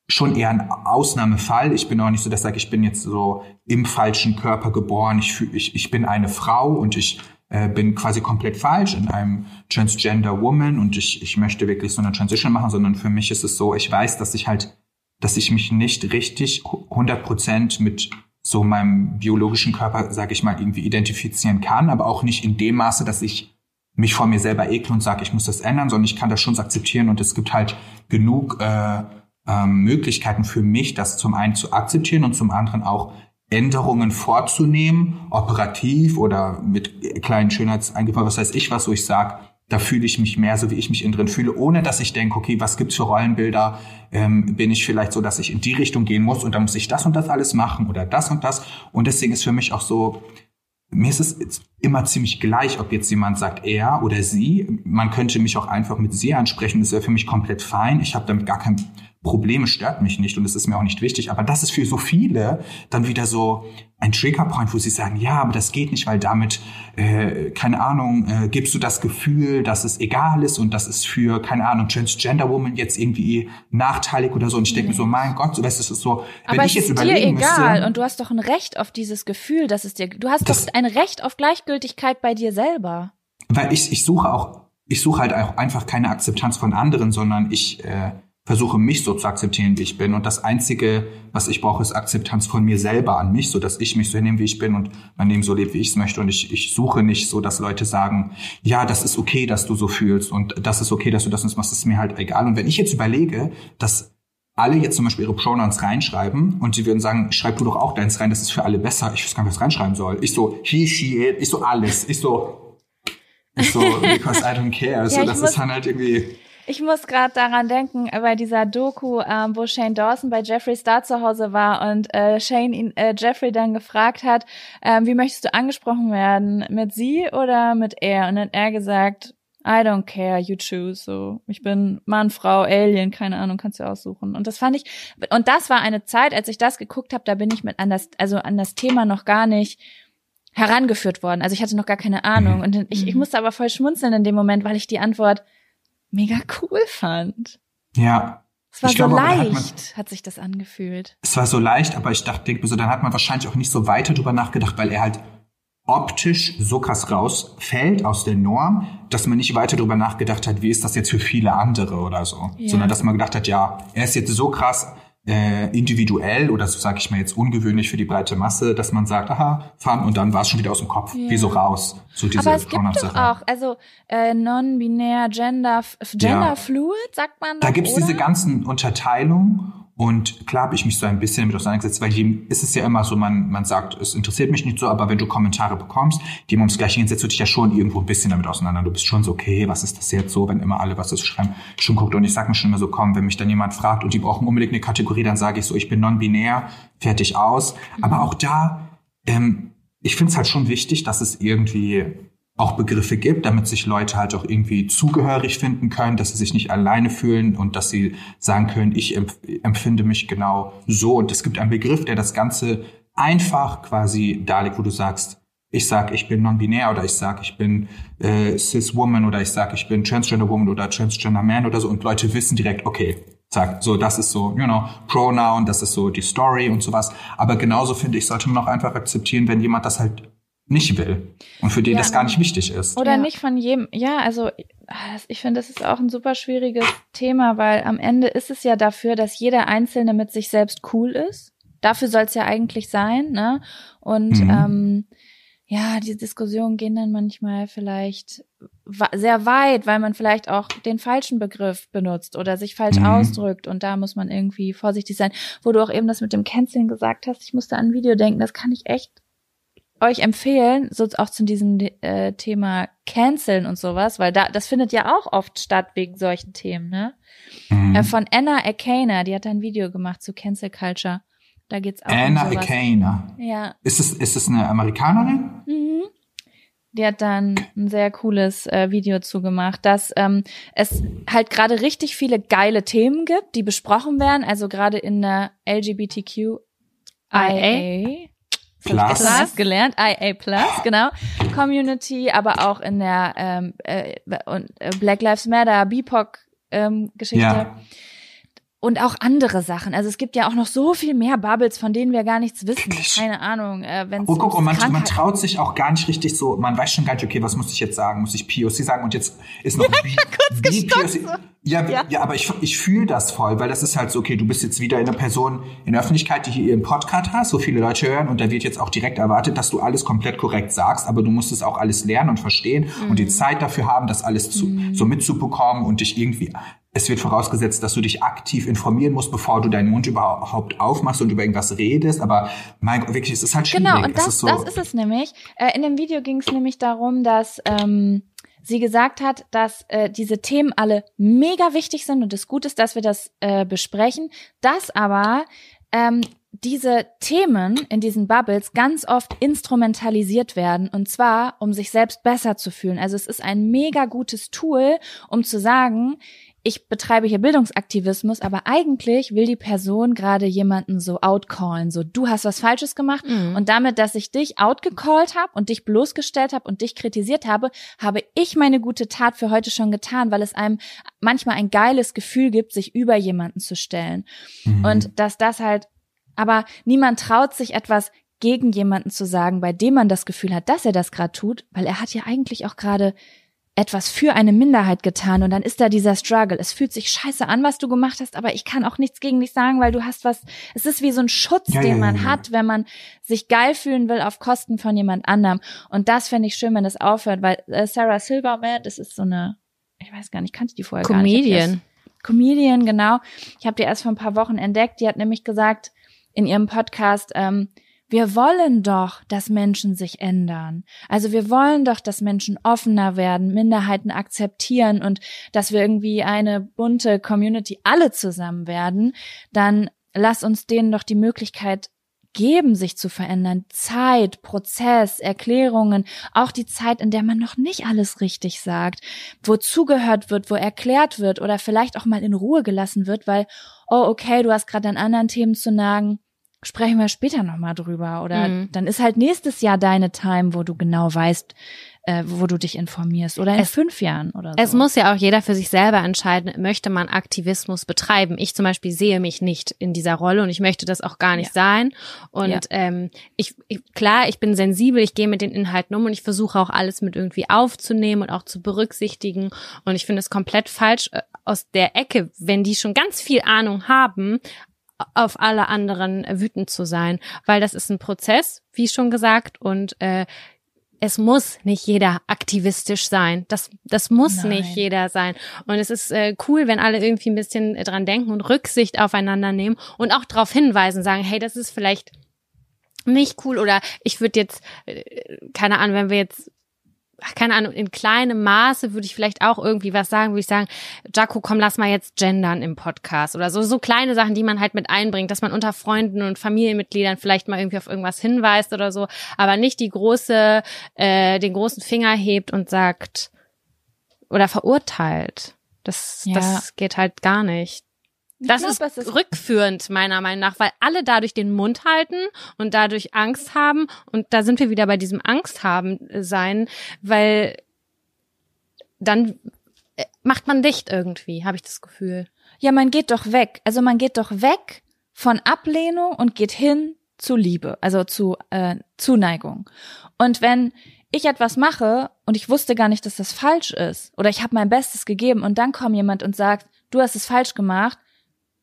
schon eher ein Ausnahmefall. Ich bin auch nicht so, dass ich sage, ich bin jetzt so im falschen Körper geboren. Ich, fühl, ich, ich bin eine Frau und ich äh, bin quasi komplett falsch in einem Transgender Woman und ich, ich möchte wirklich so eine Transition machen, sondern für mich ist es so, ich weiß, dass ich halt, dass ich mich nicht richtig 100 Prozent mit so meinem biologischen Körper, sage ich mal, irgendwie identifizieren kann, aber auch nicht in dem Maße, dass ich mich vor mir selber ekle und sage, ich muss das ändern, sondern ich kann das schon akzeptieren und es gibt halt genug äh, ähm, Möglichkeiten für mich, das zum einen zu akzeptieren und zum anderen auch Änderungen vorzunehmen, operativ oder mit kleinen Schönheitseingriffen, was weiß ich was, wo ich sage, da fühle ich mich mehr so, wie ich mich innen drin fühle, ohne dass ich denke, okay, was gibt's für Rollenbilder? Ähm, bin ich vielleicht so, dass ich in die Richtung gehen muss und dann muss ich das und das alles machen oder das und das. Und deswegen ist für mich auch so, mir ist es immer ziemlich gleich, ob jetzt jemand sagt er oder sie. Man könnte mich auch einfach mit sie ansprechen, das wäre für mich komplett fein. Ich habe damit gar kein Probleme stört mich nicht und es ist mir auch nicht wichtig. Aber das ist für so viele dann wieder so ein Triggerpoint, wo sie sagen, ja, aber das geht nicht, weil damit, äh, keine Ahnung, äh, gibst du das Gefühl, dass es egal ist und das ist für, keine Ahnung, Transgender Woman jetzt irgendwie nachteilig oder so. Und ich denke mir so, mein Gott, so weißt du, es ist so, wenn aber ich jetzt überlegen dir egal müsste, und du hast doch ein Recht auf dieses Gefühl, dass es dir, du hast das, doch ein Recht auf Gleichgültigkeit bei dir selber. Weil ich, ich suche auch, ich suche halt auch einfach keine Akzeptanz von anderen, sondern ich, äh, versuche mich so zu akzeptieren, wie ich bin. Und das Einzige, was ich brauche, ist Akzeptanz von mir selber an mich, so dass ich mich so hinnehme, wie ich bin und mein Leben so lebt, wie ich es möchte. Und ich, ich suche nicht so, dass Leute sagen, ja, das ist okay, dass du so fühlst und das ist okay, dass du das machst, das ist mir halt egal. Und wenn ich jetzt überlege, dass alle jetzt zum Beispiel ihre Pronouns reinschreiben und sie würden sagen, schreib du doch auch deins rein, das ist für alle besser. Ich weiß gar nicht, was reinschreiben soll. Ich so, he, she, it, ich so alles. Ich so, ich so, because I don't care. So, ja, das ist dann halt irgendwie ich muss gerade daran denken, äh, bei dieser Doku, ähm, wo Shane Dawson bei Jeffrey Star zu Hause war und äh, Shane ihn, äh, Jeffrey dann gefragt hat, ähm, wie möchtest du angesprochen werden? Mit sie oder mit er? Und dann er gesagt, I don't care, you choose. So, ich bin Mann, Frau, Alien, keine Ahnung, kannst du aussuchen. Und das fand ich, und das war eine Zeit, als ich das geguckt habe, da bin ich mit an das, also an das Thema noch gar nicht herangeführt worden. Also ich hatte noch gar keine Ahnung. Und ich, ich mhm. musste aber voll schmunzeln in dem Moment, weil ich die Antwort mega cool fand. Ja. Es war ich so glaube, leicht, hat, man, hat, sich das angefühlt. Es war so leicht, aber ich dachte, denke mir so, dann hat man wahrscheinlich auch nicht so weiter drüber nachgedacht, weil er halt optisch so krass rausfällt aus der Norm, dass man nicht weiter drüber nachgedacht hat, wie ist das jetzt für viele andere oder so, ja. sondern dass man gedacht hat, ja, er ist jetzt so krass äh, individuell oder so sage ich mal jetzt ungewöhnlich für die breite Masse, dass man sagt, aha, fahren und dann war es schon wieder aus dem Kopf, ja. wie so raus. So diese Aber es gibt doch auch, also äh, non-binär, gender, gender ja. fluid, sagt man. Da gibt's oder? diese ganzen Unterteilungen Und klar habe ich mich so ein bisschen damit auseinandergesetzt, weil jedem ist es ja immer so, man, man sagt, es interessiert mich nicht so, aber wenn du Kommentare bekommst, die ums Gleiche gehen, setzt du dich ja schon irgendwo ein bisschen damit auseinander. Du bist schon so, okay, was ist das jetzt so, wenn immer alle was das schreiben, schon guckt. Und ich sag mir schon immer so, komm, wenn mich dann jemand fragt und die brauchen unbedingt eine Kategorie, dann sage ich so, ich bin non-binär, fertig aus. Aber auch da, ähm, ich finde es halt schon wichtig, dass es irgendwie auch Begriffe gibt, damit sich Leute halt auch irgendwie zugehörig finden können, dass sie sich nicht alleine fühlen und dass sie sagen können, ich empfinde mich genau so. Und es gibt einen Begriff, der das Ganze einfach quasi darlegt, wo du sagst, ich sag, ich bin non-binär oder ich sag, ich bin äh, cis-woman oder ich sag, ich bin transgender woman oder transgender man oder so und Leute wissen direkt, okay, sag, so, das ist so, you know, Pronoun, das ist so die Story und sowas. Aber genauso finde ich, sollte man auch einfach akzeptieren, wenn jemand das halt nicht will und für den ja. das gar nicht wichtig ist. Oder ja. nicht von jedem, ja, also ich finde, das ist auch ein super schwieriges Thema, weil am Ende ist es ja dafür, dass jeder Einzelne mit sich selbst cool ist. Dafür soll es ja eigentlich sein, ne? Und mhm. ähm, ja, die Diskussionen gehen dann manchmal vielleicht sehr weit, weil man vielleicht auch den falschen Begriff benutzt oder sich falsch mhm. ausdrückt und da muss man irgendwie vorsichtig sein. Wo du auch eben das mit dem Canceln gesagt hast, ich musste an ein Video denken, das kann ich echt euch empfehlen, so auch zu diesem äh, Thema Canceln und sowas, weil da das findet ja auch oft statt wegen solchen Themen, ne? Mhm. Äh, von Anna Akana, die hat ein Video gemacht zu Cancel Culture. Da geht's auch Anna um Akana. Ja. Ist es ist es eine Amerikanerin? Mhm. Die hat dann ein sehr cooles äh, Video zugemacht, dass ähm, es halt gerade richtig viele geile Themen gibt, die besprochen werden, also gerade in der LGBTQIA Plus. Plus gelernt, IA Plus, genau. Community, aber auch in der ähm, äh, und, äh, Black Lives Matter, BIPOC ähm, Geschichte. Ja und auch andere Sachen. Also es gibt ja auch noch so viel mehr Bubbles, von denen wir gar nichts wissen. Keine Ahnung. Äh, wenn oh, guck, und man, man traut sich auch gar nicht richtig so, man weiß schon gar nicht, okay, was muss ich jetzt sagen? Muss ich POC sagen? Und jetzt ist noch ja, wie, wie POC. Ja, ja, ja, aber ich, ich fühle das voll, weil das ist halt so, okay, du bist jetzt wieder eine Person in der Öffentlichkeit, die hier ihren Podcast hast, so viele Leute hören und da wird jetzt auch direkt erwartet, dass du alles komplett korrekt sagst, aber du musst es auch alles lernen und verstehen mhm. und die Zeit dafür haben, das alles zu, mhm. so mitzubekommen und dich irgendwie es wird vorausgesetzt, dass du dich aktiv informieren musst, bevor du deinen Mund überhaupt aufmachst und über irgendwas redest. Aber mein Gott, wirklich, es ist halt schwierig. Genau, und das, ist, so das ist es nämlich. Äh, in dem Video ging es nämlich darum, dass ähm, sie gesagt hat, dass äh, diese Themen alle mega wichtig sind und es gut ist, dass wir das äh, besprechen, dass aber ähm, diese Themen in diesen Bubbles ganz oft instrumentalisiert werden und zwar, um sich selbst besser zu fühlen. Also es ist ein mega gutes Tool, um zu sagen, ich betreibe hier Bildungsaktivismus, aber eigentlich will die Person gerade jemanden so outcallen, so du hast was Falsches gemacht mhm. und damit, dass ich dich outgecallt habe und dich bloßgestellt habe und dich kritisiert habe, habe ich meine gute Tat für heute schon getan, weil es einem manchmal ein geiles Gefühl gibt, sich über jemanden zu stellen mhm. und dass das halt, aber niemand traut sich etwas gegen jemanden zu sagen, bei dem man das Gefühl hat, dass er das gerade tut, weil er hat ja eigentlich auch gerade etwas für eine Minderheit getan und dann ist da dieser Struggle. Es fühlt sich scheiße an, was du gemacht hast, aber ich kann auch nichts gegen dich sagen, weil du hast was, es ist wie so ein Schutz, ja, den man ja, ja, hat, wenn man sich geil fühlen will auf Kosten von jemand anderem. Und das fände ich schön, wenn das aufhört, weil äh, Sarah Silverman, das ist so eine, ich weiß gar nicht, kannte die vorher Comedian. gar nicht. Comedian. Comedian, genau. Ich habe die erst vor ein paar Wochen entdeckt. Die hat nämlich gesagt in ihrem Podcast, ähm, wir wollen doch, dass Menschen sich ändern. Also wir wollen doch, dass Menschen offener werden, Minderheiten akzeptieren und dass wir irgendwie eine bunte Community alle zusammen werden. Dann lass uns denen doch die Möglichkeit geben, sich zu verändern. Zeit, Prozess, Erklärungen, auch die Zeit, in der man noch nicht alles richtig sagt, wo zugehört wird, wo erklärt wird oder vielleicht auch mal in Ruhe gelassen wird, weil, oh, okay, du hast gerade an anderen Themen zu nagen sprechen wir später nochmal drüber. Oder mhm. dann ist halt nächstes Jahr deine Time, wo du genau weißt, äh, wo du dich informierst. Oder in es, fünf Jahren oder so. Es muss ja auch jeder für sich selber entscheiden, möchte man Aktivismus betreiben. Ich zum Beispiel sehe mich nicht in dieser Rolle und ich möchte das auch gar nicht ja. sein. Und ja. ähm, ich, ich, klar, ich bin sensibel, ich gehe mit den Inhalten um und ich versuche auch alles mit irgendwie aufzunehmen und auch zu berücksichtigen. Und ich finde es komplett falsch äh, aus der Ecke, wenn die schon ganz viel Ahnung haben, auf alle anderen wütend zu sein, weil das ist ein Prozess, wie schon gesagt, und äh, es muss nicht jeder aktivistisch sein. Das, das muss Nein. nicht jeder sein. Und es ist äh, cool, wenn alle irgendwie ein bisschen dran denken und Rücksicht aufeinander nehmen und auch darauf hinweisen, sagen, hey, das ist vielleicht nicht cool oder ich würde jetzt, äh, keine Ahnung, wenn wir jetzt ach, keine Ahnung, in kleinem Maße würde ich vielleicht auch irgendwie was sagen, würde ich sagen, Jaco, komm, lass mal jetzt gendern im Podcast oder so, so kleine Sachen, die man halt mit einbringt, dass man unter Freunden und Familienmitgliedern vielleicht mal irgendwie auf irgendwas hinweist oder so, aber nicht die große, äh, den großen Finger hebt und sagt oder verurteilt. Das, Ja. das geht halt gar nicht. Das glaub, ist, ist- rückführend, meiner Meinung nach, weil alle dadurch den Mund halten und dadurch Angst haben. Und da sind wir wieder bei diesem Angst haben sein, weil dann äh, macht man dicht irgendwie, habe ich das Gefühl. Ja, man geht doch weg. Also man geht doch weg von Ablehnung und geht hin zu Liebe, also zu äh, Zuneigung. Und wenn ich etwas mache und ich wusste gar nicht, dass das falsch ist, oder ich habe mein Bestes gegeben und dann kommt jemand und sagt, du hast es falsch gemacht,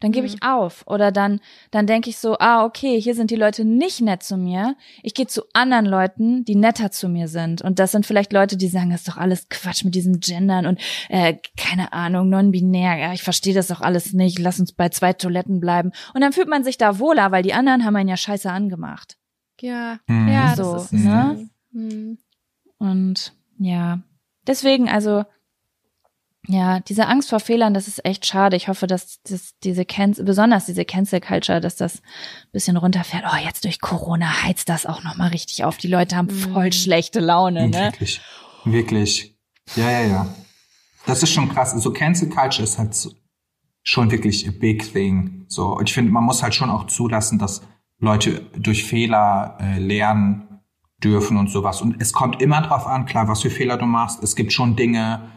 dann gebe ich auf. Oder dann, dann denke ich so, ah, okay, hier sind die Leute nicht nett zu mir. Ich gehe zu anderen Leuten, die netter zu mir sind. Und das sind vielleicht Leute, die sagen, das ist doch alles Quatsch mit diesem Gendern und äh, keine Ahnung, non-binär. Ja, ich verstehe das doch alles nicht. Lass uns bei zwei Toiletten bleiben. Und dann fühlt man sich da wohler, weil die anderen haben einen ja scheiße angemacht. Ja, Mhm. ja, So, das ist ne? Hm. Und ja, deswegen also ja, diese Angst vor Fehlern, das ist echt schade. Ich hoffe, dass, dass diese Cancel, besonders diese Cancel Culture, dass das ein bisschen runterfährt. Oh, jetzt durch Corona heizt das auch nochmal richtig auf. Die Leute haben voll Mhm. schlechte Laune, ne? Wirklich. Wirklich. Ja, ja, ja. Das ist schon krass. So Cancel Culture ist halt schon wirklich a big thing. So, und ich finde, man muss halt schon auch zulassen, dass Leute durch Fehler äh, lernen dürfen und sowas. Und es kommt immer drauf an, klar, was für Fehler du machst. Es gibt schon Dinge,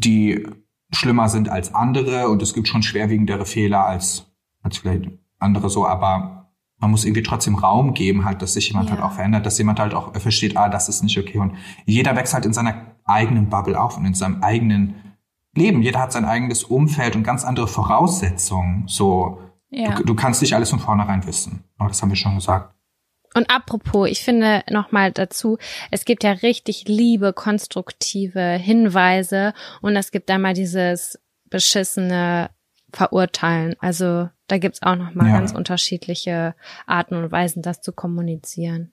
die schlimmer sind als andere und es gibt schon schwerwiegendere Fehler als, als vielleicht andere so, aber man muss irgendwie trotzdem Raum geben, halt, dass sich jemand Ja. halt auch verändert, dass jemand halt auch versteht, ah, das ist nicht okay. Und jeder wächst halt in seiner eigenen Bubble auf und in seinem eigenen Leben. Jeder hat sein eigenes Umfeld und ganz andere Voraussetzungen. So, Ja. du, du kannst nicht alles von vornherein wissen. Aber das haben wir schon gesagt. Und apropos, ich finde nochmal dazu, es gibt ja richtig liebe, konstruktive Hinweise und es gibt einmal dieses beschissene Verurteilen. Also da gibt's auch nochmal Ja. ganz unterschiedliche Arten und Weisen, das zu kommunizieren.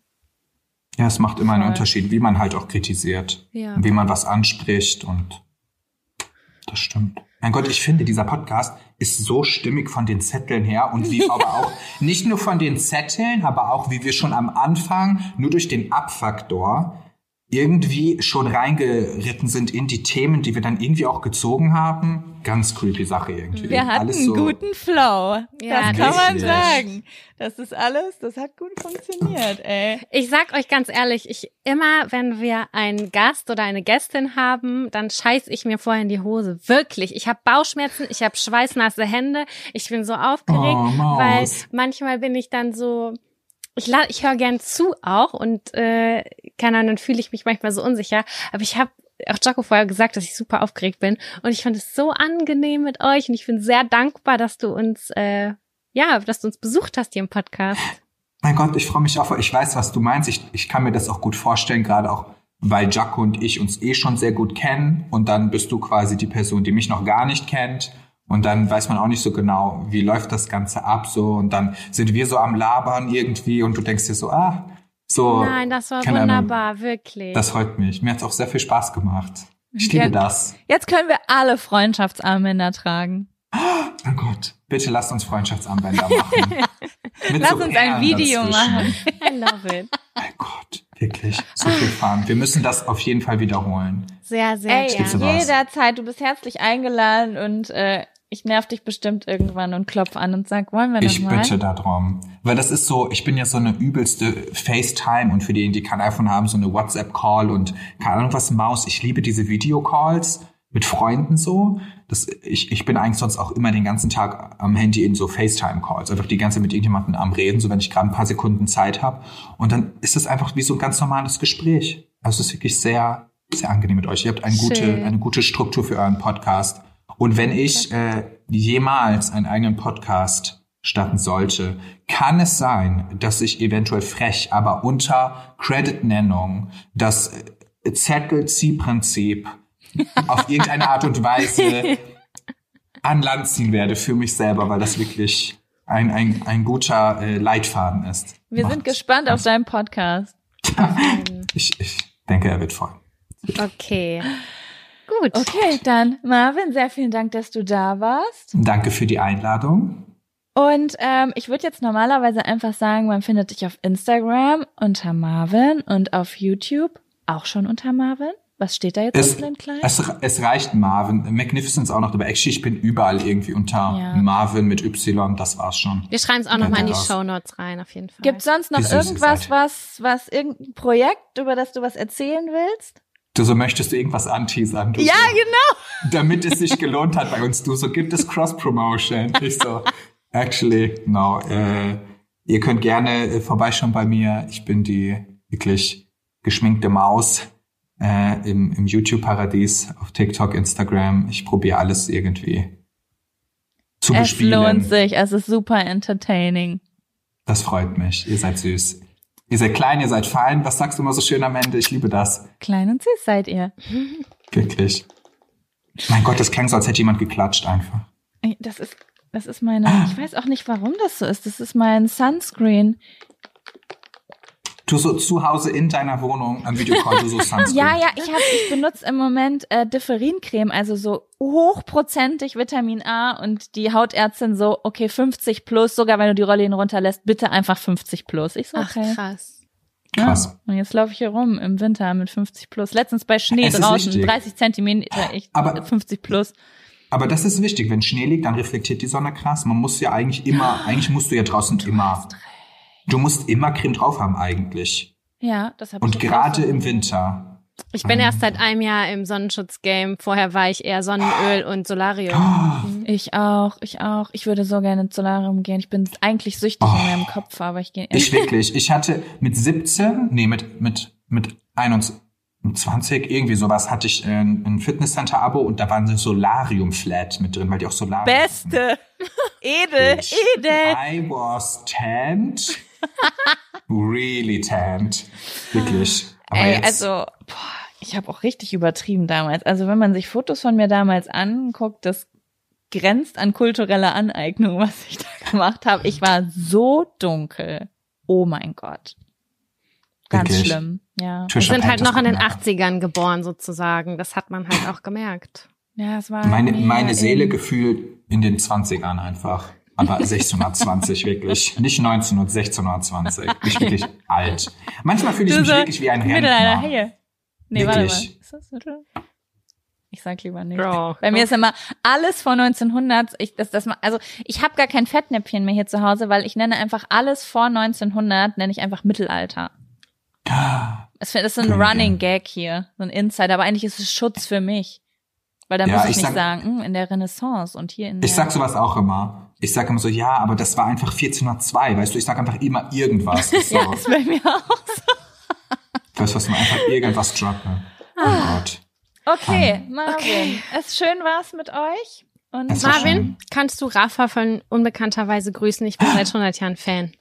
Ja, es macht immer einen. Unterschied, wie man halt auch kritisiert, Ja. wie man was anspricht und das stimmt. Mein Gott, ich finde, dieser Podcast ist so stimmig von den Zetteln her und wie aber auch nicht nur von den Zetteln, aber auch wie wir schon am Anfang nur durch den Abfaktor irgendwie schon reingeritten sind in die Themen, die wir dann irgendwie auch gezogen haben. Ganz creepy Sache irgendwie. Wir hatten Alles einen so, guten Flow. Ja, das kann man sagen. Das ist alles, das hat gut funktioniert, ey. Ich sag euch ganz ehrlich, ich immer, wenn wir einen Gast oder eine Gästin haben, dann scheiß ich mir vorher in die Hose. Wirklich. Ich habe Bauchschmerzen, ich habe schweißnasse Hände, ich bin so aufgeregt, Oh, weil manchmal bin ich dann so. Ich, la- ich höre gern zu auch und äh, keine Ahnung, dann fühle ich mich manchmal so unsicher. Aber ich habe auch Jaco vorher gesagt, dass ich super aufgeregt bin und ich fand es so angenehm mit euch und ich bin sehr dankbar, dass du uns äh, ja, dass du uns besucht hast hier im Podcast. Mein Gott, ich freue mich auch. Ich weiß, was du meinst. Ich, ich kann mir das auch gut vorstellen, gerade auch, weil Jaco und ich uns eh schon sehr gut kennen. Und dann bist du quasi die Person, die mich noch gar nicht kennt. Und dann weiß man auch nicht so genau, wie läuft das Ganze ab so. Und dann sind wir so am Labern irgendwie und du denkst dir so, ah, so. Nein, das war keine Ahnung. wunderbar, wirklich. Das freut mich. Mir hat's auch sehr viel Spaß gemacht. Ich Ja. liebe das. Jetzt können wir alle Freundschaftsarmbänder tragen. Oh Gott, bitte lasst uns Freundschaftsarmbänder machen. Lass so uns ein Video dazwischen. machen. I love it. Mein Gott, wirklich. So viel Fun. Wir müssen das auf jeden Fall wiederholen. Sehr, sehr Ey, war's. jederzeit, du bist herzlich eingeladen und äh, ich nerv dich bestimmt irgendwann und klopf an und sag, wollen wir das Ich mal? bitte darum. Weil das ist so, ich bin ja so eine übelste FaceTime und für diejenigen, die kein iPhone haben, so eine WhatsApp-Call und keine Ahnung was, Maus. Ich liebe diese Videocalls mit Freunden so. Das, ich, ich bin eigentlich sonst auch immer den ganzen Tag am Handy in so FaceTime-Calls. Einfach die ganze Zeit mit irgendjemandem am Reden, so wenn ich gerade ein paar Sekunden Zeit habe. Und dann ist es einfach wie so ein ganz normales Gespräch. Also es ist wirklich sehr, sehr angenehm mit euch. Ihr habt eine gute, eine gute Struktur für euren Podcast. Und wenn ich äh, jemals einen eigenen Podcast statten sollte, kann es sein, dass ich eventuell frech, aber unter Credit-Nennung das Zettel-Zieh-Prinzip auf irgendeine Art und Weise an Land ziehen werde für mich selber, weil das wirklich ein, ein, ein guter äh, Leitfaden ist. Wir Macht. sind gespannt auf deinen Podcast. ich, ich denke, er wird voll. Okay. Gut. Okay, dann Marvin, sehr vielen Dank, dass du da warst. Danke für die Einladung. Und ähm, ich würde jetzt normalerweise einfach sagen, man findet dich auf Instagram unter Marvin und auf YouTube auch schon unter Marvin. Was steht da jetzt es, auf klein? Es, es reicht Marvin. Magnificence auch noch dabei. Actually, ich bin überall irgendwie unter ja. Marvin mit Y. Das war's schon. Wir schreiben es auch nochmal in die Show Notes rein, auf jeden Fall. Gibt sonst noch irgendwas, was, was irgendein Projekt, über das du was erzählen willst? Du so möchtest du irgendwas anteasern. Du ja, so, genau. Damit es sich gelohnt hat bei uns. Du so, gibt es Cross-Promotion? Ich so, actually, no. Äh, ihr könnt gerne äh, vorbeischauen bei mir. Ich bin die wirklich geschminkte Maus äh, im, im YouTube-Paradies, auf TikTok, Instagram. Ich probiere alles irgendwie zu es bespielen. Es lohnt sich, es ist super entertaining. Das freut mich. Ihr seid süß. Ihr seid klein, ihr seid fein. Was sagst du immer so schön am Ende? Ich liebe das. Klein und süß seid ihr. Wirklich. Mein Gott, das klang so, als hätte jemand geklatscht einfach. Das ist, das ist meine, ich weiß auch nicht, warum das so ist. Das ist mein Sunscreen. Du so zu Hause in deiner Wohnung am Videocall, du so Sunscreen. ja, ja, ich, hab, ich benutze im Moment äh, Differincreme, also so hochprozentig Vitamin A und die Hautärztin so, okay, 50 plus, sogar wenn du die Rollläden runterlässt, bitte einfach 50 plus. Ich so, okay. Ach, krass. Krass. Ja, und jetzt laufe ich hier rum im Winter mit 50 plus. Letztens bei Schnee es draußen, 30 Zentimeter, ich, aber, 50 plus. Aber das ist wichtig. Wenn Schnee liegt, dann reflektiert die Sonne krass. Man muss ja eigentlich immer, eigentlich musst du ja draußen du immer Du musst immer Creme drauf haben eigentlich. Ja, das habe ich. Und gerade im Winter. Ich bin erst seit einem Jahr im Sonnenschutzgame. Vorher war ich eher Sonnenöl und Solarium. Mhm. Ich auch, ich auch. Ich würde so gerne ins Solarium gehen. Ich bin eigentlich süchtig oh. in meinem Kopf, aber ich gehe. Ich wirklich. Ich hatte mit 17, nee, mit mit mit 21 irgendwie sowas hatte ich ein, ein Fitnesscenter-Abo und da war ein Solarium-Flat mit drin, weil die auch Solarium. Beste, edel, edel. I was tanned really tanned. Wirklich. Aber Ey, jetzt, also, boah, ich habe auch richtig übertrieben damals. Also wenn man sich Fotos von mir damals anguckt, das grenzt an kulturelle Aneignung, was ich da gemacht habe. Ich war so dunkel. Oh mein Gott. Ganz Wirklich? schlimm, ja. Wir sind halt noch in den 80ern geboren sozusagen. Das hat man halt auch gemerkt. Ja, es war meine, meine Seele gefühlt in den 20ern einfach aber 1620 wirklich. Nicht 19 und 1620. Ich bin wirklich alt. Manchmal fühle ich du mich so wirklich wie ein Rentner. Haie. Nee, wirklich. warte mal. Ist das mittel? Ich sag lieber nicht. Bro, Bei mir ist immer alles vor 1900. Ich, das, das, also ich habe gar kein Fettnäpfchen mehr hier zu Hause, weil ich nenne einfach alles vor 1900 nenne ich einfach Mittelalter. Das ist ein Running Gag hier, so ein Insider. Aber eigentlich ist es Schutz für mich. Weil da ja, muss ich, ich nicht sag, sagen, hm, in der Renaissance und hier in der Ich sag sowas auch immer. Ich sage immer so, ja, aber das war einfach 1402, weißt du, ich sag einfach immer irgendwas. Das so. ja, ist bei mir auch so. Weißt du, was man einfach irgendwas droppen. Oh ah. Gott. Okay, um, Marvin, okay. es schön war's mit euch. Und Marvin, kannst du Rafa von unbekannterweise grüßen? Ich bin seit 100 Jahren Fan.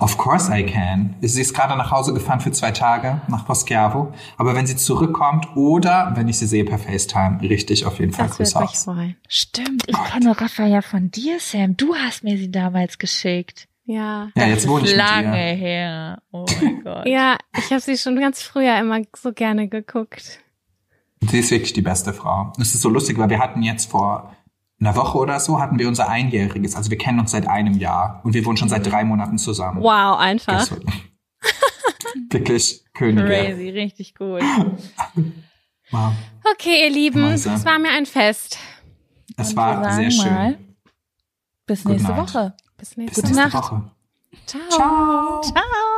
Of course I can. Sie ist gerade nach Hause gefahren für zwei Tage nach Poschiavo. Aber wenn sie zurückkommt oder wenn ich sie sehe per FaceTime, richtig auf jeden Fall das Grüße aus. Stimmt, ich Gott. kenne Rafa ja von dir, Sam. Du hast mir sie damals geschickt. Ja. Ja, jetzt wohne ich lange mit dir. her. Oh mein Gott. ja, ich habe sie schon ganz früher immer so gerne geguckt. Sie ist wirklich die beste Frau. Es ist so lustig, weil wir hatten jetzt vor einer Woche oder so hatten wir unser Einjähriges. Also wir kennen uns seit einem Jahr und wir wohnen schon seit drei Monaten zusammen. Wow, einfach. Wirklich Könige. Crazy, richtig gut. wow. Okay, ihr Lieben, Weise. es war mir ein Fest. Es war sehr schön. Bis nächste Woche. Bis nächste, Bis nächste Woche. Ciao. Ciao. Ciao.